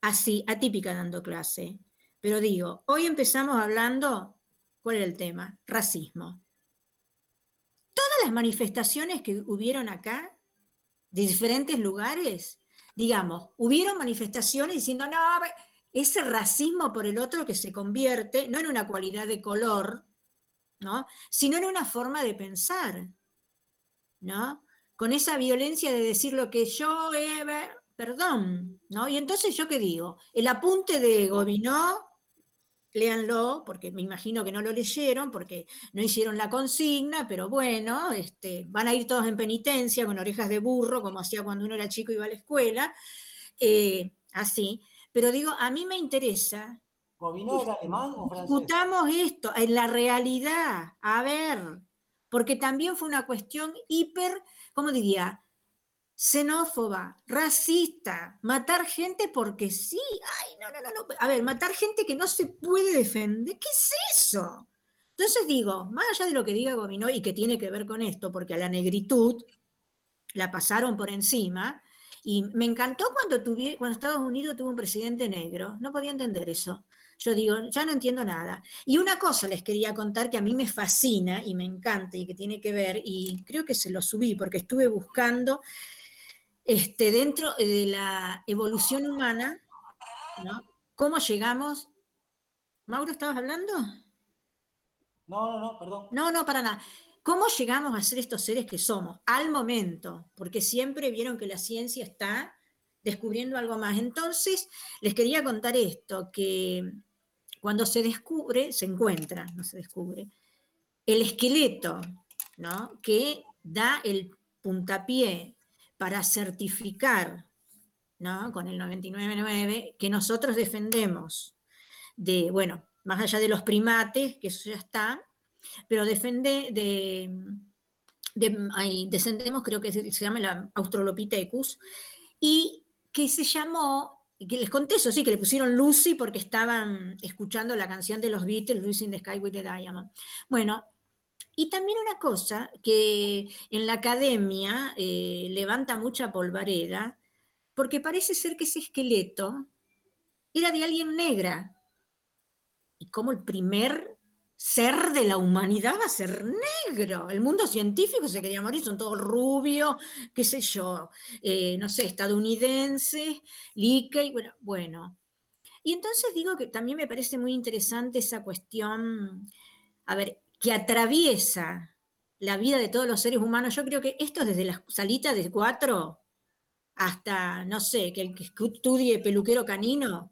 así, atípica dando clase, pero digo, hoy empezamos hablando, ¿cuál era el tema? Racismo. Todas las manifestaciones que hubieron acá, de diferentes lugares, digamos, hubieron manifestaciones diciendo, no, ese racismo por el otro que se convierte no en una cualidad de color, ¿no? sino en una forma de pensar, ¿no? Con esa violencia de decir lo que yo, he perdón, ¿no? Y entonces yo qué digo, el apunte de Gobinó, léanlo, porque me imagino que no lo leyeron, porque no hicieron la consigna, pero bueno, este, van a ir todos en penitencia con orejas de burro, como hacía cuando uno era chico y iba a la escuela, eh, así. Pero digo, a mí me interesa. ¿Gobinó era alemán o francés? Discutamos esto en la realidad, a ver, porque también fue una cuestión hiper, ¿cómo diría? Xenófoba, racista, matar gente porque sí. Ay, no, no, no, no. A ver, matar gente que no se puede defender. ¿Qué es eso? Entonces digo, más allá de lo que diga Gominó y que tiene que ver con esto, porque a la negritud la pasaron por encima, y me encantó cuando, cuando Estados Unidos tuvo un presidente negro, no podía entender eso. Yo digo, ya no entiendo nada. Y una cosa les quería contar que a mí me fascina y me encanta y que tiene que ver, y creo que se lo subí porque estuve buscando este, dentro de la evolución humana, ¿no? ¿Cómo llegamos? Mauro, ¿estabas hablando? No, no, no, perdón. No, no, para nada. ¿Cómo llegamos a ser estos seres que somos? Al momento, porque siempre vieron que la ciencia está descubriendo algo más. Entonces, les quería contar esto, que cuando se descubre, se encuentra, no se descubre, el esqueleto, ¿no? Que da el puntapié para certificar, ¿no? con el 99.9, que nosotros defendemos de, bueno, más allá de los primates, que eso ya está, pero defende de, descendemos, creo que se, llama la Australopithecus, y que se llamó, que les conté eso, sí, que le pusieron Lucy porque estaban escuchando la canción de los Beatles, Lucy in the Sky with the Diamond. Bueno, y también una cosa que en la academia eh, levanta mucha polvareda, porque parece ser que ese esqueleto era de alguien negra. Y como el primer ser de la humanidad va a ser negro. El mundo científico se quería morir, son todos rubios, qué sé yo, eh, no sé, estadounidenses, bueno, bueno. Y entonces digo que también me parece muy interesante esa cuestión, a ver, que atraviesa la vida de todos los seres humanos. Yo creo que esto desde la salita de cuatro hasta, no sé, que el que estudie peluquero canino,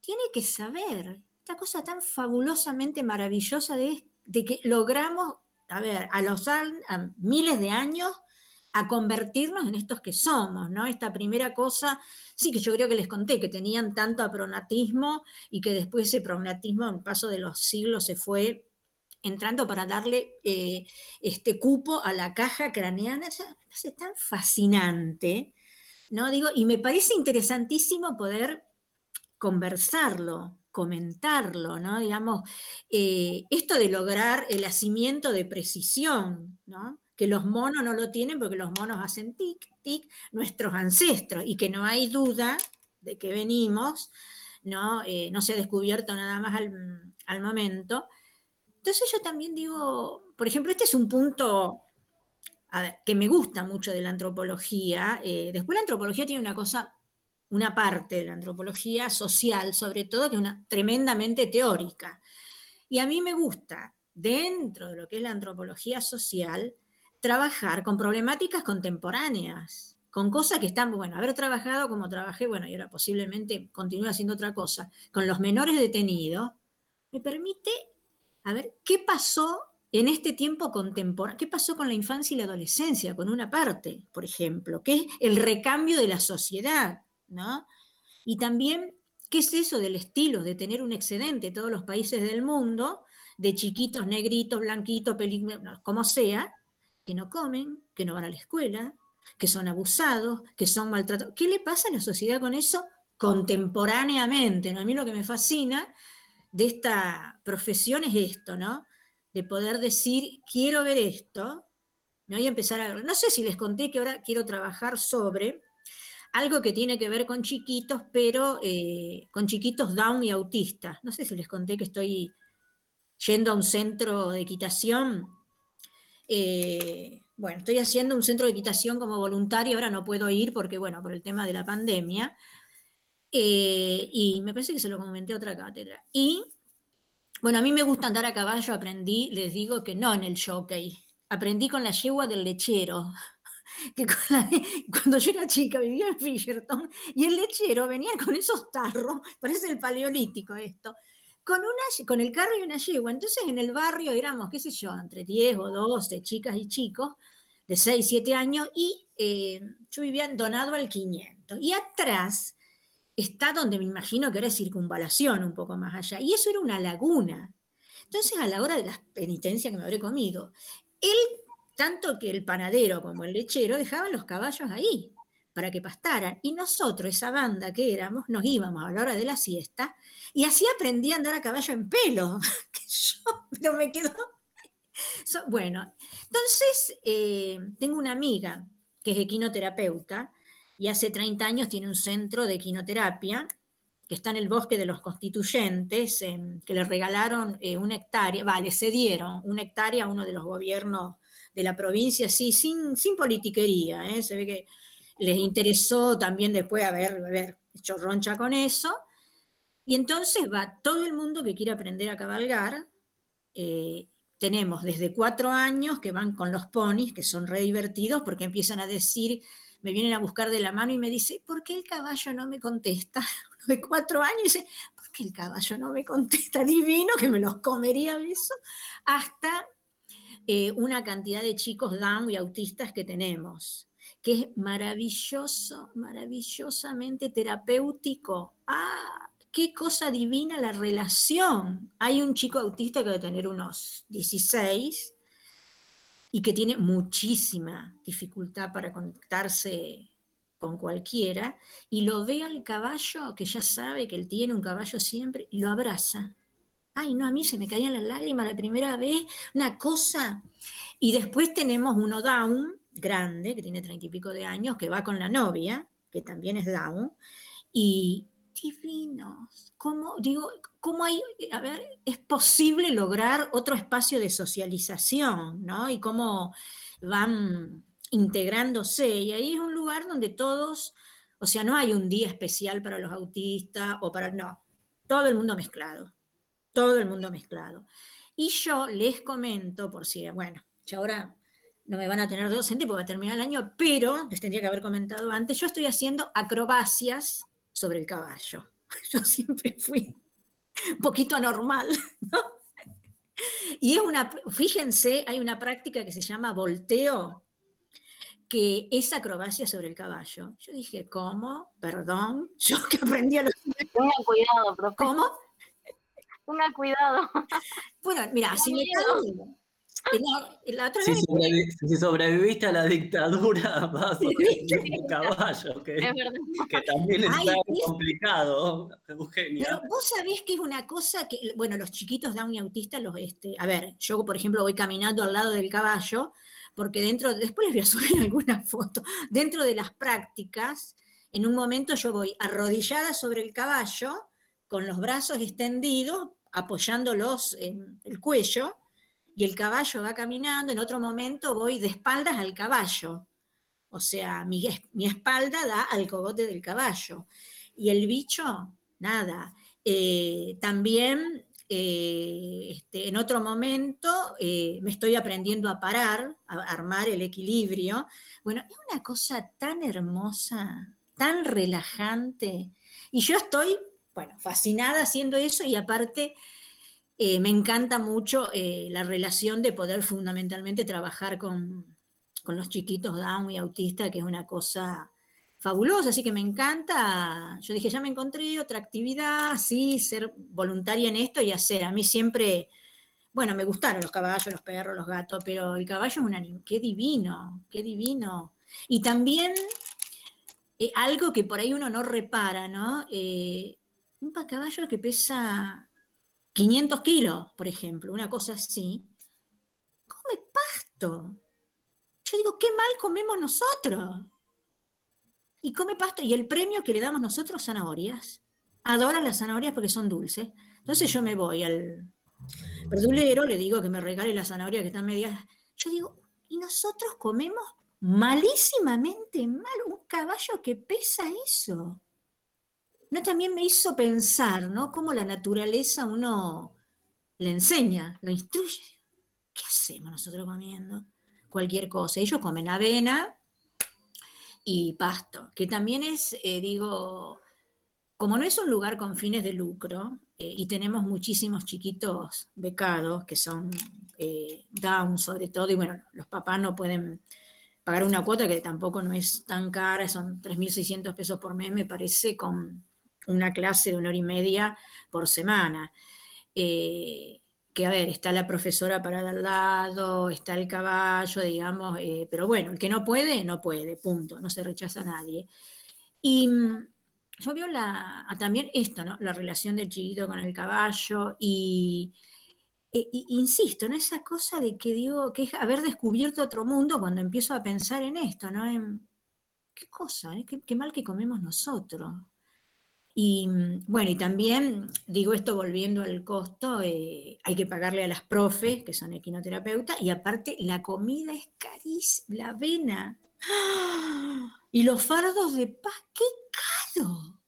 tiene que saber esta cosa tan fabulosamente maravillosa de, que logramos, a ver, a los miles de años, a convertirnos en estos que somos, ¿no? Esta primera cosa, sí que yo creo que les conté, que tenían tanto apronatismo y que después ese pronatismo, en paso de los siglos, se fue entrando para darle eh, este cupo a la caja craneana, es tan fascinante, ¿no? Digo, y me parece interesantísimo poder conversarlo, comentarlo, ¿no? Digamos, eh, esto de lograr el hacimiento de precisión, ¿no? Que los monos no lo tienen porque los monos hacen tic, tic, nuestros ancestros, y que no hay duda de que venimos, ¿no? Eh, no se ha descubierto nada más al, al momento, entonces yo también digo, por ejemplo, este es un punto que me gusta mucho de la antropología. Eh, después la antropología tiene una cosa, una parte de la antropología social, sobre todo, que es una tremendamente teórica. Y a mí me gusta, dentro de lo que es la antropología social, trabajar con problemáticas contemporáneas, con cosas que están, bueno, haber trabajado como trabajé, bueno, y ahora posiblemente continúe haciendo otra cosa, con los menores detenidos, me permite a ver, ¿qué pasó en este tiempo contemporáneo? ¿Qué pasó con la infancia y la adolescencia, con una parte, por ejemplo? ¿Qué es el recambio de la sociedad? ¿no? Y también, ¿qué es eso del estilo de tener un excedente en todos los países del mundo, de chiquitos, negritos, blanquitos, como sea, que no comen, que no van a la escuela, que son abusados, que son maltratados? ¿Qué le pasa a la sociedad con eso contemporáneamente? ¿no? A mí lo que me fascina de esta profesión es esto, ¿no? De poder decir, quiero ver esto, ¿no? Y empezar a... No sé si les conté que ahora quiero trabajar sobre algo que tiene que ver con chiquitos, pero eh, con chiquitos down y autistas. No sé si les conté que estoy yendo a un centro de equitación. Eh, bueno, estoy haciendo un centro de equitación como voluntario, ahora no puedo ir porque, bueno, por el tema de la pandemia, eh, y me parece que se lo comenté a otra cátedra. Y, bueno, a mí me gusta andar a caballo, aprendí, les digo que no en el jockey, aprendí con la yegua del lechero. (laughs) Que cuando yo era chica vivía en Fisherton y el lechero venía con esos tarros, (laughs) parece el paleolítico esto, con, una, con el carro y una yegua. Entonces en el barrio éramos, qué sé yo, entre 10 o 12 chicas y chicos de 6, 7 años y eh, yo vivía en Donado al 500. Y atrás está donde me imagino que ahora es circunvalación un poco más allá. Y eso era una laguna. Entonces, a la hora de las penitencias que me habré comido, el tanto que el panadero como el lechero dejaban los caballos ahí para que pastaran. Y nosotros, esa banda que éramos, nos íbamos a la hora de la siesta y así aprendí a andar a caballo en pelo. (laughs) que yo no me quedo. bueno, entonces eh, tengo una amiga que es equinoterapeuta y hace 30 años tiene un centro de equinoterapia que está en el bosque de los constituyentes, que le regalaron eh, una hectárea, vale, se dieron una hectárea a uno de los gobiernos de la provincia, sí, sin, sin politiquería, ¿eh? se ve que les interesó también después haber, haber hecho roncha con eso, y entonces va todo el mundo que quiere aprender a cabalgar, eh, tenemos desde cuatro años que van con los ponis, que son re divertidos, porque empiezan a decir, me vienen a buscar de la mano y me dice, ¿por qué el caballo no me contesta? (laughs) de cuatro años dice, ¿por qué el caballo no me contesta? Divino, que me los comería eso. Hasta eh, una cantidad de chicos Down y autistas que tenemos, que es maravilloso, maravillosamente terapéutico. ¡Ah! qué cosa divina la relación. Hay un chico autista que debe tener unos 16 y que tiene muchísima dificultad para conectarse con cualquiera, y lo ve al caballo, que ya sabe que él tiene un caballo siempre, y lo abraza. Ay, no, a mí se me caían las lágrimas la primera vez, una cosa. Y después tenemos uno down, grande, que tiene treinta y pico de años, que va con la novia, que también es down, y divinos. ¿Cómo, digo, cómo hay, a ver, es posible lograr otro espacio de socialización, ¿no? Y cómo van integrándose. Y ahí es un lugar donde todos, o sea, no hay un día especial para los autistas o para, no, todo el mundo mezclado, todo el mundo mezclado. Y yo les comento, por si, bueno, ya ahora no me van a tener docente porque va a terminar el año, pero les tendría que haber comentado antes, yo estoy haciendo acrobacias sobre el caballo. (laughs) Yo siempre fui un poquito anormal, (laughs) ¿no? Y es una, fíjense, hay una práctica que se llama volteo, que es acrobacia sobre el caballo. Yo dije, ¿cómo? Perdón, (laughs) yo que aprendí a los... Tenga cuidado, profe. ¿Cómo? Tenga cuidado. Bueno, mira, si me cago, si, sobreviviste a la dictadura, (laughs) vas a un caballo, que, que también está complicado, Eugenia. Pero vos sabés que es una cosa que, bueno, los chiquitos Down y autistas, los, este, a ver, yo por ejemplo voy caminando al lado del caballo porque dentro, después les voy a (laughs) subir alguna foto, dentro de las prácticas, en un momento yo voy arrodillada sobre el caballo, con los brazos extendidos, apoyándolos en el cuello, y el caballo va caminando, en otro momento voy de espaldas al caballo, o sea, mi, mi espalda da al cogote del caballo, y el bicho, nada. Eh, también eh, este, en otro momento eh, me estoy aprendiendo a parar, a armar el equilibrio. Bueno, es una cosa tan hermosa, tan relajante. Y yo estoy, bueno, fascinada haciendo eso y aparte eh, me encanta mucho la relación de poder fundamentalmente trabajar con, con los chiquitos Down y autistas, que es una cosa fabulosa, así que me encanta. Yo dije, ya me encontré otra actividad, sí, ser voluntaria en esto y hacer. A mí siempre, bueno, me gustaron los caballos, los perros, los gatos, pero el caballo es un animal, qué divino, qué divino. Y también eh, algo que por ahí uno no repara, ¿no? Eh, un caballo que pesa 500 kilos, por ejemplo, una cosa así, come pasto. Yo digo, qué mal comemos nosotros y come pasto. Y el premio que le damos nosotros, zanahorias. Adora las zanahorias porque son dulces. Entonces yo me voy al verdulero, le digo que me regale las zanahorias que están medias. Yo digo, y nosotros comemos malísimamente mal un caballo que pesa eso. No también me hizo pensar, ¿no? Cómo la naturaleza uno le enseña, lo instruye. ¿Qué hacemos nosotros comiendo? Cualquier cosa. Ellos comen avena, y Pasto, que también es, eh, digo, como no es un lugar con fines de lucro, eh, y tenemos muchísimos chiquitos becados que son eh, down sobre todo, y bueno, los papás no pueden pagar una cuota que tampoco no es tan cara, son 3.600 pesos por mes, me parece, con una clase de una hora y media por semana. que que a ver, está la profesora para al lado, está el caballo, digamos, eh, pero bueno, el que no puede, no puede, punto, no se rechaza a nadie. Y mm, yo veo la, también esto, ¿no? La relación del chiquito con el caballo y, e, insisto en esa cosa de que digo, que es haber descubierto otro mundo cuando empiezo a pensar en esto, ¿no? En, ¿Qué cosa? Eh? ¿Qué, mal que comemos nosotros. Y mm, bueno, y también digo esto volviendo al costo, eh, hay que pagarle a las profes, que son equinoterapeutas, y aparte la comida es carísima, la avena. Y los fardos de paz, qué caro.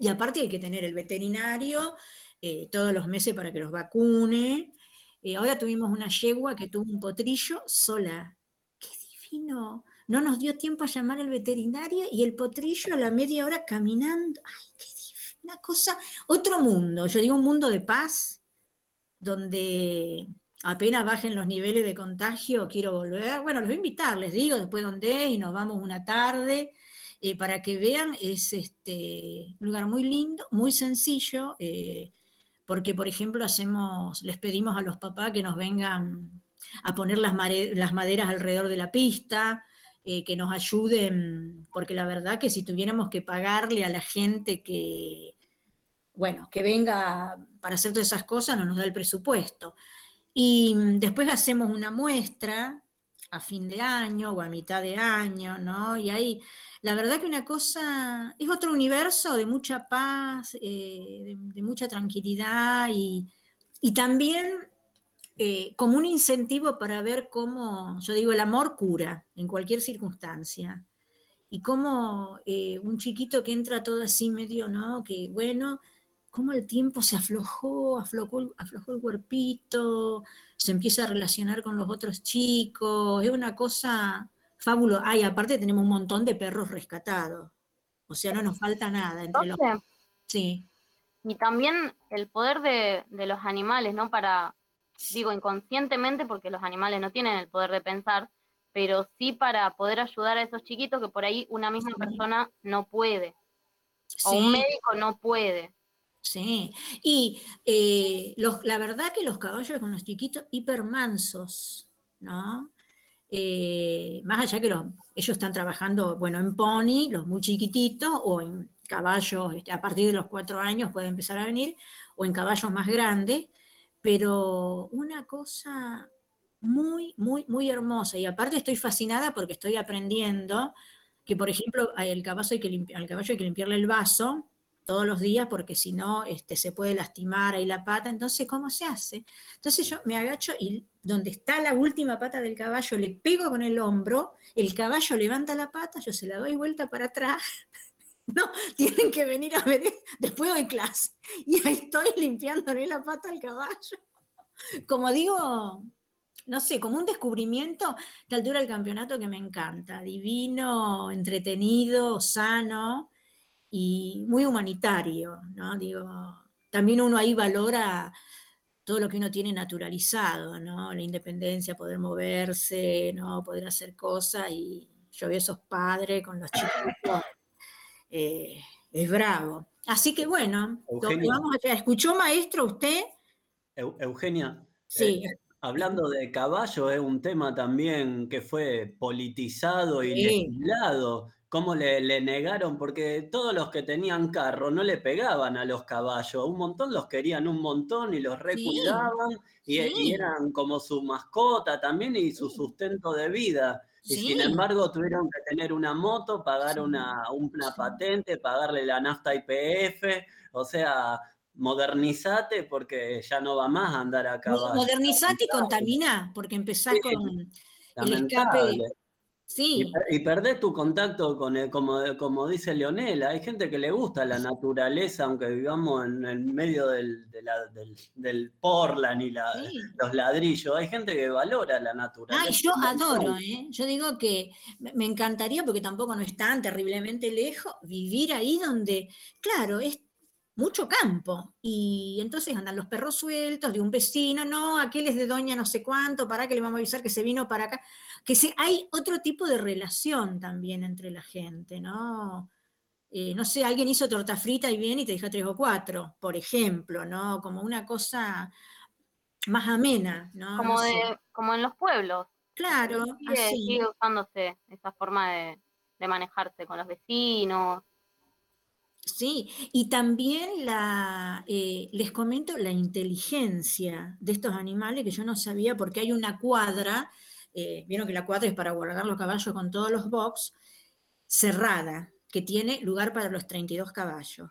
Y aparte hay que tener el veterinario eh, todos los meses para que los vacune. ahora tuvimos una yegua que tuvo un potrillo sola. ¡Qué divino! no nos dio tiempo a llamar al veterinario y el potrillo a la media hora caminando. Ay, qué una cosa, otro mundo, yo digo un mundo de paz, donde apenas bajen los niveles de contagio, quiero volver. Bueno, los voy a invitar, les digo después dónde y nos vamos una tarde. Eh, para que vean, es este, un lugar muy lindo, muy sencillo, eh, porque por ejemplo hacemos, les pedimos a los papás que nos vengan a poner las maderas alrededor de la pista, eh, que nos ayuden, porque la verdad que si tuviéramos que pagarle a la gente que, bueno, que venga para hacer todas esas cosas, no nos da el presupuesto. Y mm, después hacemos una muestra a fin de año o a mitad de año, ¿no? Y ahí, la verdad que una cosa, es otro universo de mucha paz, eh, de, mucha tranquilidad y, y también eh, como un incentivo para ver cómo, yo digo, el amor cura en cualquier circunstancia. Y cómo eh, un chiquito que entra todo así medio, ¿no? Que bueno, cómo el tiempo se aflojó, aflojó, aflojó el cuerpito, se empieza a relacionar con los otros chicos, es una cosa fabulosa. Ay, aparte tenemos un montón de perros rescatados, o sea, no nos falta nada entre los... Sí. Y también el poder de, de los animales, ¿no? Para, digo inconscientemente porque los animales no tienen el poder de pensar, pero sí para poder ayudar a esos chiquitos que por ahí una misma persona no puede, o un médico no puede. Sí, y eh, la verdad que los caballos con los chiquitos hipermansos, ¿no? Eh, más allá que los, ellos están trabajando, bueno, en pony, los muy chiquititos, o en caballos, este, a partir de los cuatro años puede empezar a venir, o en caballos más grandes, pero una cosa muy, muy, muy hermosa. Y aparte estoy fascinada porque estoy aprendiendo que, por ejemplo, al caballo hay que, al caballo hay que limpiarle el vaso todos los días porque si no este, se puede lastimar ahí la pata. Entonces, ¿cómo se hace? Entonces yo me agacho y donde está la última pata del caballo le pego con el hombro, el caballo levanta la pata, yo se la doy vuelta para atrás No, (laughs) tienen que venir a ver después de clase. Y ahí estoy limpiándole la pata al caballo. Como digo, no sé, como un descubrimiento de altura del campeonato que me encanta. Divino, entretenido, sano y muy humanitario, ¿no? Digo, también uno ahí valora todo lo que uno tiene naturalizado, ¿no? La independencia, poder moverse, ¿no? Poder hacer cosas y yo veo esos padres con los chicos eh, es bravo. Así que bueno, vamos a ¿Escuchó maestro usted? Eugenia. Sí. Eh, hablando de caballo, es un tema también que fue politizado y legislado. ¿Cómo le, negaron? Porque todos los que tenían carro no le pegaban a los caballos. Un montón los querían un montón y los recuidaban y, y, eran como su mascota también y su sustento de vida. Y sin embargo tuvieron que tener una moto, pagar una, una patente, pagarle la nafta IPF, o sea, modernizate porque ya no va más a andar a caballo. Modernizate y contamina, porque empezás con el escape. Sí. Y, perdés tu contacto con el, como, como dice Leonela, hay gente que le gusta la naturaleza, aunque vivamos en el medio del, del, porlan y los ladrillos, hay gente que valora la naturaleza. Ay, yo adoro, ¿eh? yo digo que me encantaría, porque tampoco no es tan terriblemente lejos, vivir ahí donde, claro, es mucho campo. Y entonces andan los perros sueltos de un vecino, no, aquel es de doña no sé cuánto, para que le vamos a avisar que se vino para acá. Que se, hay otro tipo de relación también entre la gente, ¿no? Eh, no sé, alguien hizo torta frita y viene y te deja tres o cuatro, por ejemplo, ¿no? Como una cosa más amena, ¿no? Como, No sé. de, como en los pueblos. Claro, Sigue, así. sigue usándose esa forma de, de manejarse con los vecinos. Sí, y también la, eh, les comento la inteligencia de estos animales que yo no sabía porque hay una cuadra, eh, vieron que la cuadra es para guardar los caballos con todos los box, cerrada, que tiene lugar para los 32 caballos.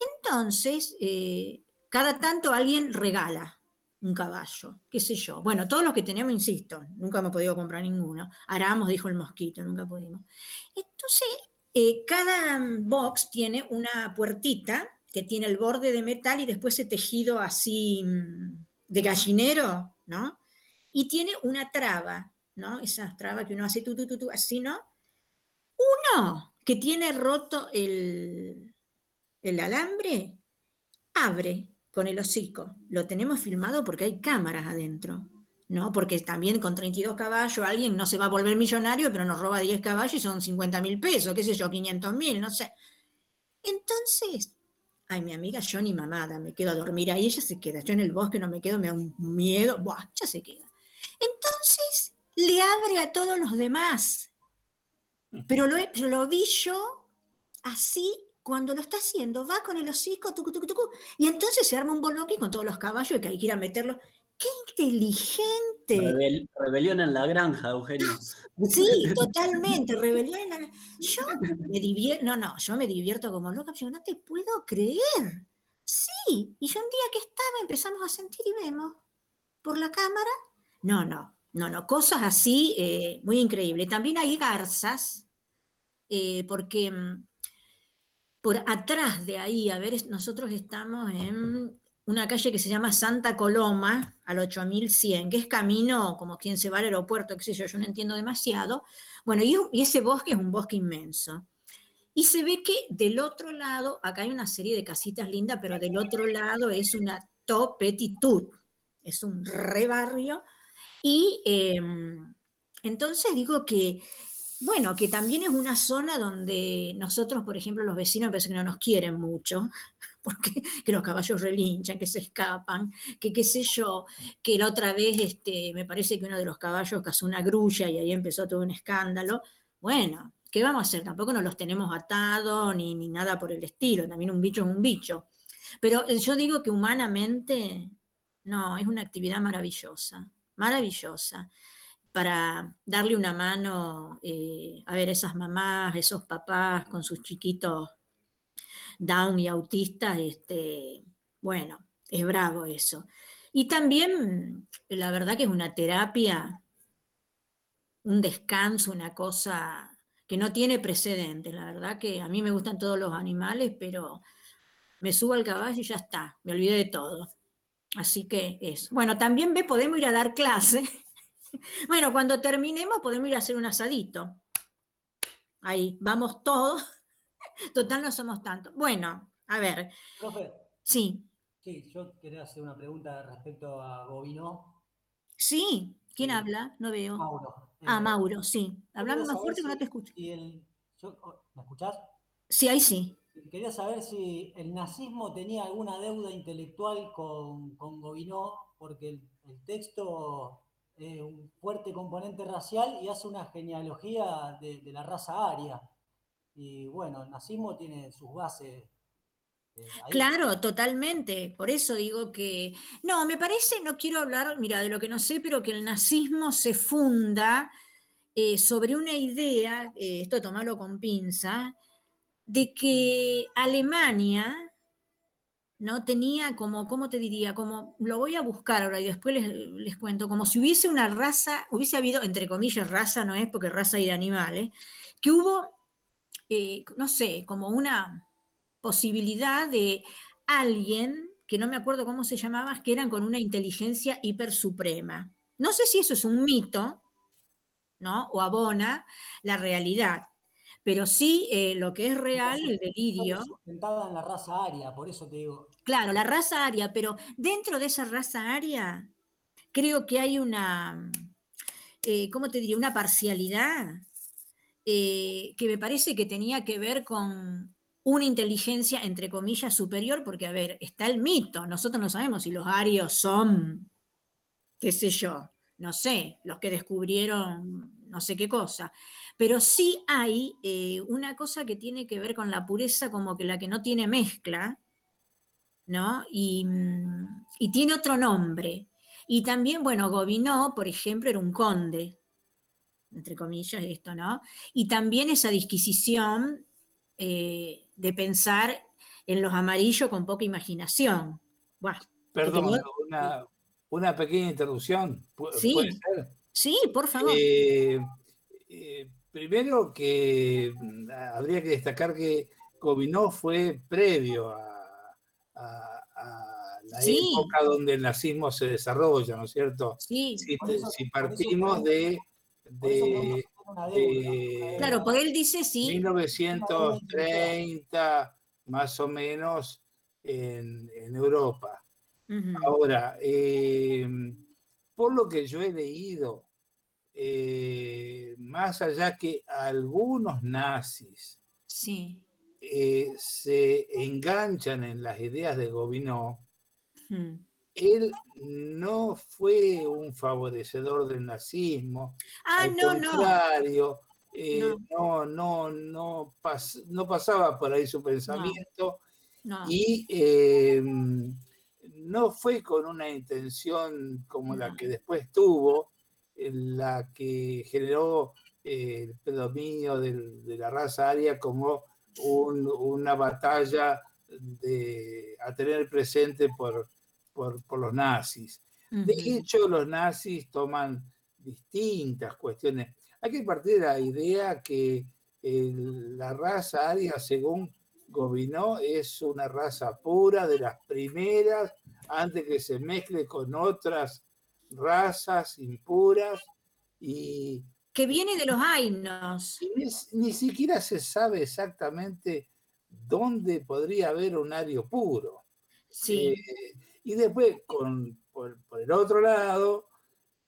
Entonces, eh, cada tanto alguien regala un caballo, qué sé yo. Bueno, todos los que tenemos, insisto, nunca me he podido comprar ninguno. Aramos, dijo el mosquito, nunca pudimos. Entonces, eh, cada box tiene una puertita que tiene el borde de metal y después ese tejido así mm, de gallinero, ¿no? Y tiene una traba, ¿no? Esa traba que uno hace tú, tú, tú, tú, así, ¿no? Uno que tiene roto el, el alambre, abre con el hocico. Lo tenemos filmado porque hay cámaras adentro, ¿no? Porque también con 32 caballos alguien no se va a volver millonario, pero nos roba 10 caballos y son 50 mil pesos, qué sé yo, 500 mil, no sé. Entonces, ay, mi amiga yo ni mamada, me quedo a dormir ahí, ella se queda. Yo en el bosque no me quedo, me da un miedo, buah, ya se queda. Entonces, le abre a todos los demás. Pero lo, he- lo vi yo así cuando lo está haciendo, va con el hocico, tucu, tucu, tucu, y entonces se arma un boloque con todos los caballos que hay que ir a meterlos. ¡Qué inteligente! Rebel- rebelión en la granja, Eugenio. Sí, totalmente, rebelión en la- Yo me divierto, no, no, yo me divierto como loca, pero no te puedo creer. Sí, y yo un día que estaba empezamos a sentir y vemos por la cámara. No, no, no, no, cosas así eh, muy increíbles. También hay garzas, eh, porque mm, por atrás de ahí, a ver, nosotros estamos en una calle que se llama Santa Coloma, al 8100, que es camino como quien se va al aeropuerto, qué sé yo, yo no entiendo demasiado. Bueno, y, y ese bosque es un bosque inmenso. Y se ve que del otro lado, acá hay una serie de casitas lindas, pero del otro lado es una topetitud, es un re barrio. Y em, entonces digo que, bueno, que también es una zona donde nosotros, por ejemplo, los vecinos parece que no nos quieren mucho, (laughs) porque que los caballos relinchan, que se escapan, que qué sé yo, que la otra vez este, me parece que uno de los caballos cazó una grulla y ahí empezó todo un escándalo. Bueno, ¿qué vamos a hacer? Tampoco nos los tenemos atados ni, ni nada por el estilo, también un bicho es un bicho. Pero eh, yo digo que humanamente, no, es una actividad maravillosa, maravillosa, para darle una mano eh, a ver esas mamás, esos papás con sus chiquitos down y autistas, este, bueno, es bravo eso. Y también, la verdad que es una terapia, un descanso, una cosa que no tiene precedentes. La verdad que a mí me gustan todos los animales, pero me subo al caballo y ya está, me olvidé de todo. Así que eso. Bueno, también ve, podemos ir a dar clase. (laughs) Bueno, cuando terminemos podemos ir a hacer un asadito. Ahí, vamos todos. (laughs) Total, no somos tantos. Bueno, a ver. Profe, Sí, sí, yo quería hacer una pregunta respecto a Bobino. sí. ¿Quién habla? No veo. Mauro. Ah, Eh, Mauro, sí. Hablame más fuerte que no te escucho. el- yo- oh, ¿Me escuchás? Sí, ahí sí. Quería saber si el nazismo tenía alguna deuda intelectual con, con Gobineau, porque el, texto es un fuerte componente racial y hace una genealogía de, la raza aria. Y bueno, el nazismo tiene sus bases. eh. Claro, totalmente. Por eso digo que, no, me parece, no quiero hablar, mira, de lo que no sé, pero que el nazismo se funda eh, sobre una idea, eh, esto tomarlo con pinza, de que Alemania no tenía como, ¿cómo te diría? Como, lo voy a buscar ahora y después les, les cuento, como si hubiese una raza, hubiese habido, entre comillas, raza no es porque raza y de animales, que hubo, eh, no sé, como una posibilidad de alguien, que no me acuerdo cómo se llamaba, que eran con una inteligencia hiper suprema. No sé si eso es un mito, ¿no? O abona la realidad. Pero sí eh, lo que es real, el delirio. Sustentada en la raza aria, por eso te digo. Claro, la raza aria, pero dentro de esa raza aria creo que hay una, eh, ¿cómo te diría? Una parcialidad eh, que me parece que tenía que ver con una inteligencia, entre comillas, superior, porque, a ver, está el mito, nosotros no sabemos si los arios son qué sé yo, no sé, los que descubrieron no sé qué cosa. Pero sí hay eh, una cosa que tiene que ver con la pureza como que la que no tiene mezcla, ¿no? Y, mm, y tiene otro nombre. Y también, bueno, Gobineau, por ejemplo, era un conde, entre comillas, esto, ¿no? Y también esa disquisición eh, de pensar en los amarillos con poca imaginación. Perdón, una, pequeña interrupción. Sí, sí por favor. Eh, eh, primero que mm, habría que destacar que Gobineau fue previo a, la época donde el nazismo se desarrolla, ¿no es cierto? Sí. Si, partimos de, Claro, por él dice sí. 1930, más o menos, en, Europa. Ahora, eh, por lo que yo he leído, eh, más allá que algunos nazis sí. Eh, se enganchan en las ideas de Gobineau, él no fue un favorecedor del nazismo. Ah, al no, contrario, eh, no. no, no, no, pasaba por ahí su pensamiento y em, no fue con una intención como la que después tuvo, la que generó eh, el predominio de la raza aria como una batalla de, a tener presente por, por, los nazis. De hecho, los nazis toman distintas cuestiones. Hay que partir de la idea que la raza aria, según Gobineau, es una raza pura, de las primeras, antes que se mezcle con otras razas impuras y... Que viene de los Ainos. Ni, siquiera se sabe exactamente dónde podría haber un ario puro. Sí. Eh, y después, con, por, el otro lado,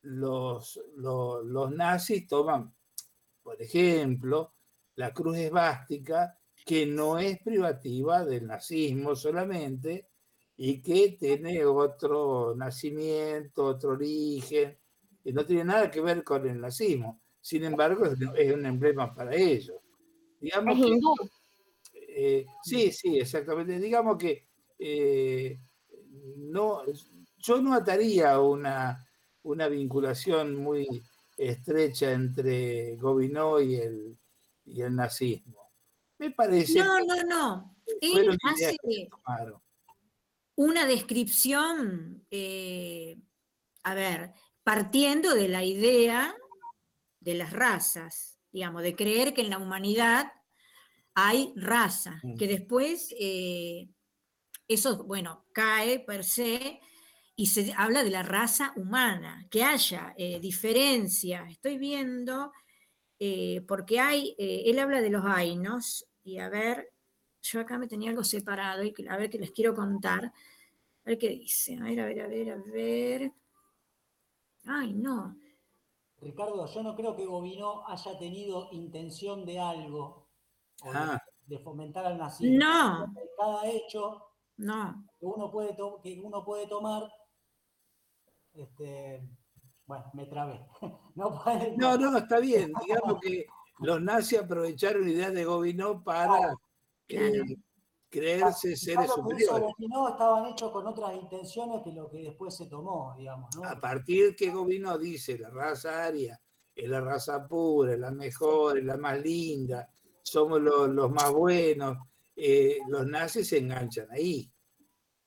los, los, nazis toman, por ejemplo, la cruz esvástica, que no es privativa del nazismo solamente, y que tiene otro nacimiento, otro origen, y no tiene nada que ver con el nazismo. Sin embargo, es, un emblema para ellos. Digamos eh, sí, sí, exactamente. Digamos que eh, no, yo no ataría una, una vinculación muy estrecha entre Gobineau y el, y el nazismo. Me parece. No, no, no. Él hace una descripción, eh, a ver, partiendo de la idea de las razas, digamos, de creer que en la humanidad hay raza, mm. que después eh, eso, bueno, cae per se y se habla de la raza humana, que haya eh, diferencia. Estoy viendo, eh, porque hay, él habla de los ainos, y a ver, yo acá me tenía algo separado, y a ver qué les quiero contar. A ver qué dice. A ver, a ver, a ver, a ver. Ay, no. Ricardo, yo no creo que Bobino haya tenido intención de algo, ah. de, fomentar al nazismo. No. Cada hecho no. Que uno puede, que uno puede tomar. Este, bueno, me trabé. (laughs) No, no, está bien. Digamos que los nazis aprovecharon ideas de Gobineau para creerse seres superiores. No estaban hechos con otras intenciones que lo que después se tomó, digamos. A partir que Gobineau dice la raza aria es la raza pura, es la mejor, es la más linda, somos los, los más buenos, eh, los nazis se enganchan ahí.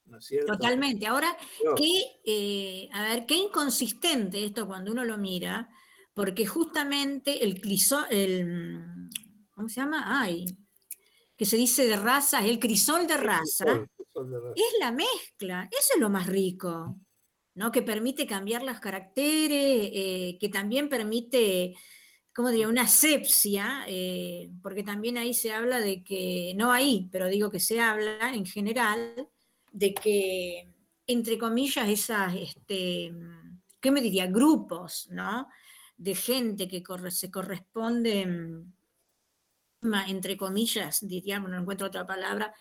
¿no es cierto? Totalmente. Ahora, qué, eh, a ver, qué inconsistente esto cuando uno lo mira, porque justamente el crisol, el, ¿cómo se llama? Ay, que se dice de raza, el crisol de raza, es la mezcla, eso es lo más rico, ¿no? Que permite cambiar los caracteres, eh, que también permite ¿cómo diría? Una asepsia, eh, porque también ahí se habla de que, no ahí, pero digo que se habla en general, de que, entre comillas, esas, este, ¿qué me diría? Grupos, ¿no? De gente que se corresponden, entre comillas, diríamos, no encuentro otra palabra,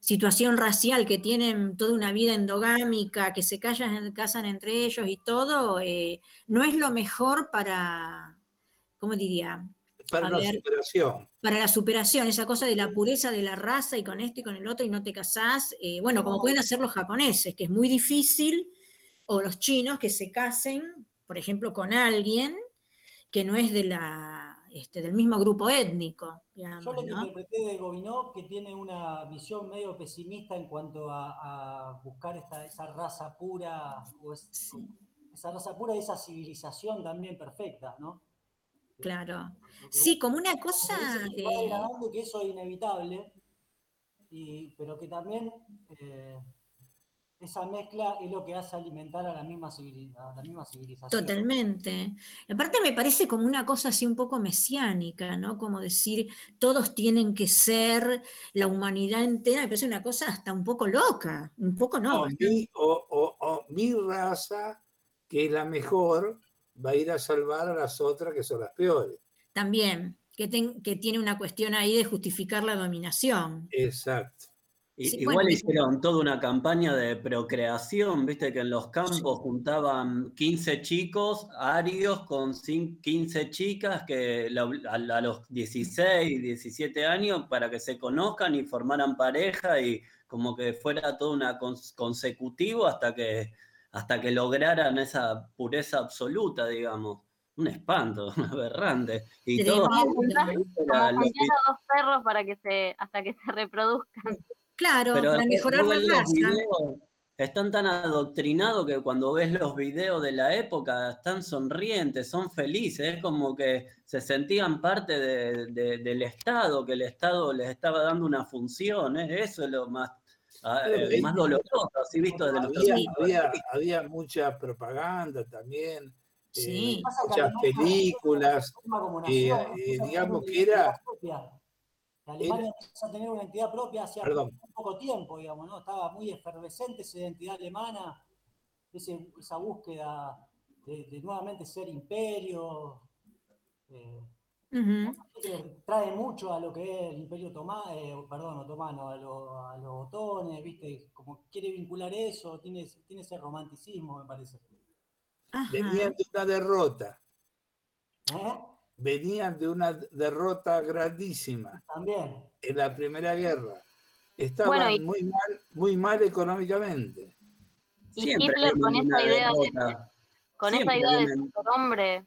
situación racial, que tienen toda una vida endogámica, que se callan, casan entre ellos y todo, eh, no es lo mejor para, ¿cómo diría? Para la superación. Para la superación, esa cosa de la pureza de la raza y con esto y con el otro y no te casás. Eh, bueno, como pueden hacer los japoneses, que es muy difícil, o los chinos que se casen, por ejemplo, con alguien que no es de la este, del mismo grupo étnico. Yo lo que interpreté de Gobineau que tiene una visión medio pesimista en cuanto a, buscar esa raza pura, esa raza pura esa civilización también perfecta, ¿no? Claro. Sí, como una cosa. Que, que eso es inevitable, pero que también eh, esa mezcla es lo que hace alimentar a la misma, civilización. Totalmente. Aparte me parece como una cosa así un poco mesiánica, ¿no? Como decir, todos tienen que ser la humanidad entera, me parece una cosa hasta un poco loca, un poco no. O mi, raza, que es la mejor, va a ir a salvar a las otras que son las peores. También, que, que tiene una cuestión ahí de justificar la dominación. Exacto. Igual hicieron toda una campaña de procreación, viste que en los campos juntaban 15 chicos arios con 15 chicas que a, los 16, 17 años para que se conozcan y formaran pareja y como que fuera todo una consecutivo hasta que, hasta que lograran esa pureza absoluta, digamos. Un espanto, un (laughs) aberrante. Y todo. dos perros para que se, hasta que se reproduzcan. Claro, para mejorar la raza. están tan adoctrinados que cuando ves los videos de la época están sonrientes, son felices, es como que se sentían parte del Estado, que el Estado les estaba dando una función, eso es lo más, ah, eh, más doloroso, así visto desde había, había, mucha propaganda también, eh, muchas películas, eh, digamos que era Alemania empezó a tener una identidad propia hace poco tiempo, digamos, ¿no? Estaba muy efervescente esa identidad alemana, esa búsqueda de, nuevamente ser imperio. Eh, trae mucho a lo que es el imperio eh, perdón, otomano, a, los botones, ¿viste? Como quiere vincular eso, tiene, tiene ese romanticismo, me parece. Venía de una derrota. ¿Eh? Venían de una derrota grandísima. También. En la Primera Guerra. Estaban muy, mal, muy mal económicamente. Y Hitler con esa idea de, con esa idea de hombre.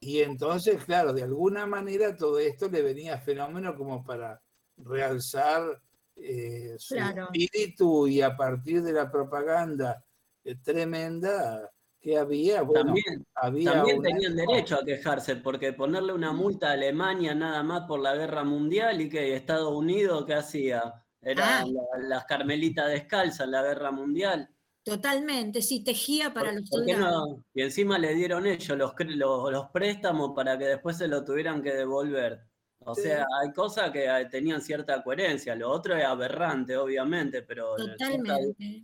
Y entonces, claro, de alguna manera todo esto le venía fenómeno como para realzar eh, su espíritu y a partir de la propaganda eh, tremenda que había, también, había también tenían derecho a quejarse, porque ponerle una multa a Alemania nada más por la guerra mundial y que Estados Unidos, ¿qué hacía? Era ah. las carmelitas descalzas en la guerra mundial. Totalmente, sí, tejía para los soldados. Y encima le dieron ellos los, los, los préstamos para que después se lo tuvieran que devolver. O sea, hay cosas que tenían cierta coherencia, lo otro es aberrante, obviamente, pero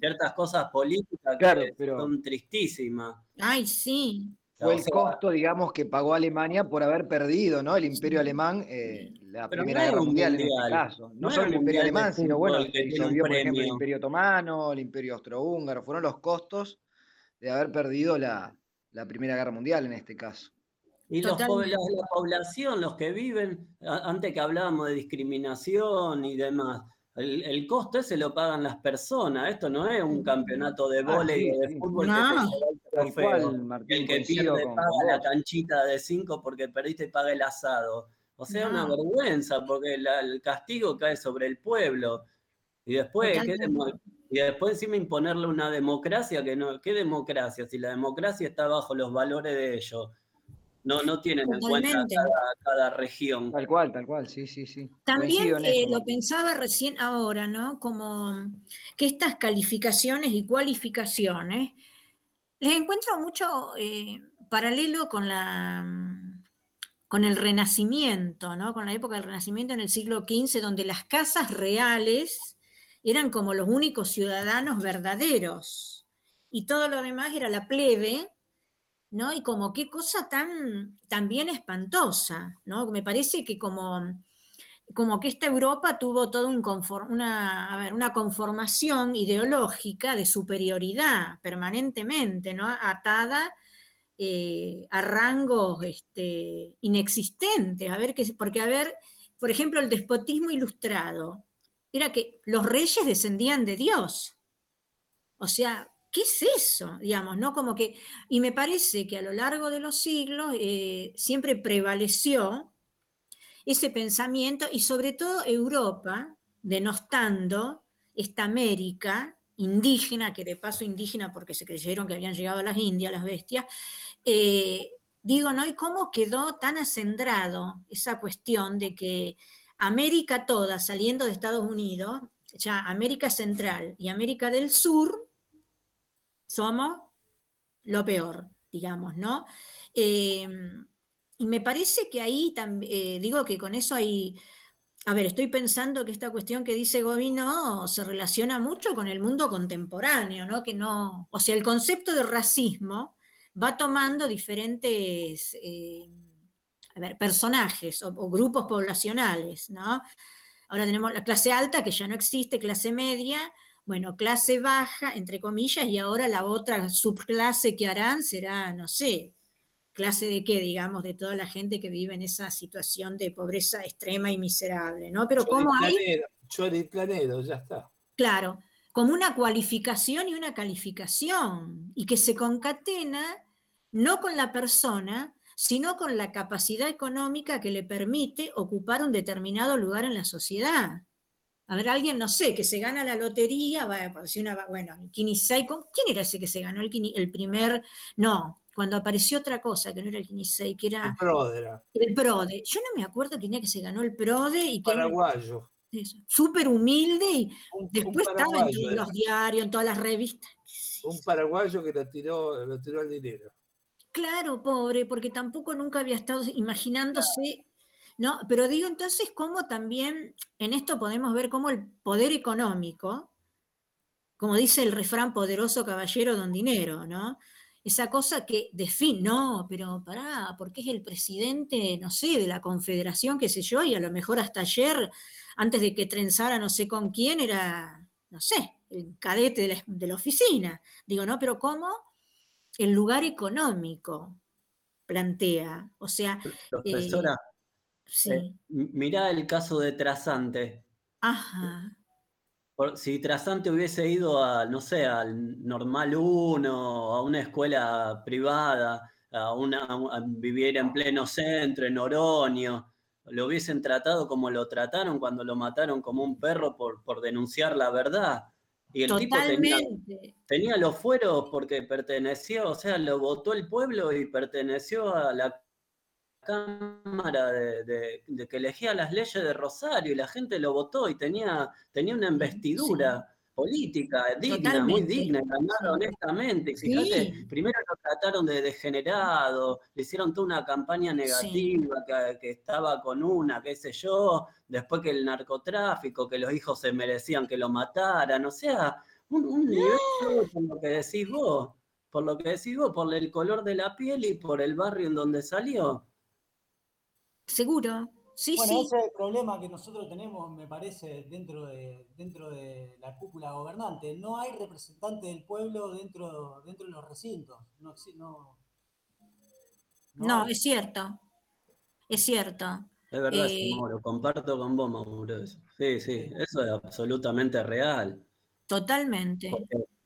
ciertas, cosas políticas que son tristísimas. Ay, sí. Fue el costo, digamos, que pagó Alemania por haber perdido, ¿no? El imperio alemán, eh, la Primera Guerra Mundial, en este caso. No, solo el imperio alemán, sino bueno, el que disolvió, por ejemplo, el imperio otomano, el imperio austrohúngaro, fueron los costos de haber perdido la Primera Guerra Mundial en este caso. Y los, la, población, los que viven, antes que hablábamos de discriminación y demás, el, costo ese lo pagan las personas. Esto no es un campeonato de ah, vóley o de fútbol que el que pierde paga la canchita de cinco porque perdiste y paga el asado. O sea, una vergüenza porque el castigo cae sobre el pueblo. Y después, y después encima imponerle una democracia que no, ¿qué democracia? Si la democracia está bajo los valores de ellos no, no tienen en cuenta cada, región. Tal cual, tal cual, sí, sí, sí. También eh, lo pensaba recién ahora, ¿no? Como que estas calificaciones y cualificaciones les encuentro mucho eh, paralelo con la con el Renacimiento, ¿no? Con la época del Renacimiento en el siglo XV, donde las casas reales eran como los únicos ciudadanos verdaderos y todo lo demás era la plebe ¿no? Y como qué cosa tan, tan bien espantosa, ¿no? Me parece que como como que esta Europa tuvo toda un una, una, conformación ideológica de superioridad permanentemente, ¿no? Atada eh, a rangos este, inexistentes. A ver, que, porque a ver, por ejemplo, el despotismo ilustrado era que los reyes descendían de Dios. O sea, ¿qué es eso? Digamos, ¿no? Como que, y me parece que a lo largo de los siglos eh, siempre prevaleció ese pensamiento y sobre todo Europa, denostando esta América indígena, que de paso indígena porque se creyeron que habían llegado a las Indias, las bestias, eh, digo, ¿no? ¿Y cómo quedó tan acendrado esa cuestión de que América toda, saliendo de Estados Unidos, ya América Central y América del Sur, somos lo peor, digamos, ¿no? Eh, y me parece que ahí, eh, digo que con eso hay, a ver, estoy pensando que esta cuestión que dice Gobino se relaciona mucho con el mundo contemporáneo, ¿no? Que no, o sea, el concepto de racismo va tomando diferentes, eh, a ver, personajes o, o, grupos poblacionales, ¿no? Ahora tenemos la clase alta, que ya no existe, clase media, bueno, clase baja, entre comillas, y ahora la otra subclase que harán será, no sé, clase de qué, digamos, de toda la gente que vive en esa situación de pobreza extrema y miserable, ¿no? Pero cómo hay... Choriplanero, ya está. Claro, como una cualificación y una calificación, y que se concatena no con la persona, sino con la capacidad económica que le permite ocupar un determinado lugar en la sociedad. A ver, alguien, no sé, que se gana la lotería, una, bueno, el Kinisei, ¿quién era ese que se ganó el, el primer? No, cuando apareció otra cosa, que no era el 15, que era... El PRODE. El PRODE. Yo no me acuerdo quién era que se ganó el PRODE. Y Paraguayo. Súper humilde y después estaba en todos los diarios, en todas las revistas. Un paraguayo que lo tiró, lo tiró el dinero. Claro, pobre, porque tampoco nunca había estado imaginándose, ¿no? Pero digo entonces cómo también en esto podemos ver cómo el poder económico, como dice el refrán poderoso caballero don dinero, ¿no? esa cosa que define, no, pero pará, porque es el presidente, no sé, de la confederación, qué sé yo, y a lo mejor hasta ayer, antes de que trenzara no sé con quién, era, no sé, el cadete de la, oficina. Digo, no, pero ¿cómo? El lugar económico plantea, o sea... Profesora, eh, sí. Eh, mirá el caso de Trasante. Ajá si Trasante hubiese ido a, no sé, al Normal 1, a una escuela privada, a una, a vivir en pleno centro, en Oroño, lo hubiesen tratado como lo trataron cuando lo mataron como un perro por, por denunciar la verdad. Y el tipo tenía, tenía, los fueros porque perteneció, o sea, lo votó el pueblo y perteneció a la Cámara de, que elegía las leyes de Rosario y la gente lo votó y tenía, tenía una investidura. política digna, muy digna, honestamente. Fíjate, primero lo trataron de degenerado, le hicieron toda una campaña negativa, que, estaba con una, qué sé yo, después que el narcotráfico, que los hijos se merecían que lo mataran, o sea, un, un nivel por lo que decís vos, por lo que decís vos, por el color de la piel y por el barrio en donde salió. Seguro. Sí, bueno, sí. ese es el problema que nosotros tenemos, me parece, dentro de, dentro de la cúpula gobernante. No hay representante del pueblo dentro, dentro de los recintos. No, no, es cierto. Es cierto. Es verdad, eh, Mauro, comparto con vos, Mauro. Sí, sí, eso es absolutamente real. Totalmente.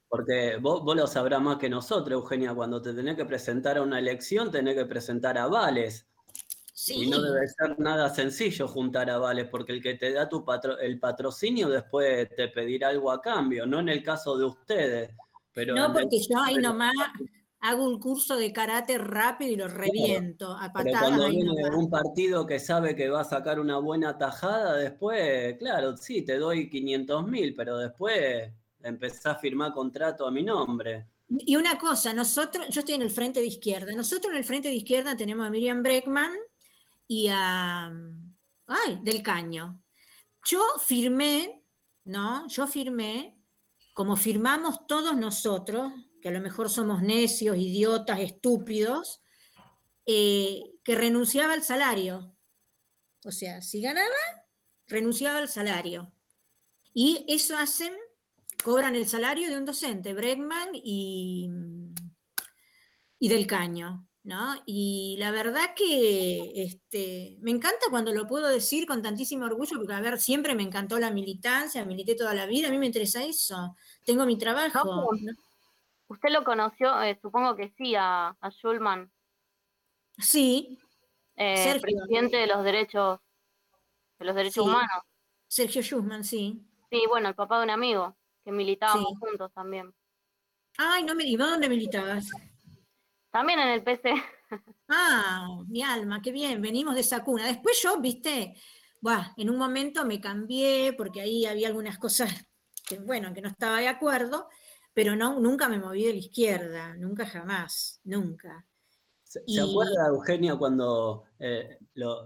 Porque, vos, vos, lo sabrás más que nosotros, Eugenia, cuando te tenés que presentar a una elección, tenés que presentar avales. Y no debe ser nada sencillo juntar avales, porque el que te da tu patro el patrocinio después te pedirá algo a cambio, no en el caso de ustedes. Pero no, porque yo ahí nomás hago un curso de karate rápido y lo reviento a patadas. cuando viene un partido que sabe que va a sacar una buena tajada, después, claro, sí, te doy 500 mil, pero después empezás a firmar contrato a mi nombre. Y una cosa, nosotros, yo estoy en el frente de izquierda, nosotros en el frente de izquierda tenemos a Miriam Breckman, y a, ay, del caño. Yo firmé, ¿no? Yo firmé, como firmamos todos nosotros, que a lo mejor somos necios, idiotas, estúpidos, eh, que renunciaba al salario. O sea, si ganaba, renunciaba al salario. Y eso hacen, cobran el salario de un docente, Bregman y, y del Caño. ¿No? Y la verdad que este, me encanta cuando lo puedo decir con tantísimo orgullo, porque a ver, siempre me encantó la militancia, milité toda la vida, a mí me interesa eso, tengo mi trabajo. ¿Usted lo conoció, eh, supongo que sí, a, a Schulman? Sí. Eh, presidente de los derechos, de los derechos humanos. Sergio Schulman, sí. Sí, bueno, el papá de un amigo, que militábamos juntos también. Ay, no me ¿dónde militabas? También en el PC. (laughs) Ah, mi alma, qué bien, venimos de esa cuna. Después yo, viste, bueno, en un momento me cambié porque ahí había algunas cosas que, bueno, que no estaba de acuerdo, pero no, nunca me moví de la izquierda, nunca jamás, nunca. ¿Se, acuerda, Eugenia, cuando eh,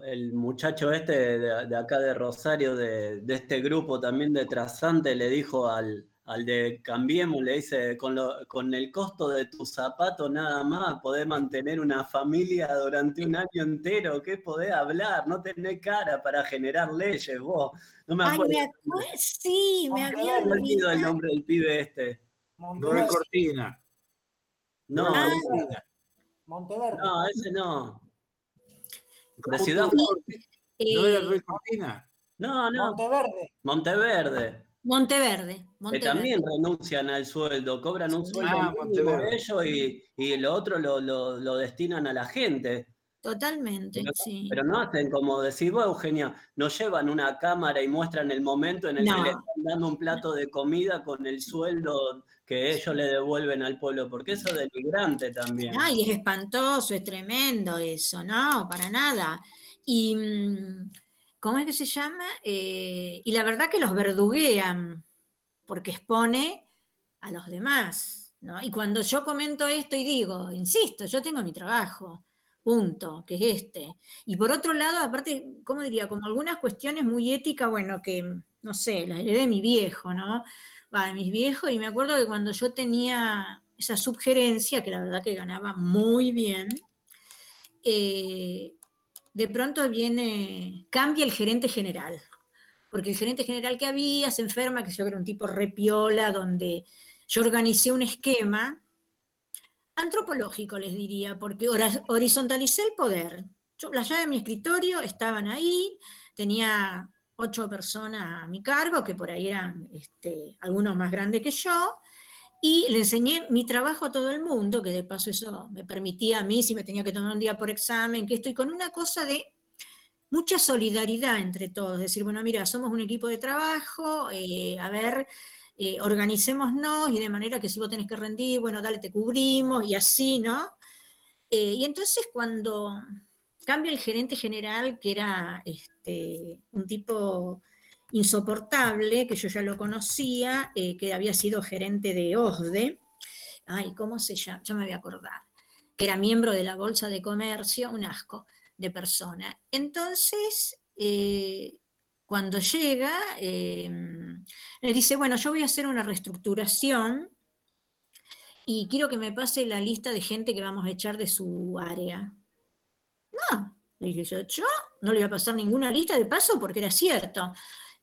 el muchacho este de, acá de Rosario, de, de, este grupo también de Trasante, le dijo al, al de Cambiemos, le dice, con, con el costo de tu zapato nada más, podés mantener una familia durante un año entero, ¿qué podés hablar? No tenés cara para generar leyes vos. No me acuerdo. Ay, me sí, me había olvidado el nombre del pibe este. Monteverde. Cortina. No, ah. Monteverde. No, ese no. De Ciudad ¿No era Cortina? No, no. Monteverde. Monteverde. Monteverde. Que también renuncian al sueldo, cobran un sueldo ah, ellos y, y el otro lo, lo, lo, destinan a la gente. Totalmente, pero, sí. Pero no hacen como decir, vos, Eugenia, no llevan una cámara y muestran el momento en el que le están dando un plato de comida con el sueldo que ellos le devuelven al pueblo, porque eso es denigrante también. Ay, es espantoso, es tremendo eso, no, para nada. Y mm, ¿cómo es que se llama? Eh, y la verdad que los verduguean, porque expone a los demás. ¿no? Y cuando yo comento esto y digo, insisto, yo tengo mi trabajo, punto, que es este. Y por otro lado, aparte, ¿cómo diría? Como algunas cuestiones muy éticas, bueno, que, no sé, las heredé de mi viejo, ¿no? Va, de mis viejos, y me acuerdo que cuando yo tenía esa subgerencia, que la verdad que ganaba muy bien, eh, de pronto viene, cambia el gerente general, porque el gerente general que había se enferma, que yo era un tipo repiola, donde yo organicé un esquema antropológico, les diría, porque horizontalicé el poder. Las llaves de mi escritorio estaban ahí, tenía ocho personas a mi cargo, que por ahí eran este, algunos más grandes que yo, y le enseñé mi trabajo a todo el mundo, que de paso eso me permitía a mí, si me tenía que tomar un día por examen, que estoy con una cosa de mucha solidaridad entre todos, decir, bueno, mira, somos un equipo de trabajo, eh, a ver, eh, organicémonos y de manera que si vos tenés que rendir, bueno, dale, te cubrimos y así, ¿no? Eh, y entonces cuando cambia el gerente general, que era este, un tipo insoportable, que yo ya lo conocía, eh, que había sido gerente de OSDE, ay, ¿cómo se llama? Ya me voy a acordar, que era miembro de la Bolsa de Comercio, un asco de persona. Entonces, eh, cuando llega, eh, le dice, bueno, yo voy a hacer una reestructuración y quiero que me pase la lista de gente que vamos a echar de su área. No, le dije yo, yo no le voy a pasar ninguna lista de paso porque era cierto.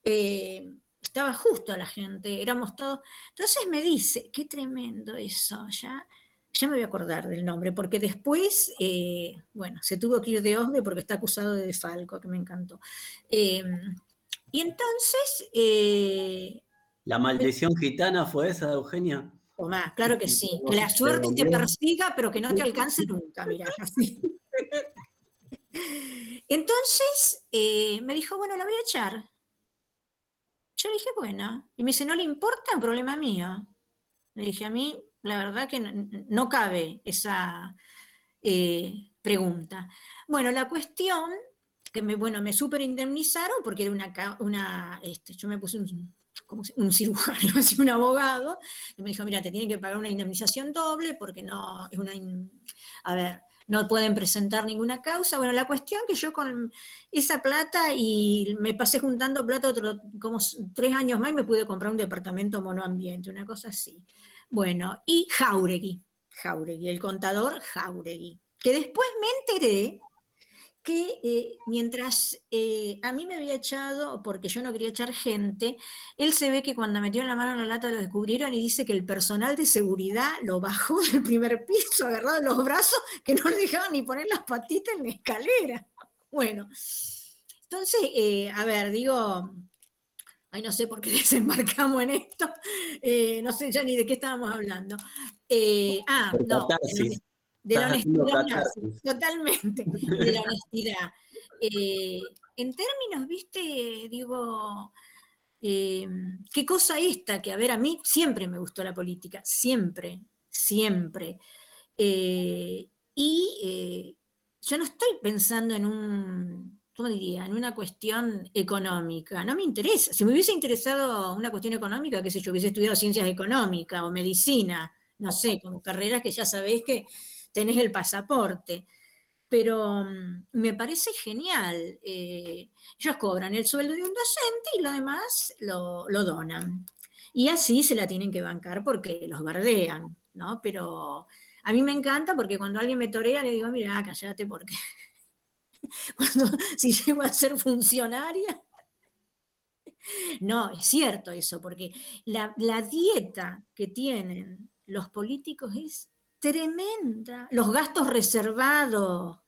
Eh, estaba justo a la gente, éramos todos. Entonces me dice, qué tremendo eso, ya, ya me voy a acordar del nombre, porque después, eh, bueno, se tuvo que ir de Osde porque está acusado de defalco, que me encantó. Em, y entonces... Eh, ¿La maldición gitana fue esa, Eugenia? Tomás, claro que sí. Que la (laughs) suerte te persiga, pero que no te alcance (laughs) nunca, así. (laughs) Entonces me dijo, bueno, la voy a echar. Yo le dije, bueno, y me dice, ¿no le importa? Un problema mío. Le dije, a mí, la verdad que no, cabe esa eh, pregunta. Bueno, la cuestión, que me, bueno, me super indemnizaron porque era una, una este, yo me puse un, como un cirujano, (laughs) así un abogado, y me dijo, mira, te tienen que pagar una indemnización doble porque no, es una, a ver, no pueden presentar ninguna causa. Bueno, la cuestión que yo con esa plata y me pasé juntando plata otro, como tres años más y me pude comprar un departamento monoambiente, una cosa así. Bueno, y Jauregui, Jauregui, el contador Jauregui, que después me enteré que eh, mientras eh, a mí me había echado, porque yo no quería echar gente, él se ve que cuando metió la mano en la lata lo descubrieron y dice que el personal de seguridad lo bajó del primer piso, agarrado de los brazos, que no le dejaban ni poner las patitas en la escalera. (laughs) Bueno, entonces, eh, a ver, digo, ay, no sé por qué (laughs) desembarcamos en esto, no sé ya ni de qué estábamos hablando. ah, no de la honestidad, totalmente, de la (laughs) honestidad. Eh, en términos, viste, digo, eh, qué cosa esta, que a ver, a mí siempre me gustó la política, siempre, siempre. Eh, y yo no estoy pensando en un, ¿cómo diría?, en una cuestión económica, no me interesa. Si me hubiese interesado una cuestión económica, qué sé yo, hubiese estudiado ciencias económicas o medicina, no sé, con carreras que ya sabéis que tenés el pasaporte. Pero mm, me parece genial. Eh, ellos cobran el sueldo de un docente y lo demás lo, donan. Y así se la tienen que bancar porque los bardean, ¿no? Pero a mí me encanta porque cuando alguien me torea le digo, mira, cállate porque (laughs) cuando, si llego a ser funcionaria. No, es cierto eso, porque la, la dieta que tienen los políticos es tremenda. Los gastos reservados,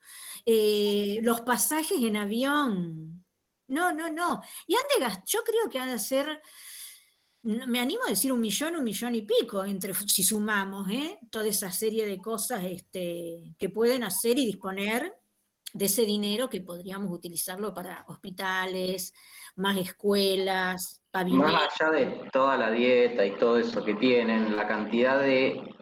eh, los pasajes en avión. No, no, no. Y han de yo creo que han de ser, me animo a decir un millón, un millón y pico, entre, si sumamos ¿eh? toda esa serie de cosas este, que pueden hacer y disponer de ese dinero que podríamos utilizarlo para hospitales, más escuelas, pavimentos. Más allá de toda la dieta y todo eso que tienen, la cantidad de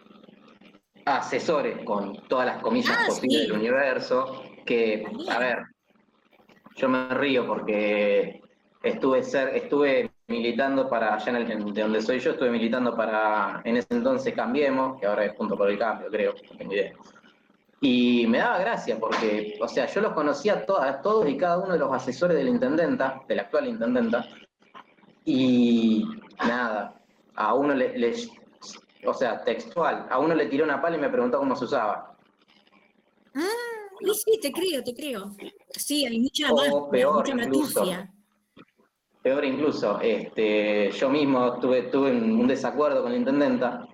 asesores con todas las comillas ah, posibles del universo, que, a ver, yo me río porque estuve ser, estuve militando para, allá en el, de donde soy yo, estuve militando para, en ese entonces Cambiemos, que ahora es Punto por el Cambio, creo, no tengo idea. Y me daba gracia porque, o sea, yo los conocía a, todos y cada uno de los asesores de la intendenta, de la actual intendenta, y nada, a uno le, o sea, textual. A uno le tiró una pala y me preguntó cómo se usaba. Ah, sí, te creo, te creo. Sí, hay mucha, peor, incluso, Peor incluso, este, yo mismo tuve, tuve un desacuerdo con la intendenta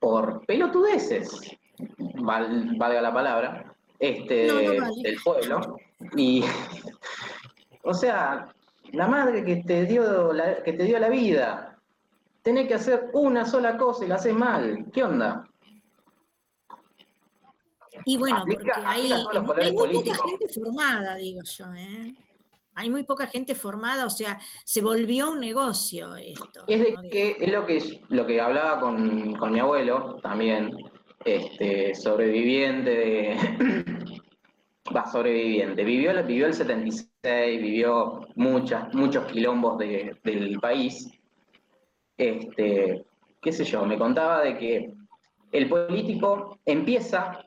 por pelotudeces, valga la palabra, este, del pueblo. Y, (laughs) o sea, la madre que te dio la, que te dio la vida, tenés que hacer una sola cosa y la haces mal. ¿Qué onda? Y bueno, porque hay, hay muy poca gente formada, digo yo, ¿eh? Hay muy poca gente formada, o sea, se volvió un negocio esto. Es, que, es lo que lo que hablaba con, con mi abuelo también, este, sobreviviente de. (coughs) Va, sobreviviente. Vivió, vivió el 76, vivió muchas, muchos quilombos de, del país este, qué sé yo, me contaba de que el político empieza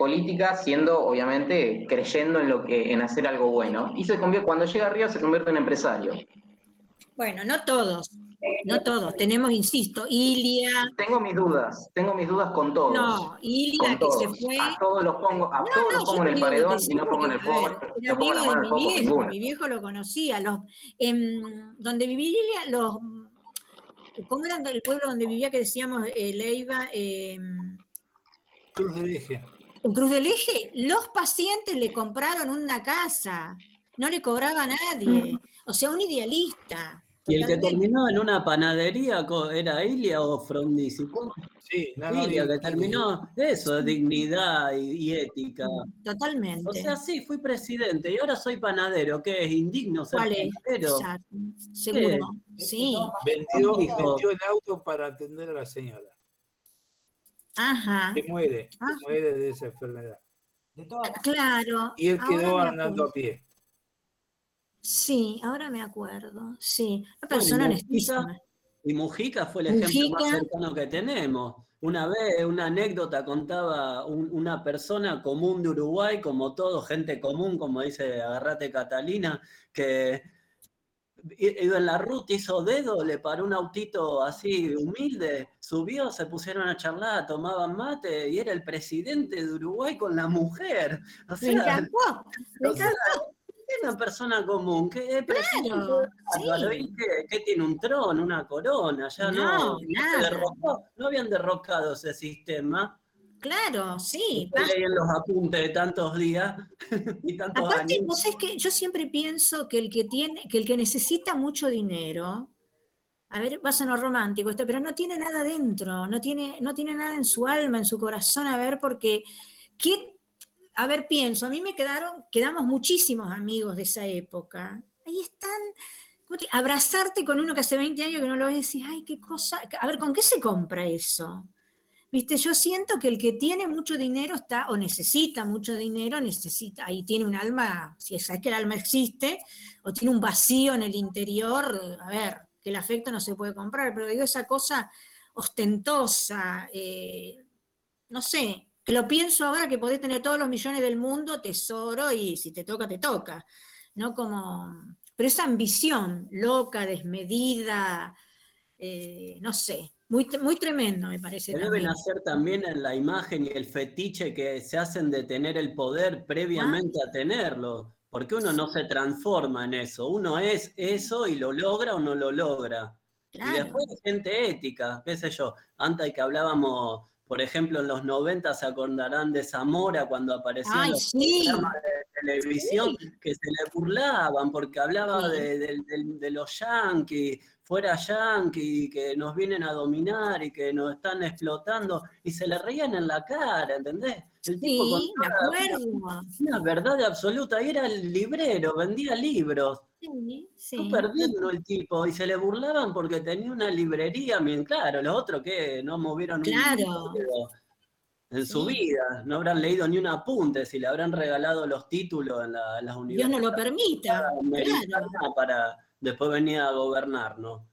política siendo, obviamente, creyendo en lo que, en hacer algo bueno. Y se convierte, cuando llega arriba se convierte en empresario. Bueno, no todos, no todos. Tenemos, insisto, Ilia. Tengo mis dudas, tengo mis dudas con todos. No, Ilia que se fue. A todos los pongo, a todos los pongo en el paredón y no pongo en el fuego. Era amigo de mi viejo, mi viejo lo conocía. Los, donde vivía Ilia, los ¿Cómo era el pueblo donde vivía que decíamos eh, Leiva? Em, Cruz del Eje. En Cruz del Eje, los pacientes le compraron una casa, no le cobraba a nadie. O sea, un idealista. ¿Y el que terminó en una panadería era Ilia o Frondizi? Sí, Ilia, que terminó eso, dignidad y, ética. Totalmente. O sea, sí, fui presidente y ahora soy panadero, que es indigno ser ¿Cuál es? panadero. seguro, sí. Vendió, vendió, el auto para atender a la señora. Ajá. Que muere, que muere de esa enfermedad. Claro. Y él quedó andando a pie. Sí, ahora me acuerdo. Sí, una persona honestísima. Y Mujica fue el ejemplo más cercano que tenemos. Una vez, una anécdota contaba una persona común de Uruguay, como todo, gente común, como dice Agarrate Catalina, que iba en la ruta, hizo dedo, le paró un autito así humilde, subió, se pusieron a charlar, tomaban mate y era el presidente de Uruguay con la mujer. O sea, me encantó, me encantó. Es una persona común, que, claro, sí. que, tiene un trono, una corona, ya no, no, no habían derrocado ese sistema Claro, sí. Leí los apuntes de tantos días (laughs) y tantos Aparte, años. es que yo siempre pienso que el que tiene, que el que necesita mucho dinero, a ver, va a sonar romántico esto, pero no tiene nada dentro, no tiene, no tiene nada en su alma, en su corazón, a ver, porque ¿qué? A ver, pienso, a mí me quedaron, quedamos muchísimos amigos de esa época. Ahí están, abrazarte con uno que hace 20 años que no lo ves decís, ay, qué cosa, a ver, ¿con qué se compra eso? Viste, yo siento que el que tiene mucho dinero está, o necesita mucho dinero, necesita, ahí tiene un alma, si es que el alma existe, o tiene un vacío en el interior, a ver, que el afecto no se puede comprar, pero digo, esa cosa ostentosa, eh, no sé, lo pienso ahora que podés tener todos los millones del mundo, tesoro, y si te toca, te toca, ¿no? Como, pero esa ambición loca, desmedida, eh, no sé, muy, muy tremendo, me parece. Deben hacer también en la imagen y el fetiche que se hacen de tener el poder previamente a tenerlo, porque uno no se transforma en eso, uno es eso y lo logra o no lo logra. Y después hay gente ética, qué sé yo, antes que hablábamos, por ejemplo, en los 90 se acordarán de Zamora cuando apareció en los programas de televisión que se le burlaban porque hablaba de, de los yanquis, fuera yankee, que nos vienen a dominar y que nos están explotando, y se le reían en la cara, ¿entendés? El tipo sí, me acuerdo. Una, verdad absoluta, y era el librero, vendía libros. Sí, sí. Súper el tipo, y se le burlaban porque tenía una librería, bien claro, los otros que no movieron claro. en su vida, no habrán leído ni un apunte, si le habrán regalado los títulos en, las universidades. Dios no lo permita. Claro. Para, después venía a gobernar, ¿no?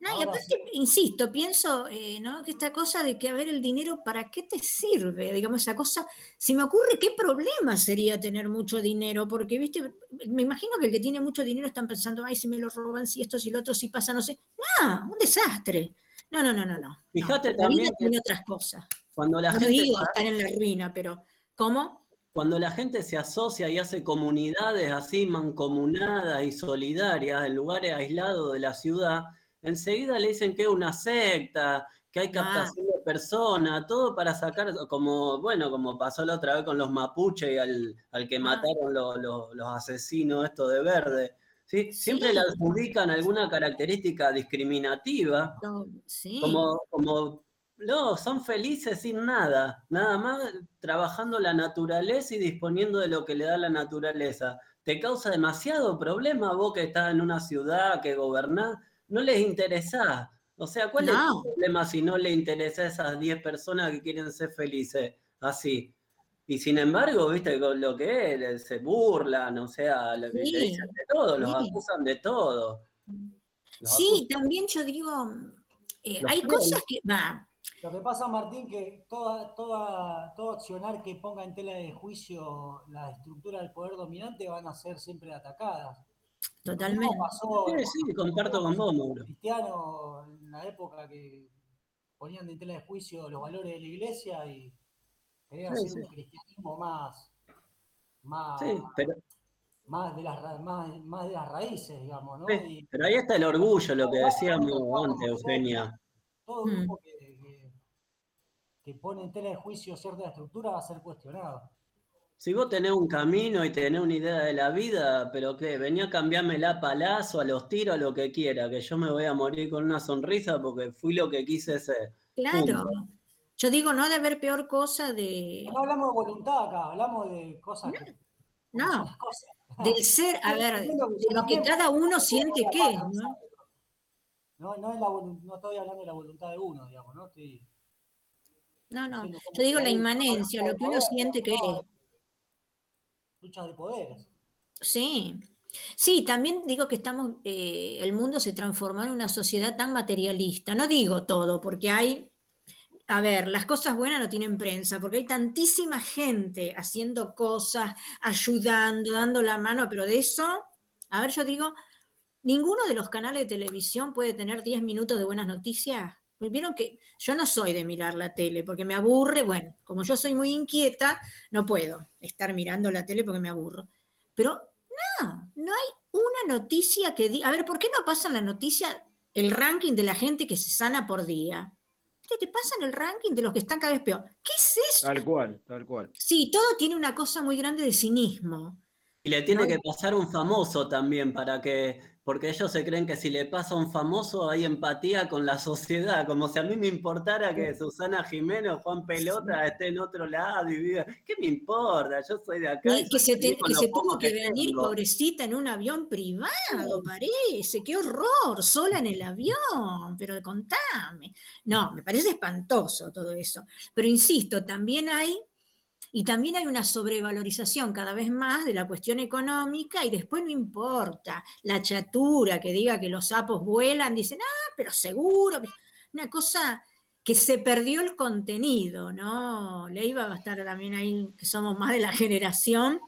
No, y aparte, insisto, pienso, eh, ¿no? Que esta cosa de que, a ver, el dinero, ¿para qué te sirve? Digamos, esa cosa, se me ocurre qué problema sería tener mucho dinero, porque, viste, me imagino que el que tiene mucho dinero están pensando, ay, si me lo roban, si esto, si lo otro, si pasa, no sé. No, un desastre. No, no, no, no, no. Fíjate también. tiene otras cosas. Cuando la no gente. digo estar en la ruina, pero, ¿cómo? cuando la gente se asocia y hace comunidades así mancomunadas y solidarias en lugares aislados de la ciudad, enseguida le dicen que es una secta, que hay captación de personas, todo para sacar, como, bueno, como pasó la otra vez con los mapuches y al, que mataron los asesinos, esto de verde. ¿sí? Siempre le adjudican alguna característica discriminativa, como, como no, son felices sin nada, nada más trabajando la naturaleza y disponiendo de lo que le da la naturaleza. ¿Te causa demasiado problema vos que estás en una ciudad, que gobernás? No les interesa. O sea, ¿cuál es el problema si no le interesa a esas 10 personas que quieren ser felices así? Y sin embargo, viste, con lo que es, se burlan, o sea, lo que dicen de todo, los acusan de todo. sí, también yo digo, eh, hay cosas que, va, lo que pasa, Martín, que toda, toda, todo accionar que ponga en tela de juicio la estructura del poder dominante van a ser siempre atacadas. Totalmente. sí, sí, comparto con vos, Mauro. Cristiano, en la época que ponían en tela de juicio los valores de la iglesia y querían hacer un cristianismo más, más, más, de las, más, más, de las raíces, digamos, ¿no? pero ahí está el orgullo, lo que decíamos antes, Eugenia. Todo el grupo mm. que que pone en tela de juicio cierta estructura va a ser cuestionado. Si vos tenés un camino y tenés una idea de la vida, pero que venía a cambiarme la palazo, a los tiros, a lo que quiera, que yo me voy a morir con una sonrisa porque fui lo que quise ser. Claro. Yo digo, no de haber peor cosa de. No hablamos de voluntad acá, hablamos de cosas. No, no. del ser, a ver, de lo que cada uno siente que es, ¿no? No, no, es la, no estoy hablando de la voluntad de uno, digamos, ¿no? Estoy no, no. Yo digo la inmanencia, lo que uno siente que es. Sí. Sí, también digo que estamos, eh, el mundo se transformó en una sociedad tan materialista. No digo todo, porque hay, a ver, las cosas buenas no tienen prensa, porque hay tantísima gente haciendo cosas, ayudando, dando la mano, pero de eso, a ver, yo digo, ninguno de los canales de televisión puede tener 10 minutos de buenas noticias. Pues vieron que yo no soy de mirar la tele porque me aburre. Bueno, como yo soy muy inquieta, no puedo estar mirando la tele porque me aburro. Pero no, no hay una noticia que diga. A ver, ¿por qué no pasa la noticia el ranking de la gente que se sana por día? Te pasan el ranking de los que están cada vez peor. ¿Qué es eso? Tal cual, tal cual. Sí, todo tiene una cosa muy grande de cinismo. Y le tiene que pasar un famoso también para que porque ellos se creen que si le pasa a un famoso hay empatía con la sociedad, como si a mí me importara que Susana Jiménez o Juan Pelota esté en otro lado y viva. ¿Qué me importa? Yo soy de acá. que se, tuvo que, venir pobrecita en un avión privado, parece. Qué horror, sola en el avión, pero contame. No, me parece espantoso todo eso. Pero insisto, también hay y también hay una sobrevalorización cada vez más de la cuestión económica y después no importa la chatura que diga que los sapos vuelan, dicen, ah, pero seguro, una cosa que se perdió el contenido, ¿no? Le iba a estar también ahí, que somos más de la generación.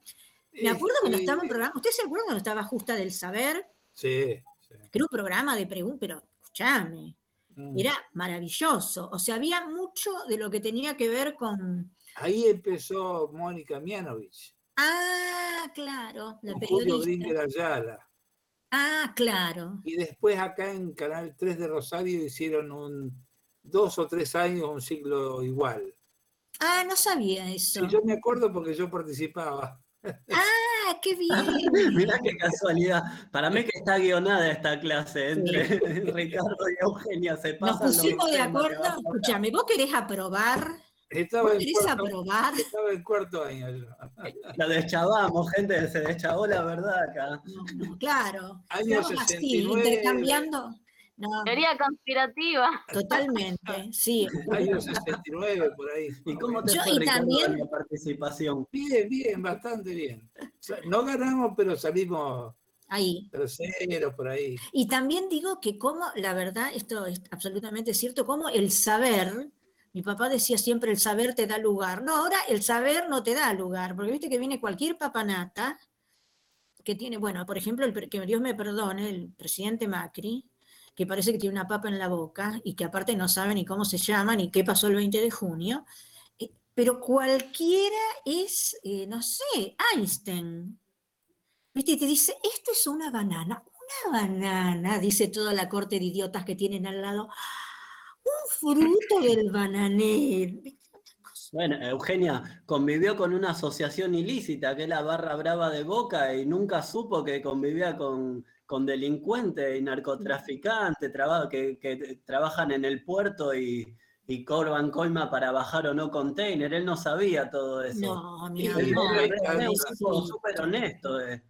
Me acuerdo cuando estaba en programa, ¿usted se acuerda cuando estaba Justa del Saber? Sí. sí. era un programa de preguntas, pero escúchame, mm. era maravilloso. O sea, había mucho de lo que tenía que ver con Ahí empezó Mónica Mianovich. Ah, claro, la Julio Bringer Ayala. Ah, claro. Y después acá en Canal 3 de Rosario hicieron un dos o tres años un ciclo igual. Ah, no sabía eso. yo me acuerdo porque yo participaba. Ah, qué (laughs) bien. Mirá qué casualidad. Para mí que está guionada esta clase entre (laughs) Ricardo y Eugenia. Se Nos pusimos de acuerdo. Escúchame, ¿vos querés aprobar estaba en, cuarto, estaba en cuarto año La (laughs) deschavamos, gente, se deschavó la verdad acá. claro. Año 69. Así, intercambiando. Teoría conspirativa. Totalmente, sí. (laughs) Año 69, por ahí. ¿Y cómo te Yo, fue y también... la participación? Bien, bien, bastante bien. No ganamos, pero salimos ahí. Terceros, por ahí. Y también digo que como, la verdad, esto es absolutamente cierto, como el saber mi papá decía siempre el saber te da lugar. No, ahora el saber no te da lugar, porque viste que viene cualquier papanata que tiene, bueno, por ejemplo, que Dios me perdone, el presidente Macri, que parece que tiene una papa en la boca y que aparte no sabe ni cómo se llama ni qué pasó el 20 de junio, eh, pero cualquiera es, eh, no sé, Einstein. ¿Viste? Y te dice, esto es una banana, una banana, dice toda la corte de idiotas que tienen al lado fruto del bananero. Bueno, Eugenia convivió con una asociación ilícita, que es la Barra Brava de Boca, y nunca supo que convivía con, con delincuentes y narcotraficantes que, que, trabajan en el puerto y, y cobran coima para bajar o no container. Él no sabía todo eso. No, mi amor. Es súper honesto. Eh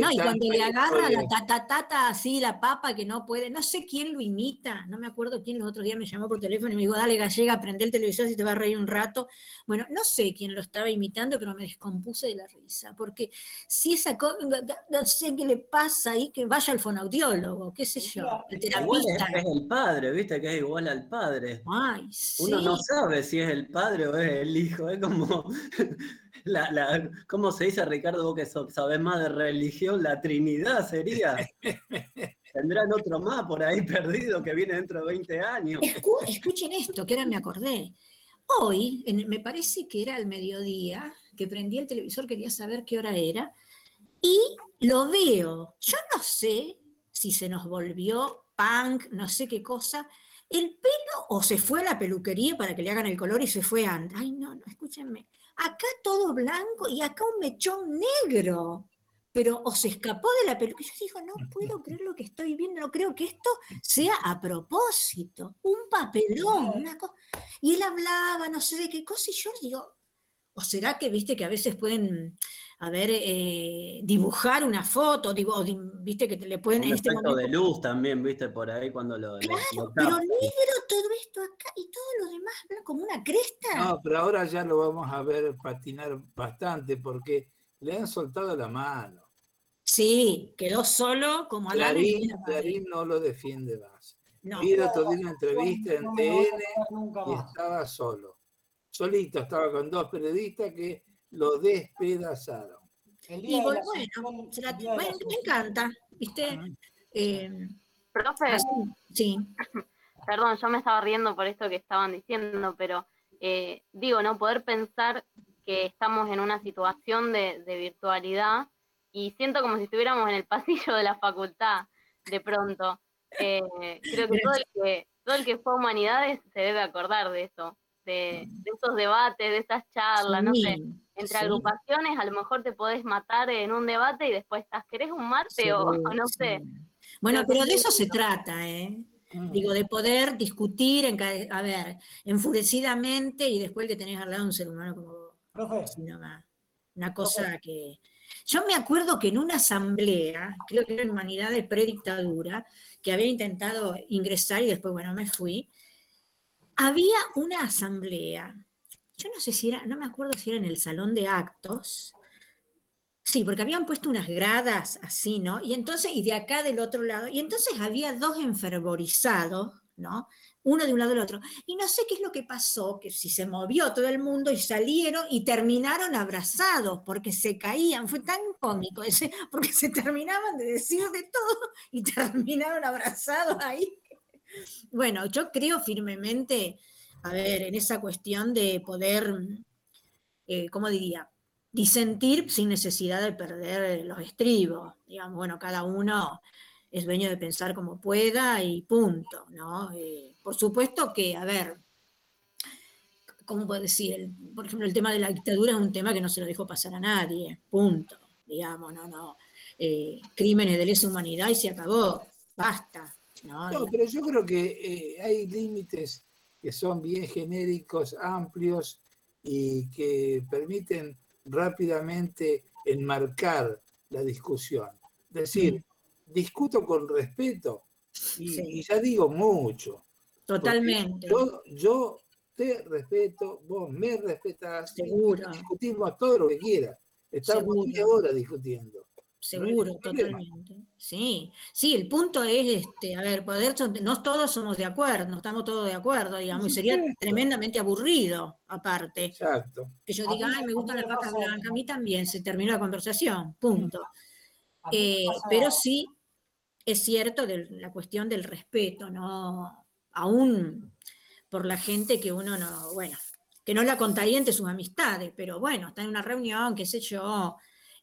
no, y cuando le agarra la tatatata así, la papa que no puede, no sé quién lo imita, no me acuerdo quién los otros días me llamó por teléfono y me dijo, dale gallega, prende el televisor si te va a reír un rato. Bueno, no sé quién lo estaba imitando, pero me descompuse de la risa, porque si esa cosa, no sé qué le pasa ahí, que vaya al fonaudiólogo, qué sé yo, el terapista. es, el padre, viste que es igual al padre. Ay, Uno no sabe si es el padre o es el hijo, es como (laughs) (laughs) la, la, ¿cómo se dice, Ricardo, vos que sabes más de religión? La Trinidad sería. (laughs) Tendrán otro más por ahí perdido que viene dentro de 20 años. escuchen esto, que ahora me acordé. Hoy, me parece que era el mediodía, que prendí el televisor, quería saber qué hora era, y lo veo. Yo no sé si se nos volvió punk, no sé qué cosa. El pelo o se fue a la peluquería para que le hagan el color y se fue a... Ay, no, no, escúchenme acá todo blanco y acá un mechón negro. Pero o se escapó de la peluca. Yo digo, no puedo (laughs) creer lo que estoy viendo, no creo que esto sea a propósito, un papelón, una cosa. Y él hablaba, no sé de qué cosa, y yo digo, ¿o será que viste que a veces pueden a ver, eh, dibujar una foto, digo, viste que te le pueden... Un este efecto de luz también, viste, por ahí cuando lo... Claro, pero negro todo esto acá y todo lo demás como una cresta. No, pero ahora ya lo vamos a ver patinar bastante porque le han soltado la mano. Sí, quedó solo como Clarín, Clarín no lo defiende más. No. Mira, una entrevista en TN y estaba solo. Solito, estaba con dos periodistas que lo despedazaron. Y bueno, me encanta, ¿viste? Eh, Profe, sí. (laughs) Perdón, yo me estaba riendo por esto que estaban diciendo, pero eh, digo, ¿no? Poder pensar que estamos en una situación de, virtualidad y siento como si estuviéramos en el pasillo de la facultad de pronto. Eh, creo que todo, el que todo el que fue a humanidades se debe acordar de eso, de, esos debates, de esas charlas, no sé. Entre agrupaciones a lo mejor te podés matar en un debate y después estás, ¿querés un mate o, (laughs) no sé? Bueno, pero de eso se trata, ¿eh? Mm. Digo, de poder discutir, en, a ver, enfurecidamente y después que tenés al lado un ser humano como una, una cosa que... Yo me acuerdo que en una asamblea, creo que era en Humanidades predictadura, que había intentado ingresar y después, bueno, me fui, había una asamblea, yo no sé si era, no me acuerdo si era en el salón de actos, Sí, porque habían puesto unas gradas así, ¿no? Y entonces, y de acá del otro lado, y entonces había dos enfervorizados, ¿no? Uno de un lado del otro. Y no sé qué es lo que pasó, que si se movió todo el mundo y salieron y terminaron abrazados porque se caían. Fue tan cómico ese, porque se terminaban de decir de todo y terminaron abrazados ahí. Bueno, yo creo firmemente, a ver, en esa cuestión de poder, eh, ¿cómo diría? disentir sin necesidad de perder los estribos. Digamos, bueno, cada uno es dueño de pensar como pueda y punto, ¿no? Eh, por supuesto que, a ver, ¿cómo puedo decir? por ejemplo, el tema de la dictadura es un tema que no se lo dejó pasar a nadie, punto, digamos, no, no. Eh, crímenes de lesa humanidad y se acabó, basta. No, pero yo creo que eh, hay límites que son bien genéricos, amplios y que permiten rápidamente enmarcar la discusión. Es decir, discuto con respeto y, ya digo mucho. Totalmente. Yo, te respeto, vos me respetás, Seguro. discutimos todo lo que quieras. Estamos media hora discutiendo. Seguro, totalmente. Sí, sí, el punto es, este, a ver, poder, no todos somos de acuerdo, no estamos todos de acuerdo, digamos, y sería tremendamente aburrido, aparte. Exacto. Que yo diga, ay, me gustan las vacas blancas, a mí también, se terminó la conversación, punto. Eh, pero sí, es cierto de la cuestión del respeto, ¿no? Aún por la gente que uno no, bueno, que no la contaría entre sus amistades, pero bueno, está en una reunión, qué sé yo,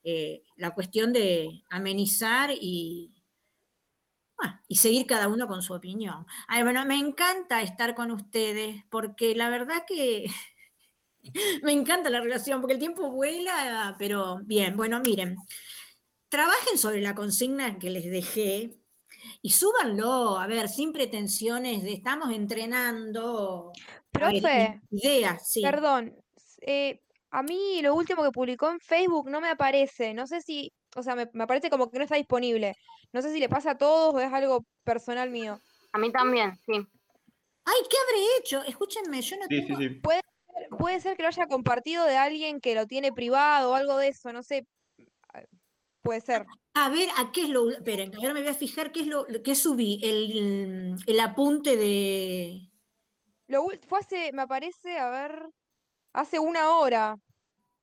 eh, la cuestión de amenizar y, y seguir cada uno con su opinión. bueno, me encanta estar con ustedes porque la verdad que (laughs) me encanta la relación porque el tiempo vuela, pero bien, bueno, miren, trabajen sobre la consigna que les dejé y súbanlo, a ver, sin pretensiones de estamos entrenando. Profe, ideas, sí. Perdón, eh, a mí lo último que publicó en Facebook no me aparece. No sé si, o sea, me, me parece como que no está disponible. No sé si le pasa a todos o es algo personal mío. A mí también, sí. Ay, ¿qué habré hecho? Escúchenme, yo no tengo... Puede, ser, puede ser que lo haya compartido de alguien que lo tiene privado o algo de eso, no sé. Puede ser. A ver, ¿a qué es lo...? Esperen, ahora me voy a fijar qué es lo que subí. El, el apunte de... Lo, fue hace, me aparece, a ver, hace una hora.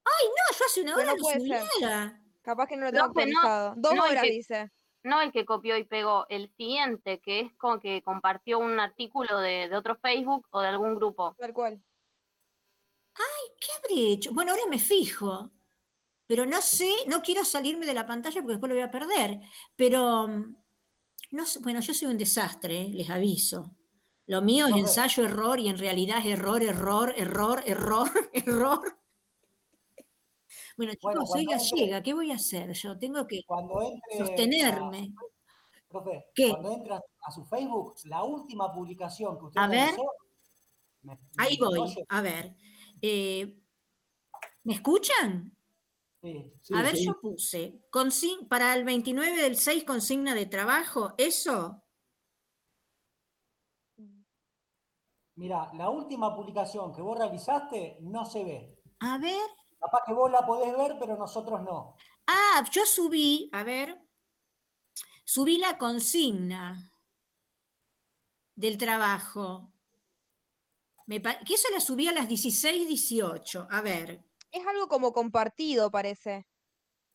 Ay, no, yo hace una hora no puede Capaz que no lo tengo actualizado. Dos horas, dice. No el que copió y pegó, el siguiente, que es como que compartió un artículo de, otro Facebook o de algún grupo. Tal cual. Ay, ¿qué habré hecho? Bueno, ahora me fijo. Pero no sé, no quiero salirme de la pantalla porque después lo voy a perder. Pero, mm, no bueno, yo soy un desastre, les aviso. Lo mío es ensayo, error, y en realidad es error, error, error, error, (laughs) error. Bueno, chicos, soy gallega, ¿qué voy a hacer? Yo tengo que sostenerme. profe, cuando entras a su Facebook, la última publicación que usted a ver, ahí voy, a ver. Eh, ¿Me escuchan? Sí, a ver, yo puse para el 29 del 6 consigna de trabajo, ¿eso? Mira, la última publicación que vos realizaste no se ve. A ver. Capaz que vos la podés ver, pero nosotros no. Ah, yo subí, a ver, subí la consigna del trabajo. Me que eso la subí a las 16, 18. A ver. Es algo como compartido, parece.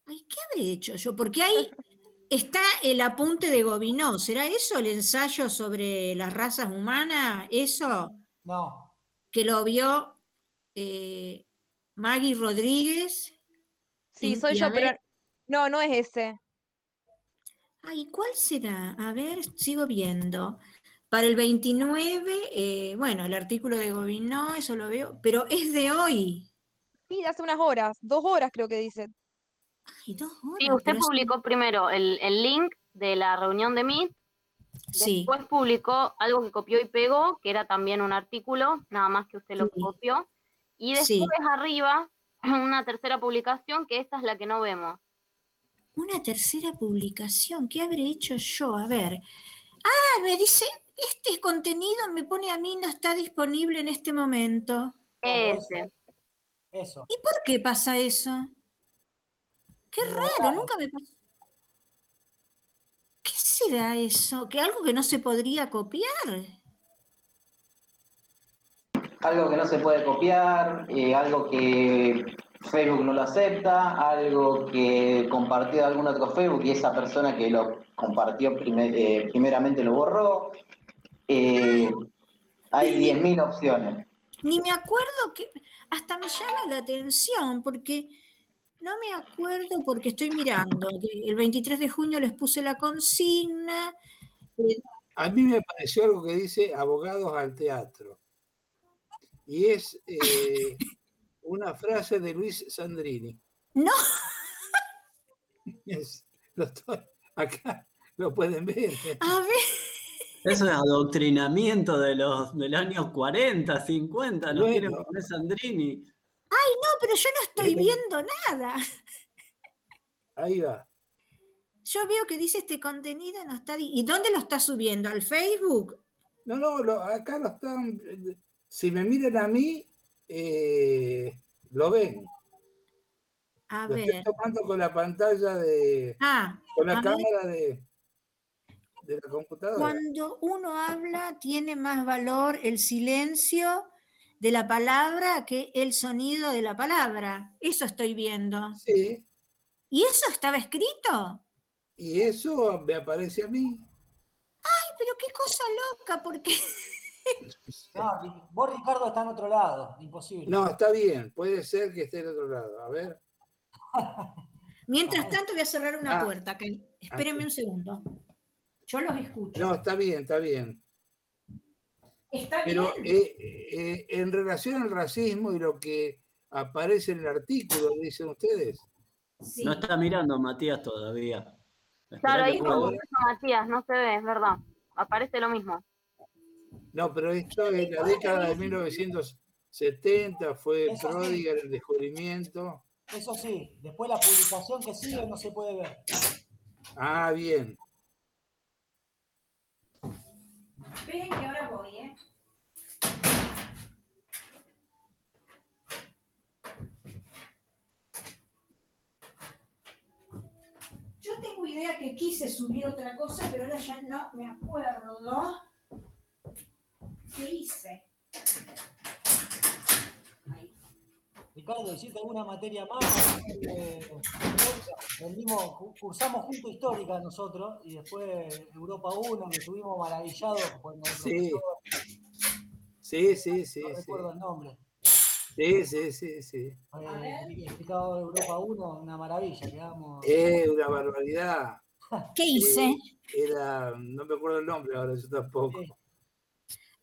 Ay, ¿qué habré hecho yo? Porque hay, (laughs) Está el apunte de Gobineau. ¿Será eso el ensayo sobre las razas humanas? ¿Eso? No. Que lo vio eh, Maggie Rodríguez. Sí, soy yo, pero no, no es ese. Ay, ¿cuál será? A ver, sigo viendo. Para el 29, eh, bueno, el artículo de Gobineau, eso lo veo, pero es de hoy. Sí, hace unas horas, dos horas creo que dice. Ay, dos horas. Sí, usted publicó primero el, link de la reunión de Meet, sí. después publicó algo que copió y pegó, que era también un artículo, nada más que usted lo copió, y después arriba (clears throat) una tercera publicación, que esta es la que no vemos. Una tercera publicación, ¿qué habré hecho yo? A ver. Ah, me dice, este contenido me pone a mí no está disponible en este momento. Ese. Eso. ¿Y por qué pasa eso? Qué raro, nunca me pasó. ¿Qué será eso? ¿Que algo que no se podría copiar? Algo que no se puede copiar, eh, algo que Facebook no lo acepta, algo que compartió algún otro Facebook y esa persona que lo compartió eh, primeramente lo borró. Eh, hay 10.000 opciones. Ni me acuerdo que, hasta me llama la atención, porque no me acuerdo, porque estoy mirando, el 23 de junio les puse la consigna. A mí me pareció algo que dice abogados al teatro. Y es eh, una frase de Luis Sandrini. No. acá lo pueden ver. A ver. Eso es adoctrinamiento de los del años 40, 50, no quieren poner Sandrini. Ay, no, pero yo no estoy viendo nada. Ahí va. Yo veo que dice este contenido no está. ¿Y dónde lo está subiendo? ¿Al Facebook? No, no, acá lo están. Si me miran a mí, eh, lo ven. A lo ver. Estoy tomando con la pantalla de. Ah, con la cámara de de la computadora. Cuando uno habla, tiene más valor el silencio de la palabra que el sonido de la palabra. Eso estoy viendo. Sí. ¿Y eso estaba escrito? Y eso me aparece a mí. Ay, pero qué cosa loca, porque... (laughs) no, vos Ricardo está en otro lado, imposible. No, está bien, puede ser que esté en otro lado. A ver. (laughs) Mientras tanto voy a cerrar una ah. puerta. Que... Espérenme un segundo. Yo los escucho. No, está bien, está bien. Está Pero eh, eh, en relación al racismo y lo que aparece en el artículo, dicen ustedes. No está mirando Matías todavía. Claro, ahí está Matías, no se ve, es verdad. Aparece lo mismo. No, pero esto es la década de 1970, fue pródiga el descubrimiento. Eso sí, después la publicación que sigue no se puede ver. Ah, bien. Esperen que ahora voy, ¿eh? Yo tengo idea que quise subir otra cosa, pero ahora ya no me acuerdo. ¿Qué hice? Ricardo, ¿hiciste alguna materia más? Eh, cursamos junto histórica nosotros y después Europa 1, que estuvimos maravillados cuando sí. sí, sí, sí, no recuerdo el nombre. Sí, sí, sí, sí. Eh, explicado Europa 1, una maravilla, quedamos. Eh, una barbaridad. ¿Qué hice? era, no me acuerdo el nombre ahora, yo tampoco.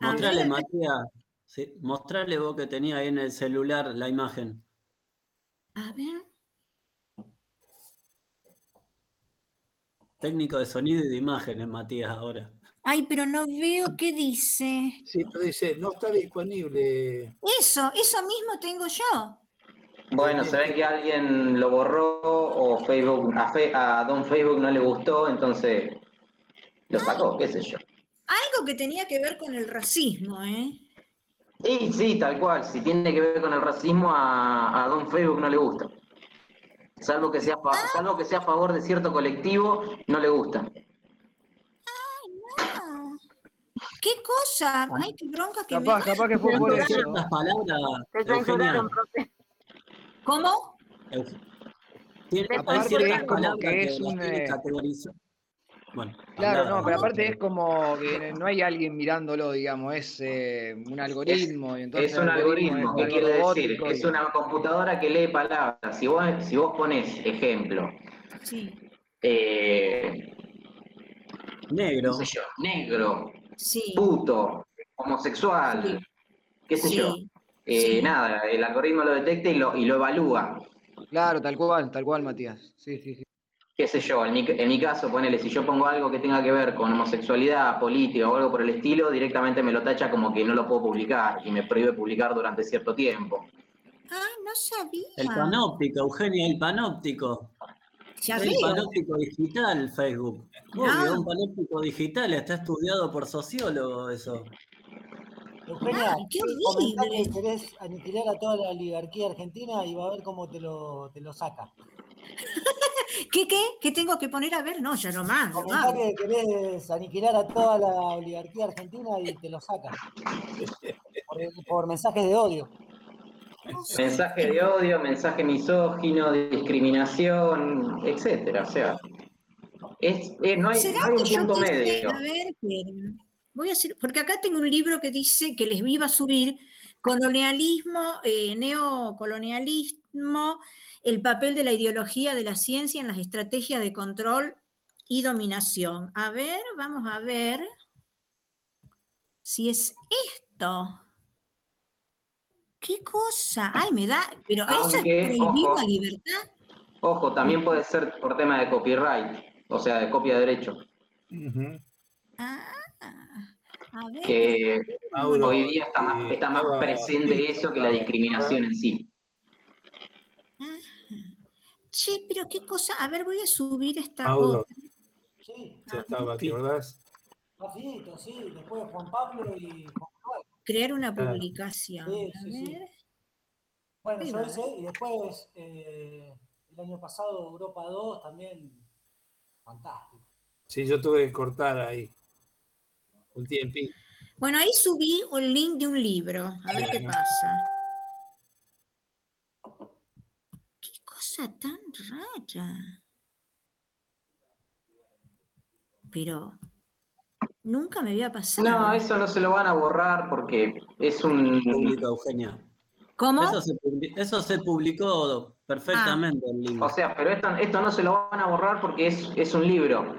Mostrale, Matías. Sí, mostrarle vos que tenía ahí en el celular la imagen. A ver. Técnico de sonido y de imágenes, Matías, ahora. Ay, pero no veo qué dice. Sí, pero dice, no está disponible. Eso, eso mismo tengo yo. Bueno, se ve que alguien lo borró o Facebook, a, a Don Facebook no le gustó, entonces lo sacó, qué sé yo. Algo que tenía que ver con el racismo, ¿eh? Sí, sí, tal cual. Si tiene que ver con el racismo, a, Don Facebook no le gusta. Salvo que, sea, salvo que sea a favor de cierto colectivo, no le gusta. Ay, no. ¿Qué cosa? Ay, qué bronca que capaz, Capaz que fue por eso. palabras, ¿Cómo? Tiene, aparte como que es un... Eh, bueno, claro, no, pero aparte es como que no hay alguien mirándolo, digamos, es eh, un algoritmo. Es, es un algoritmo, ¿qué quiere decir? Es una computadora que lee palabras. Si vos, si vos pones ejemplo, sí. eh, negro, yo, negro, puto, homosexual, qué sé yo. Eh, nada, el algoritmo lo detecta y lo, y lo evalúa. Claro, tal cual, tal cual, Matías. Sí, sí, sí qué sé yo, en mi, en mi, caso, ponele, si yo pongo algo que tenga que ver con homosexualidad, política o algo por el estilo, directamente me lo tacha como que no lo puedo publicar y me prohíbe publicar durante cierto tiempo. Ah, no sabía. El panóptico, Eugenia, el panóptico. el panóptico digital, Facebook. Ah. un panóptico digital, está estudiado por sociólogos eso. Eugenia, qué horrible. querés aniquilar a toda la oligarquía argentina y va a ver cómo te lo, te lo saca. (laughs) ¿Qué, qué? ¿Qué tengo que poner a ver? No, ya no más. que querés aniquilar a toda la oligarquía argentina y te lo saca. Por, mensajes de odio. Mensaje de odio, mensaje misógino, discriminación, etcétera. O sea, es, no, hay, un punto medio. voy a decir, porque acá tengo un libro que dice que les iba a subir colonialismo, eh, neocolonialismo el papel de la ideología de la ciencia en las estrategias de control y dominación. A ver, vamos a ver si es esto. ¿Qué cosa? Ay, me da, pero eso es prohibido la libertad. Ojo, también puede ser por tema de copyright, o sea, de copia de derecho. Ah, a ver. Que hoy día está más, está más presente eso que la discriminación en sí. Che, pero qué cosa. A ver, voy a subir esta Audo. Sí. Ya estaba, ¿te acordás? sí. Después Juan Pablo y Juan Crear una publicación. Sí, sí, sí. Bueno, yo hice, y después eh, el año pasado Europa 2 también fantástico. Sí, yo tuve que cortar ahí un tiempo. Bueno, ahí subí un link de un libro, a ver qué pasa. Tan rara. Pero nunca me había pasado. No, eso no se lo van a borrar porque es un. Público, Eugenia. ¿Cómo? Eso se, publicó perfectamente O sea, pero esto, esto no se lo van a borrar porque es, es un libro.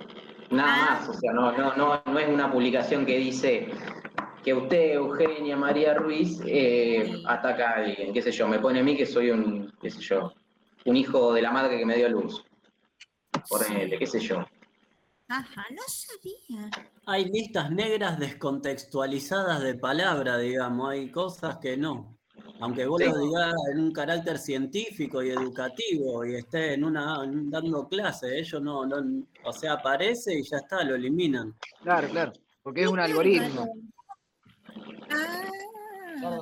Nada ah. más. O sea, no, no, no, no es una publicación que dice que usted, Eugenia María Ruiz, eh, ataca a alguien, qué sé yo, me pone a mí que soy un, qué sé yo, un hijo de la madre que me dio luz. Por ejemplo, qué sé yo. Ajá, no sabía. Hay listas negras descontextualizadas de palabra, digamos, hay cosas que no. Aunque vos lo digas en un carácter científico y educativo y esté en una dando clase, ellos no, no, o sea, aparece y ya está, lo eliminan. Claro, claro, porque es un algoritmo. Ah,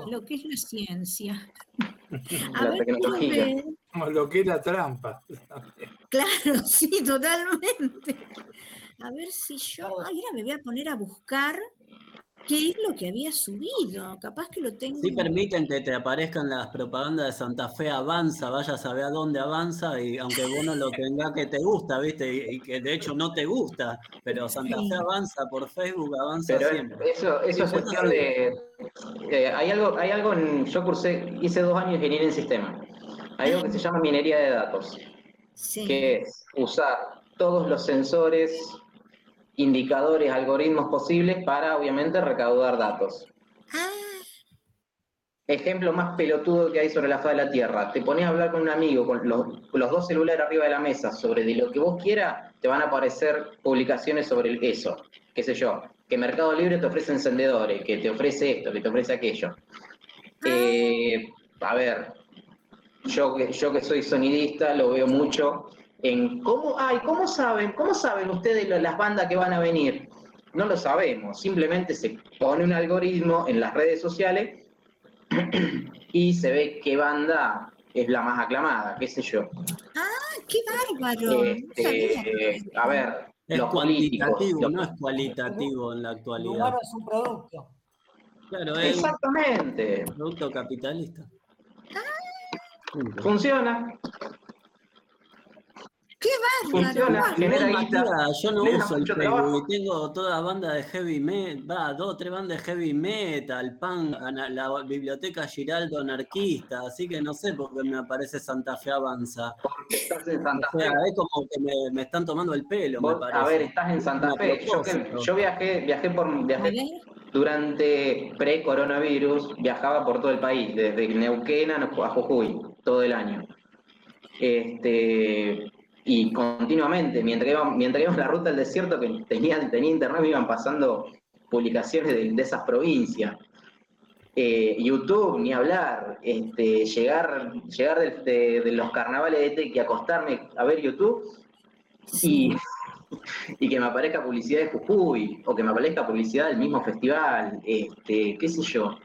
lo que es la ciencia. (laughs) A la tecnología. Como lo que es la trampa. (laughs) Claro, sí, totalmente. A ver si yo. Ay, ahora me voy a poner a buscar qué es lo que había subido. Capaz que lo tengo. Sí, permiten que te aparezcan las propagandas de Santa Fe Avanza, vaya a saber a dónde avanza, y aunque vos no lo (laughs) tengas que te gusta, ¿viste? Y, que de hecho no te gusta, pero Santa Fe Avanza por Facebook avanza siempre. Eso, eso es cuestión de. hay algo, hay algo en, yo cursé, hice dos años de ingeniería en sistemas. Hay algo que se (laughs) llama minería de datos, que es usar todos los sensores, indicadores, algoritmos posibles para, obviamente, recaudar datos. Ah. Ejemplo más pelotudo que hay sobre la faz de la Tierra. Te pones a hablar con un amigo, con los, dos celulares arriba de la mesa, sobre de lo que vos quieras, te van a aparecer publicaciones sobre eso. Qué sé yo, que Mercado Libre te ofrece encendedores, que te ofrece esto, que te ofrece aquello. Ah. Eh, a ver, yo que, yo que soy sonidista lo veo mucho en cómo, ay, ¿cómo saben? ¿Cómo saben ustedes las bandas que van a venir? No lo sabemos, simplemente se pone un algoritmo en las redes sociales (clears throat) y se ve qué banda es la más aclamada, qué sé yo. Ah, qué bárbaro. Este, a ver, es cuantitativo, no es cualitativo en la actualidad. es un producto. Claro, es Exactamente. Un producto capitalista. Funciona. ¡Qué bárbaro! yo no uso el Facebook, tengo toda banda de heavy metal, va, dos o tres bandas de heavy metal, pan, la biblioteca Giraldo anarquista, así que no sé por qué me aparece Santa Fe Avanza. estás en Santa Fe. es como que me, están tomando el pelo, me parece. A ver, estás en Santa Fe. Yo, viajé, viajé por viajé durante pre-coronavirus, viajaba por todo el país, desde Neuquén a Jujuy, todo el año. Este, y continuamente, mientras íbamos, mientras la ruta del desierto que tenía, tenía internet, me iban pasando publicaciones de, esas provincias. Eh, YouTube, ni hablar, este, llegar, llegar de, los carnavales de Tequi, acostarme a ver YouTube y, (laughs) y, que me aparezca publicidad de Jujuy, o que me aparezca publicidad del mismo festival, este, qué sé yo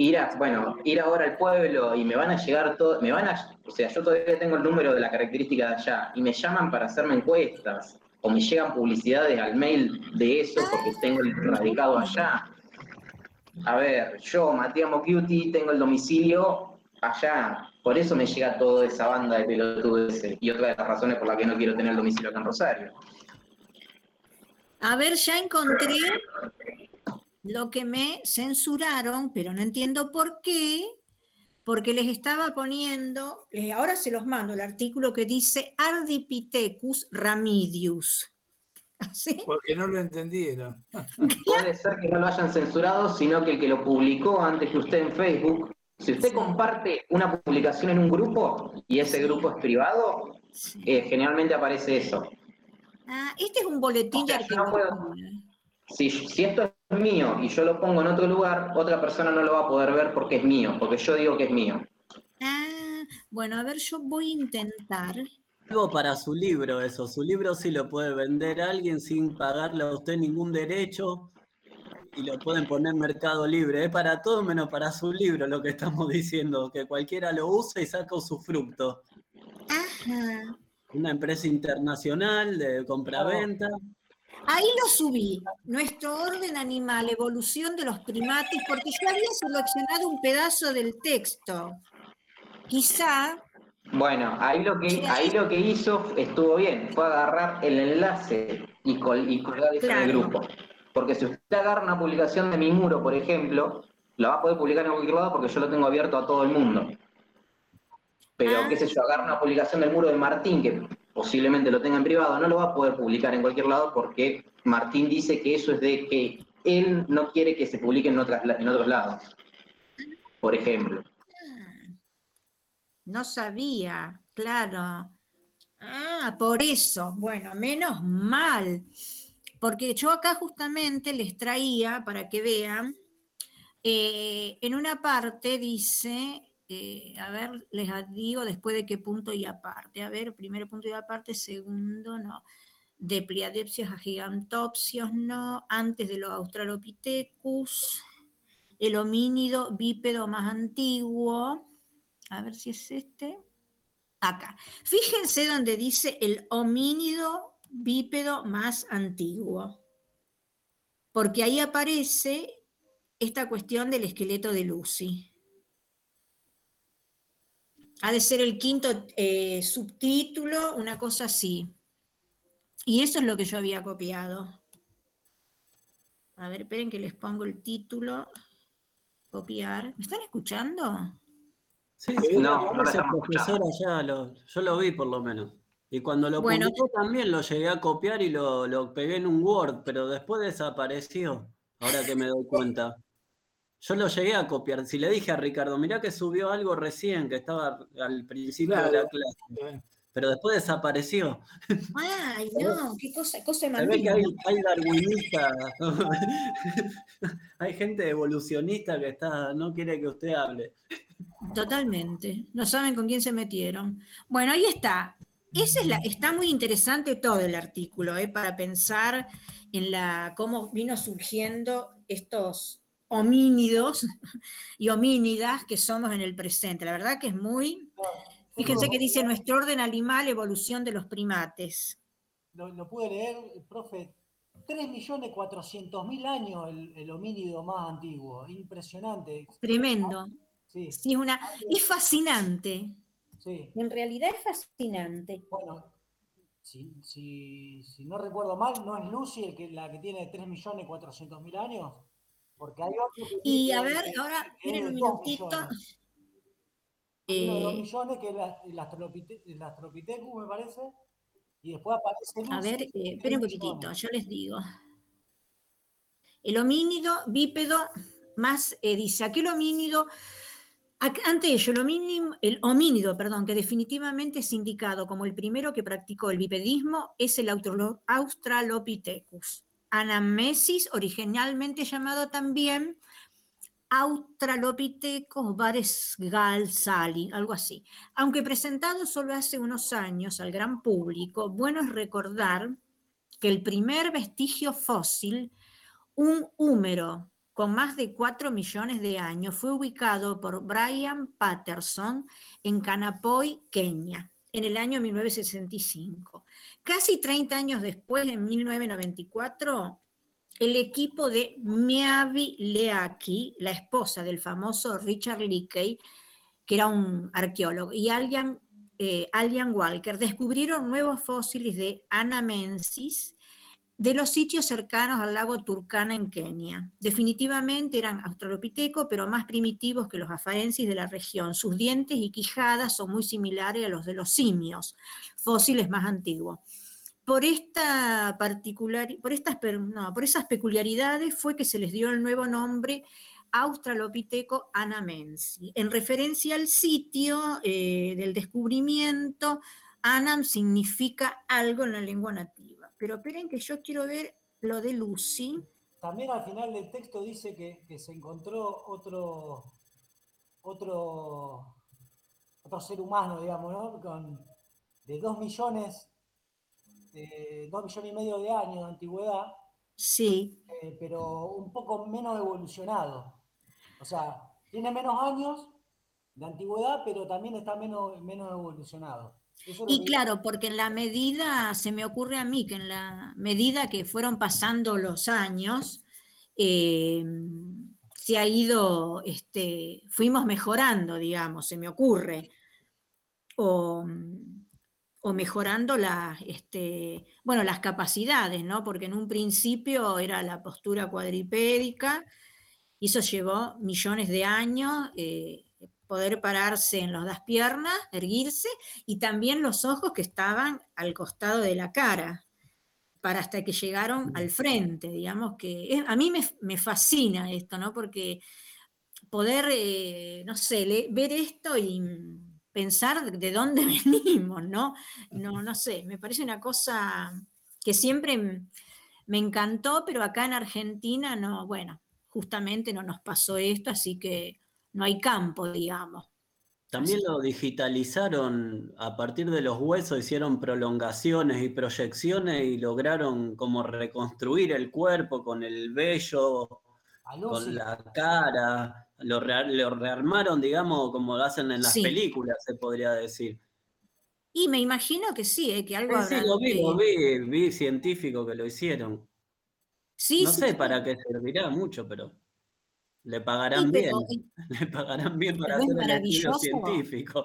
ir bueno, ir ahora al pueblo y me van a llegar todo, me van a, o sea, yo todavía tengo el número de la característica de allá y me llaman para hacerme encuestas o me llegan publicidades al mail de eso porque tengo el radicado allá. A ver, yo, Matías Mocuti, tengo el domicilio allá, por eso me llega toda esa banda de pelotudes y otra de las razones por las que no quiero tener el domicilio acá en Rosario. A ver, ya encontré lo que me censuraron, pero no entiendo por qué, porque les estaba poniendo, ahora se los mando, el artículo que dice Ardipithecus ramidius. (laughs) Porque no lo entendieron. (laughs) Puede ser que no lo hayan censurado, sino que el que lo publicó antes que usted en Facebook, si usted comparte una publicación en un grupo y ese grupo es privado, eh, generalmente aparece eso. Ah, este es un boletín de si, si esto es mío y yo lo pongo en otro lugar, otra persona no lo va a poder ver porque es mío, porque yo digo que es mío. Ah, bueno, a ver, yo voy a intentar. Algo para su libro, eso. Su libro sí lo puede vender a alguien sin pagarle a usted ningún derecho y lo pueden poner en Mercado Libre. Es para todo menos para su libro lo que estamos (laughs) diciendo, que cualquiera lo use y saca su fruto. Ajá. Una empresa internacional de compra-venta. Ahí lo subí, nuestro orden animal, evolución de los primates, porque yo había seleccionado un pedazo del texto. Quizá... Bueno, ahí lo que, ahí lo que hizo estuvo bien, fue agarrar el enlace y, colgar eso en el grupo. Porque si usted agarra una publicación de mi muro, por ejemplo, la va a poder publicar en cualquier lado porque yo lo tengo abierto a todo el mundo. Pero, ah. qué sé yo, agarra una publicación del muro de Martín, que posiblemente lo tenga en privado, no lo va a poder publicar en cualquier lado porque Martín dice que eso es de que él no quiere que se publique en, otras, en otros lados, por ejemplo. No sabía, claro. Ah, por eso. Bueno, menos mal. Porque yo acá justamente les traía, para que vean, eh, en una parte dice eh, a ver, les digo después de qué punto y aparte. A ver, primer punto y aparte, segundo, no. De Pliadepsios a Gigantopsios, no. Antes de los Australopithecus. El homínido bípedo más antiguo. A ver si es este. Acá. Fíjense donde dice el homínido bípedo más antiguo. Porque ahí aparece esta cuestión del esqueleto de Lucy. Ha de ser el quinto eh, subtítulo, una cosa así. Y eso es lo que yo había copiado. A ver, esperen que les pongo el título. Copiar. ¿Me están escuchando? Sí, sí no, no profesor allá, yo lo vi por lo menos. Y cuando lo bueno, publicó también lo llegué a copiar y lo, lo pegué en un Word, pero después desapareció, ahora que me doy cuenta. Yo lo llegué a copiar. Si le dije a Ricardo, mirá que subió algo recién, que estaba al principio de la clase. Pero después desapareció. Ay, (laughs) no, qué cosa, cosa Se ve que hay, hay darwinistas, (laughs) hay gente evolucionista que está, no quiere que usted hable. Totalmente. No saben con quién se metieron. Bueno, ahí está. Esa es la, está muy interesante todo el artículo, ¿eh? para pensar en la cómo vino surgiendo estos homínidos y homínidas que somos en el presente. La verdad que es muy... Fíjense que dice nuestro orden animal, evolución de los primates. Lo, pude leer, profe, 3.400.000 años el, el, homínido más antiguo. Impresionante. Tremendo. Sí. es, una, es fascinante. Sí. En realidad es fascinante. Bueno, si, no recuerdo mal, ¿no es Lucy el que, la que tiene 3.400.000 años? Porque hay otro Y a ver, ahora, miren un minutito. Uno de 2 millones, que es la, Astropithecus, me parece. Y después aparece. A ver, eh, esperen un poquitito, yo les digo. El homínido bípedo más, eh, dice, aquel homínido ante ello, el, el homínido, perdón, que definitivamente es indicado como el primero que practicó el bipedismo, es el Australopithecus. Anamesis, originalmente llamado también Australopithecus Sali, algo así. Aunque presentado solo hace unos años al gran público, bueno es recordar que el primer vestigio fósil, un húmero con más de 4 millones de años, fue ubicado por Brian Patterson en Kanapoy, Kenia, en el año 1965. Casi 30 años después, en 1994, el equipo de Miavi Leaki, la esposa del famoso Richard Leakey, que era un arqueólogo, y Alian, eh, Walker, descubrieron nuevos fósiles de Anamensis de los sitios cercanos al lago Turkana en Kenia. Definitivamente eran australopitecos, pero más primitivos que los afarensis de la región. Sus dientes y quijadas son muy similares a los de los simios, fósiles más antiguos. Por, esta particular, por, estas, por esas peculiaridades fue que se les dio el nuevo nombre Australopiteco anamensi, en referencia al sitio eh, del descubrimiento. Anam significa algo en la lengua nativa. Pero esperen que yo quiero ver lo de Lucy. También al final del texto dice que, se encontró otro, otro, otro ser humano, digamos, ¿no? Con, de dos millones, de dos millones y medio de años de antigüedad. Sí. Eh, pero un poco menos evolucionado. O sea, tiene menos años de antigüedad, pero también está menos, menos evolucionado. Y claro, porque en la medida, se me ocurre a mí que en la medida que fueron pasando los años, eh, se ha ido, este, fuimos mejorando, digamos, se me ocurre, o, mejorando las, este, bueno, las capacidades, ¿no? Porque en un principio era la postura cuadripédica, y eso llevó millones de años. Eh, poder pararse en las dos piernas, erguirse, y también los ojos que estaban al costado de la cara, para hasta que llegaron al frente, digamos que a mí me, fascina esto, ¿no? Porque poder, eh, no sé, ver esto y pensar de dónde (laughs) venimos, ¿no? No, no sé, me parece una cosa que siempre me encantó, pero acá en Argentina no, bueno, justamente no nos pasó esto, así que no hay campo, digamos. También lo digitalizaron a partir de los huesos, hicieron prolongaciones y proyecciones y lograron como reconstruir el cuerpo con el vello, con la cara, lo, rearmaron, digamos, como lo hacen en las películas, se podría decir. Y me imagino que sí, ¿eh? que algo Sí, lo vi, lo vi, vi científico que lo hicieron. Sí, no sé para qué servirá mucho, pero... Le pagarán bien. (laughs) Le pagarán bien para hacer el estudio científico.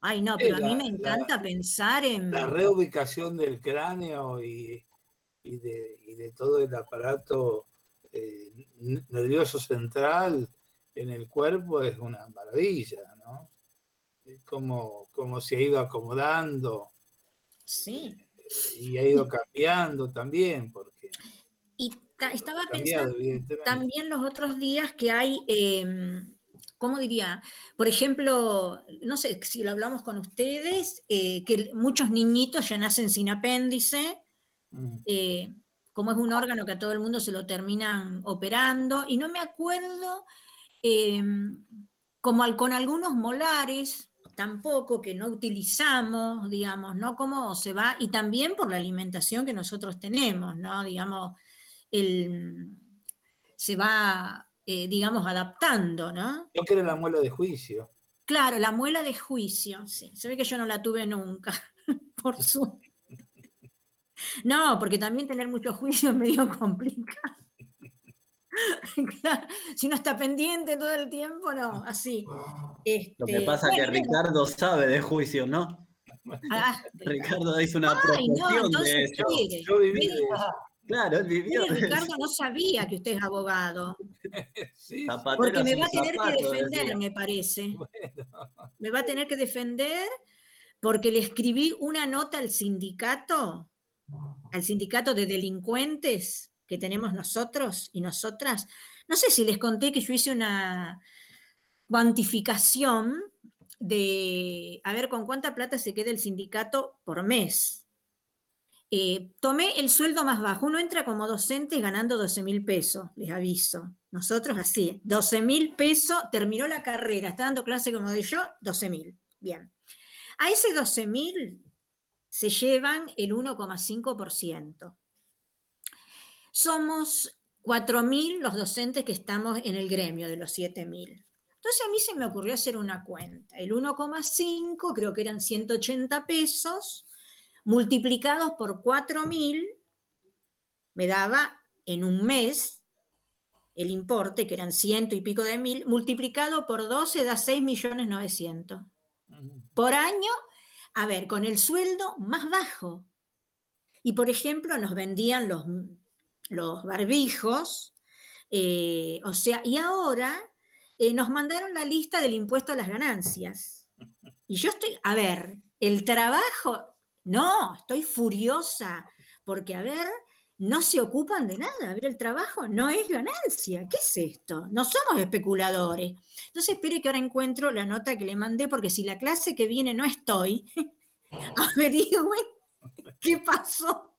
Ay, no, (laughs) pero a mí me encanta pensar en. La reubicación del cráneo y, de, todo el aparato eh, nervioso central en el cuerpo es una maravilla, ¿no? como, como se ha ido acomodando. Sí. Y ha ido cambiando también, porque. Y estaba pensando también los otros días que hay, em, ¿cómo diría? Por ejemplo, no sé si lo hablamos con ustedes, eh, que muchos niñitos ya nacen sin apéndice, mm. eh, como es un órgano que a todo el mundo se lo terminan operando, y no me acuerdo, em, como con algunos molares, tampoco, que no utilizamos, digamos, ¿no? Cómo se va, y también por la alimentación que nosotros tenemos, ¿no? Digamos, se va, eh, digamos, adaptando, ¿no? Yo quiero la muela de juicio. Claro, la muela de juicio, sí. Se ve que yo no la tuve nunca, (laughs) por su... No, porque también tener mucho juicio (laughs) es medio complicado. si no está pendiente todo el tiempo, no, así. Lo que este, pasa es que Ricardo sabe de juicio, ¿no? Ah, (laughs) Ricardo hizo una Ay, no, de eso. Yo viví Claro, él vivió. Ricardo no sabía que usted es abogado. (laughs) sí, porque me va a tener que defender, me parece. Me va a tener que defender porque le escribí una nota al sindicato, al sindicato de delincuentes que tenemos nosotros y nosotras. No sé si les conté que yo hice una cuantificación de a ver con cuánta plata se queda el sindicato por mes. Eh, tomé el sueldo más bajo. Uno entra como docente ganando 12 mil pesos, les aviso. Nosotros así, 12 mil pesos, terminó la carrera, está dando clase como de yo, 12 mil. Bien. A ese 12 mil se llevan el 1,5%. Somos 4 mil los docentes que estamos en el gremio de los 7 mil. Entonces a mí se me ocurrió hacer una cuenta. El 1,5 creo que eran 180 pesos multiplicados por 4.000, me daba en un mes el importe, que eran ciento y pico de mil, multiplicado por 12 da 6 millones 900. Por año, a ver, con el sueldo más bajo. Y por ejemplo, nos vendían los, los barbijos, eh, o sea, y ahora eh, nos mandaron la lista del impuesto a las ganancias. Y yo estoy, a ver, el trabajo no, estoy furiosa, porque a ver, no se ocupan de nada, a ver, el trabajo no es ganancia, ¿qué es esto? No somos especuladores. Entonces espere que ahora encuentro la nota que le mandé, porque si la clase que viene no estoy, (laughs) averigüen qué pasó.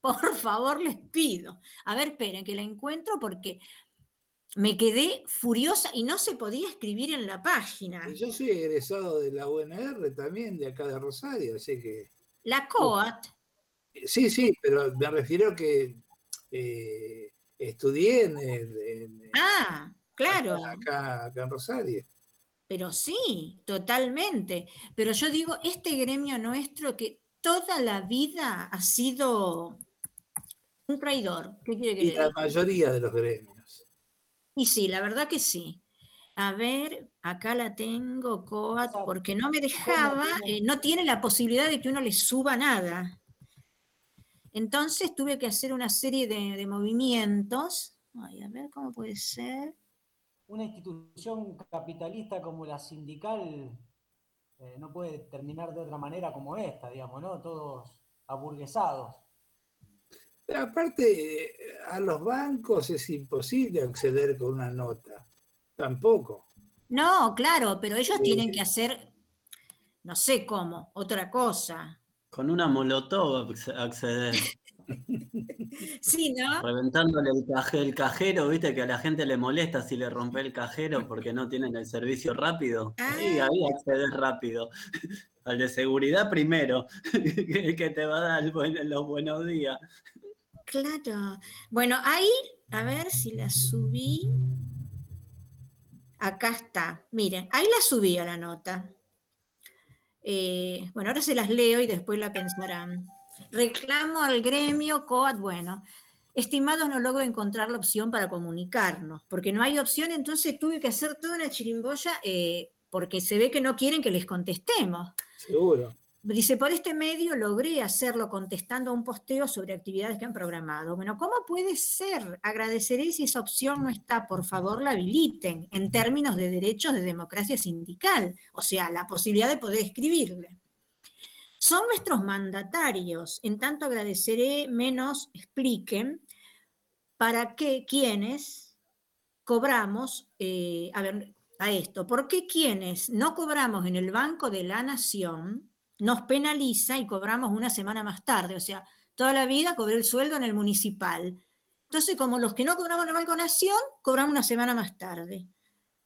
Por favor, les pido. A ver, esperen que la encuentro porque me quedé furiosa y no se podía escribir en la página. Yo soy egresado de la UNR también, de acá de Rosario, así que la COAT. Sí, sí, pero me refiero que eh, estudié en, Ah, claro. Acá, acá en Rosario. Pero sí, totalmente. Pero yo digo, este gremio nuestro que toda la vida ha sido un traidor. ¿Qué quiere que y la mayoría de los gremios. Y sí, la verdad que sí. A ver, acá la tengo, Coat, porque no me dejaba, eh, no tiene la posibilidad de que uno le suba nada. Entonces tuve que hacer una serie de, movimientos. Ay, a ver cómo puede ser. Una institución capitalista como la sindical eh, no puede terminar de otra manera como esta, digamos, ¿no? Todos aburguesados. aparte, a los bancos es imposible acceder con una nota. Tampoco. No, claro, pero ellos tienen que hacer, no sé cómo, otra cosa. Con una molotov acceder. (laughs) sí, ¿no? Reventándole el, cajero, viste que a la gente le molesta si le rompe el cajero porque no tienen el servicio rápido. Sí, ah. ahí acceder rápido. (laughs) Al de seguridad primero, (laughs) que te va a dar los buenos días. Claro. Bueno, ahí, a ver si la subí. Acá está. Miren, ahí la subí a la nota. Eh, bueno, ahora se las leo y después la pensarán. Reclamo al gremio COAT, bueno, estimados no logro encontrar la opción para comunicarnos, porque no hay opción, entonces tuve que hacer toda una chirimboya eh, porque se ve que no quieren que les contestemos. Seguro. Dice, por este medio logré hacerlo contestando a un posteo sobre actividades que han programado. Bueno, ¿cómo puede ser? Agradeceré si esa opción no está, por favor la habiliten en términos de derechos de democracia sindical, o sea, la posibilidad de poder escribirle. Son nuestros mandatarios, en tanto agradeceré menos expliquen para qué quienes cobramos, eh, a ver, a esto, ¿por qué quienes no cobramos en el Banco de la Nación? Nos penaliza y cobramos una semana más tarde. O sea, toda la vida cobré el sueldo en el municipal. Entonces, como los que no cobramos la Nación, cobramos una semana más tarde.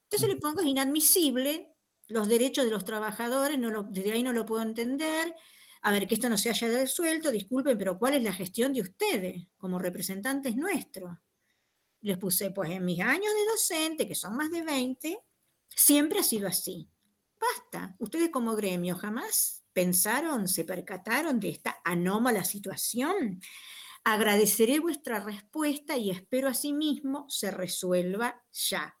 Entonces le pongo es inadmisible los derechos de los trabajadores, no desde ahí no lo puedo entender. A ver, que esto no se haya resuelto, disculpen, pero ¿cuál es la gestión de ustedes como representantes nuestros? Les puse, pues en mis años de docente, que son más de 20, siempre ha sido así. Basta, ustedes como gremio jamás pensaron, se percataron de esta anómala situación. Agradeceré vuestra respuesta y espero asimismo se resuelva ya.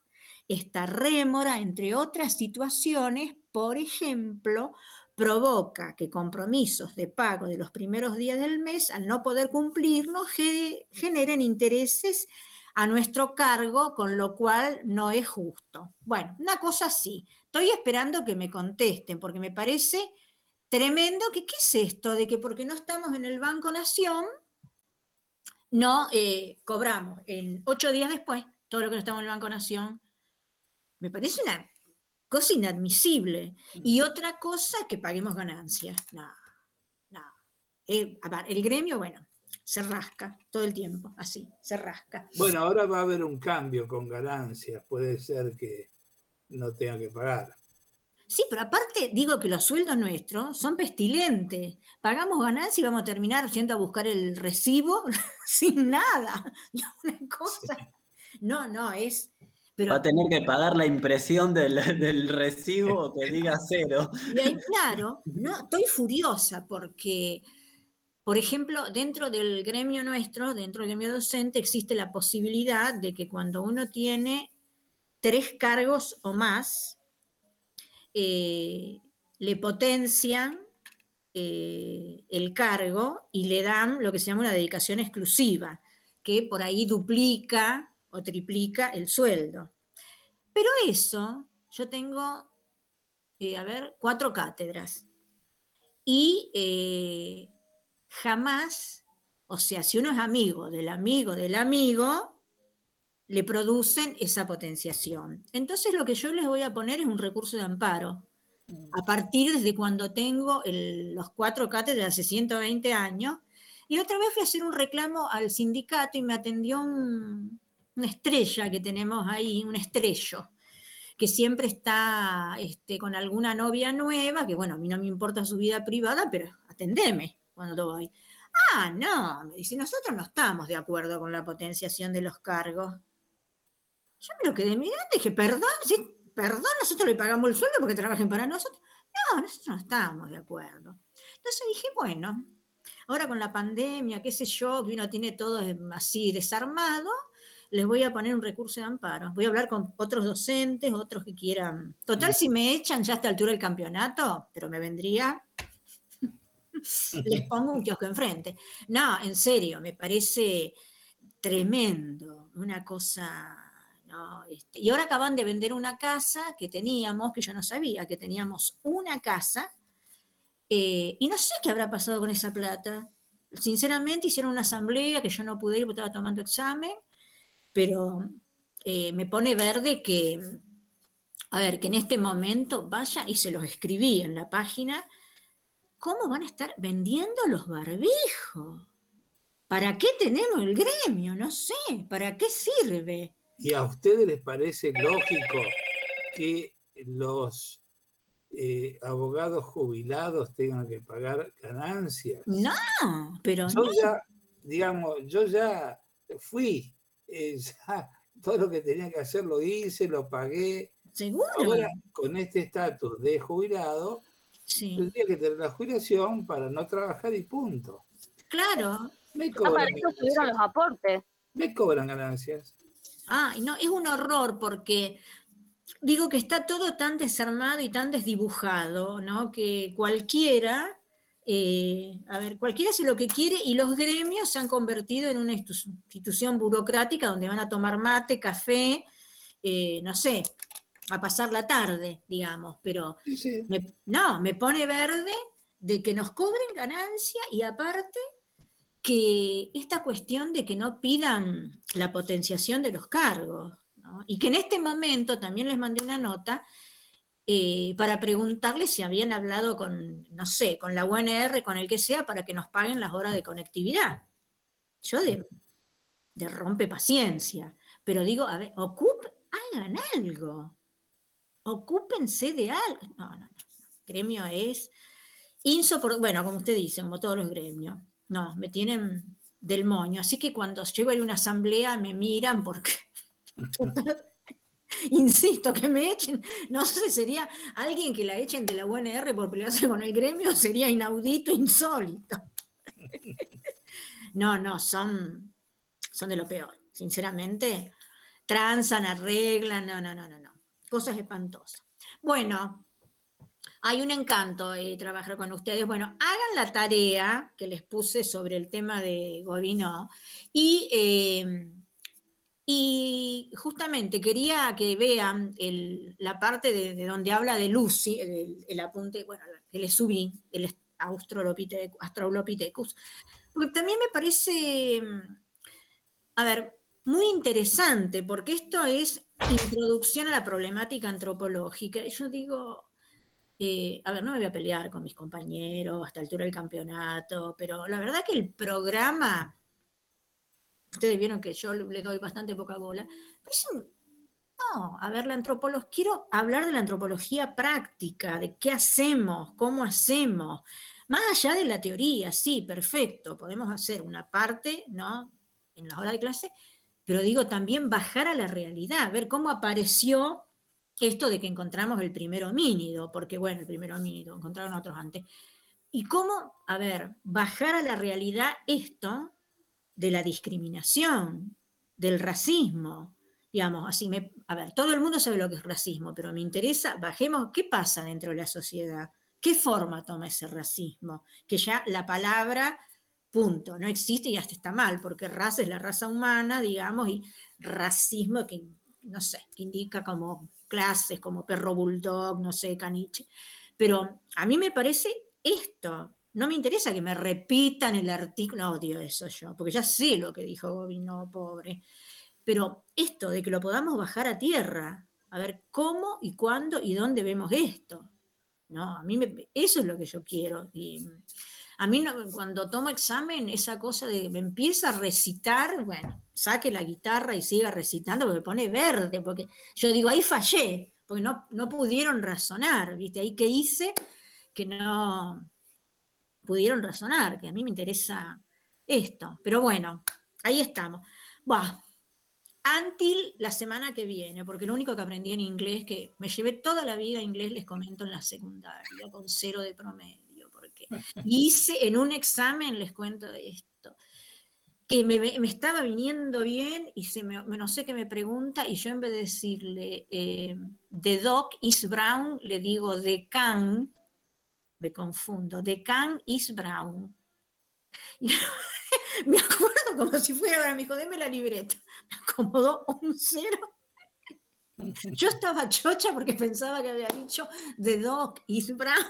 Esta rémora, entre otras situaciones, por ejemplo, provoca que compromisos de pago de los primeros días del mes, al no poder cumplirlos, generen intereses a nuestro cargo, con lo cual no es justo. Bueno, una cosa sí, estoy esperando que me contesten, porque me parece tremendo que qué es esto de que porque no estamos en el Banco Nación, no eh, cobramos en ocho días después todo lo que no estamos en el Banco Nación. Me parece una cosa inadmisible. Y otra cosa, que paguemos ganancias. No, no. Eh, el gremio, bueno, se rasca todo el tiempo, así, se rasca. Bueno, ahora va a haber un cambio con ganancias, puede ser que no tenga que pagar. Sí, pero aparte digo que los sueldos nuestros son pestilentes. Pagamos ganancias y vamos a terminar yendo a buscar el recibo (laughs) sin nada. (laughs) Una cosa. No, no, es. Va a tener que pagar la impresión del, del recibo que diga cero. Y ahí, claro, no, estoy furiosa porque por ejemplo, dentro del gremio nuestro, dentro del gremio docente, existe la posibilidad de que cuando uno tiene tres cargos o más, eh, le potencian eh, el cargo y le dan lo que se llama una dedicación exclusiva, que por ahí duplica o triplica el sueldo. Pero eso, yo tengo, eh, a ver, cuatro cátedras. Y jamás, o sea, si uno es amigo del amigo del amigo, le producen esa potenciación. Entonces lo que yo les voy a poner es un recurso de amparo. A partir desde cuando tengo los cuatro cátedras hace 120 años, y otra vez fui a hacer un reclamo al sindicato y me atendió una estrella que tenemos ahí, un estrello, que siempre está este, con alguna novia nueva, que bueno, a mí no me importa su vida privada, pero atendeme cuando voy. Ah, no, me dice, nosotros no estamos de acuerdo con la potenciación de los cargos. Yo me lo quedé mirando y dije, perdón, ¿sí? perdón, nosotros le pagamos el sueldo porque trabajen para nosotros. No, nosotros no estamos de acuerdo. Entonces dije, bueno, ahora con la pandemia, qué sé yo, que uno tiene todo así desarmado, les voy a poner un recurso de amparo. Voy a hablar con otros docentes, otros que quieran. Total, si me echan ya a esta altura del campeonato, pero me vendría (laughs) les pongo un kiosco enfrente. No, en serio, me parece tremendo, una cosa... Este, y ahora acaban de vender una casa que teníamos, que yo no sabía, que teníamos una casa, eh, y no sé qué habrá pasado con esa plata. Sinceramente hicieron una asamblea que yo no pude ir porque estaba tomando examen, pero eh, me pone verde que, a ver, que en este momento vaya y se los escribí en la página, ¿cómo van a estar vendiendo los barbijos? ¿Para qué tenemos el gremio? No sé, ¿para qué sirve? ¿Y a ustedes les parece lógico que los eh, abogados jubilados tengan que pagar ganancias? No, pero yo ya, digamos, yo ya fui, eh, (laughs) todo lo que tenía que hacer lo hice, lo pagué. Seguro. Ahora, con este estatus de jubilado, Tendría que tener la jubilación para no trabajar y punto. Claro. Me cobran, los aportes. Me cobran ganancias. Ah, no, es un horror porque digo que está todo tan desarmado y tan desdibujado, ¿no? Que cualquiera, eh, a ver, cualquiera hace lo que quiere y los gremios se han convertido en una institución burocrática donde van a tomar mate, café, eh, no sé, a pasar la tarde, digamos, pero no, me pone verde de que nos cobren ganancia y aparte que esta cuestión de que no pidan la potenciación de los cargos, y que en este momento también les mandé una nota eh, para preguntarles si habían hablado con, no sé, con la UNR, con el que sea, para que nos paguen las horas de conectividad. Yo de, de rompe paciencia, pero digo, a ver, ocup, hagan algo ocúpense de algo. No, no, no. Gremio es insoportable. Bueno, como usted dice, como todos los gremios. No, me tienen del moño. Así que cuando llego a una asamblea me miran porque. (laughs) Insisto, que me echen, no sé, sería alguien que la echen de la UNR por pelearse con el gremio, sería inaudito, insólito. No, no, son, son de lo peor, sinceramente. Transan, arreglan, no, no, no, no, no cosas espantosas. Bueno, hay un encanto trabajar con ustedes. Bueno, hagan la tarea que les puse sobre el tema de Gobino y, em, y justamente quería que vean la parte de, donde habla de Lucy, el, apunte, bueno, que le subí, el Australopithecus, porque también me parece, a ver, muy interesante, porque esto es introducción a la problemática antropológica. Yo digo, eh, a ver, no me voy a pelear con mis compañeros hasta altura del campeonato, pero la verdad que el programa, ustedes vieron que yo le doy bastante poca bola, no, a ver, la antropología, quiero hablar de la antropología práctica, de qué hacemos, cómo hacemos, más allá de la teoría, sí, perfecto, podemos hacer una parte, ¿no? En la hora de clase, pero digo también bajar a la realidad, ver cómo apareció esto de que encontramos el primer homínido, porque bueno, el primer homínido, encontraron otros antes. Y cómo, a ver, bajar a la realidad esto de la discriminación, del racismo, digamos, así me, a ver, todo el mundo sabe lo que es racismo, pero me interesa, bajemos, ¿qué pasa dentro de la sociedad? ¿Qué forma toma ese racismo? Que ya la palabra punto, no existe y hasta está mal, porque raza es la raza humana, digamos, y racismo que, no sé, indica como clases, como perro bulldog, no sé, caniche. Pero a mí me parece esto, no me interesa que me repitan el artículo, odio eso yo, porque ya sé lo que dijo Gobino, pobre. Pero esto de que lo podamos bajar a tierra, a ver cómo y cuándo y dónde vemos esto. No, a mí eso es lo que yo quiero. Y, a mí cuando tomo examen, esa cosa de me empieza a recitar, bueno, saque la guitarra y siga recitando porque pone verde, porque yo digo, ahí fallé, porque no, no pudieron razonar, ¿viste? Ahí que hice que no pudieron razonar, que a mí me interesa esto. Pero bueno, ahí estamos. Buah, Until la semana que viene, porque lo único que aprendí en inglés, que me llevé toda la vida inglés, les comento en la secundaria, con cero de promedio (laughs) hice en un examen, les cuento esto, que me, estaba viniendo bien y se me, no sé qué me pregunta y yo en vez de decirle eh, The dog is brown, le digo The can, me confundo, The can is brown. (laughs) (laughs) me acuerdo como si fuera ahora, me dijo, deme la libreta. (laughs) Me acomodó un cero. Yo estaba chocha porque pensaba que había dicho The dog is brown.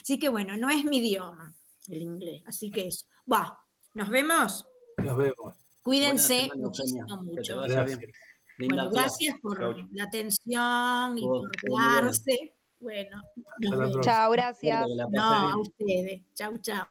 Así que bueno, no es mi idioma el inglés, así que eso. Va, nos vemos. Nos vemos. Cuídense muchísimo mucho. Gracias. Bueno, gracias por la atención y por quedarse. Bueno, chao, gracias. No, a ustedes. Chao, chao.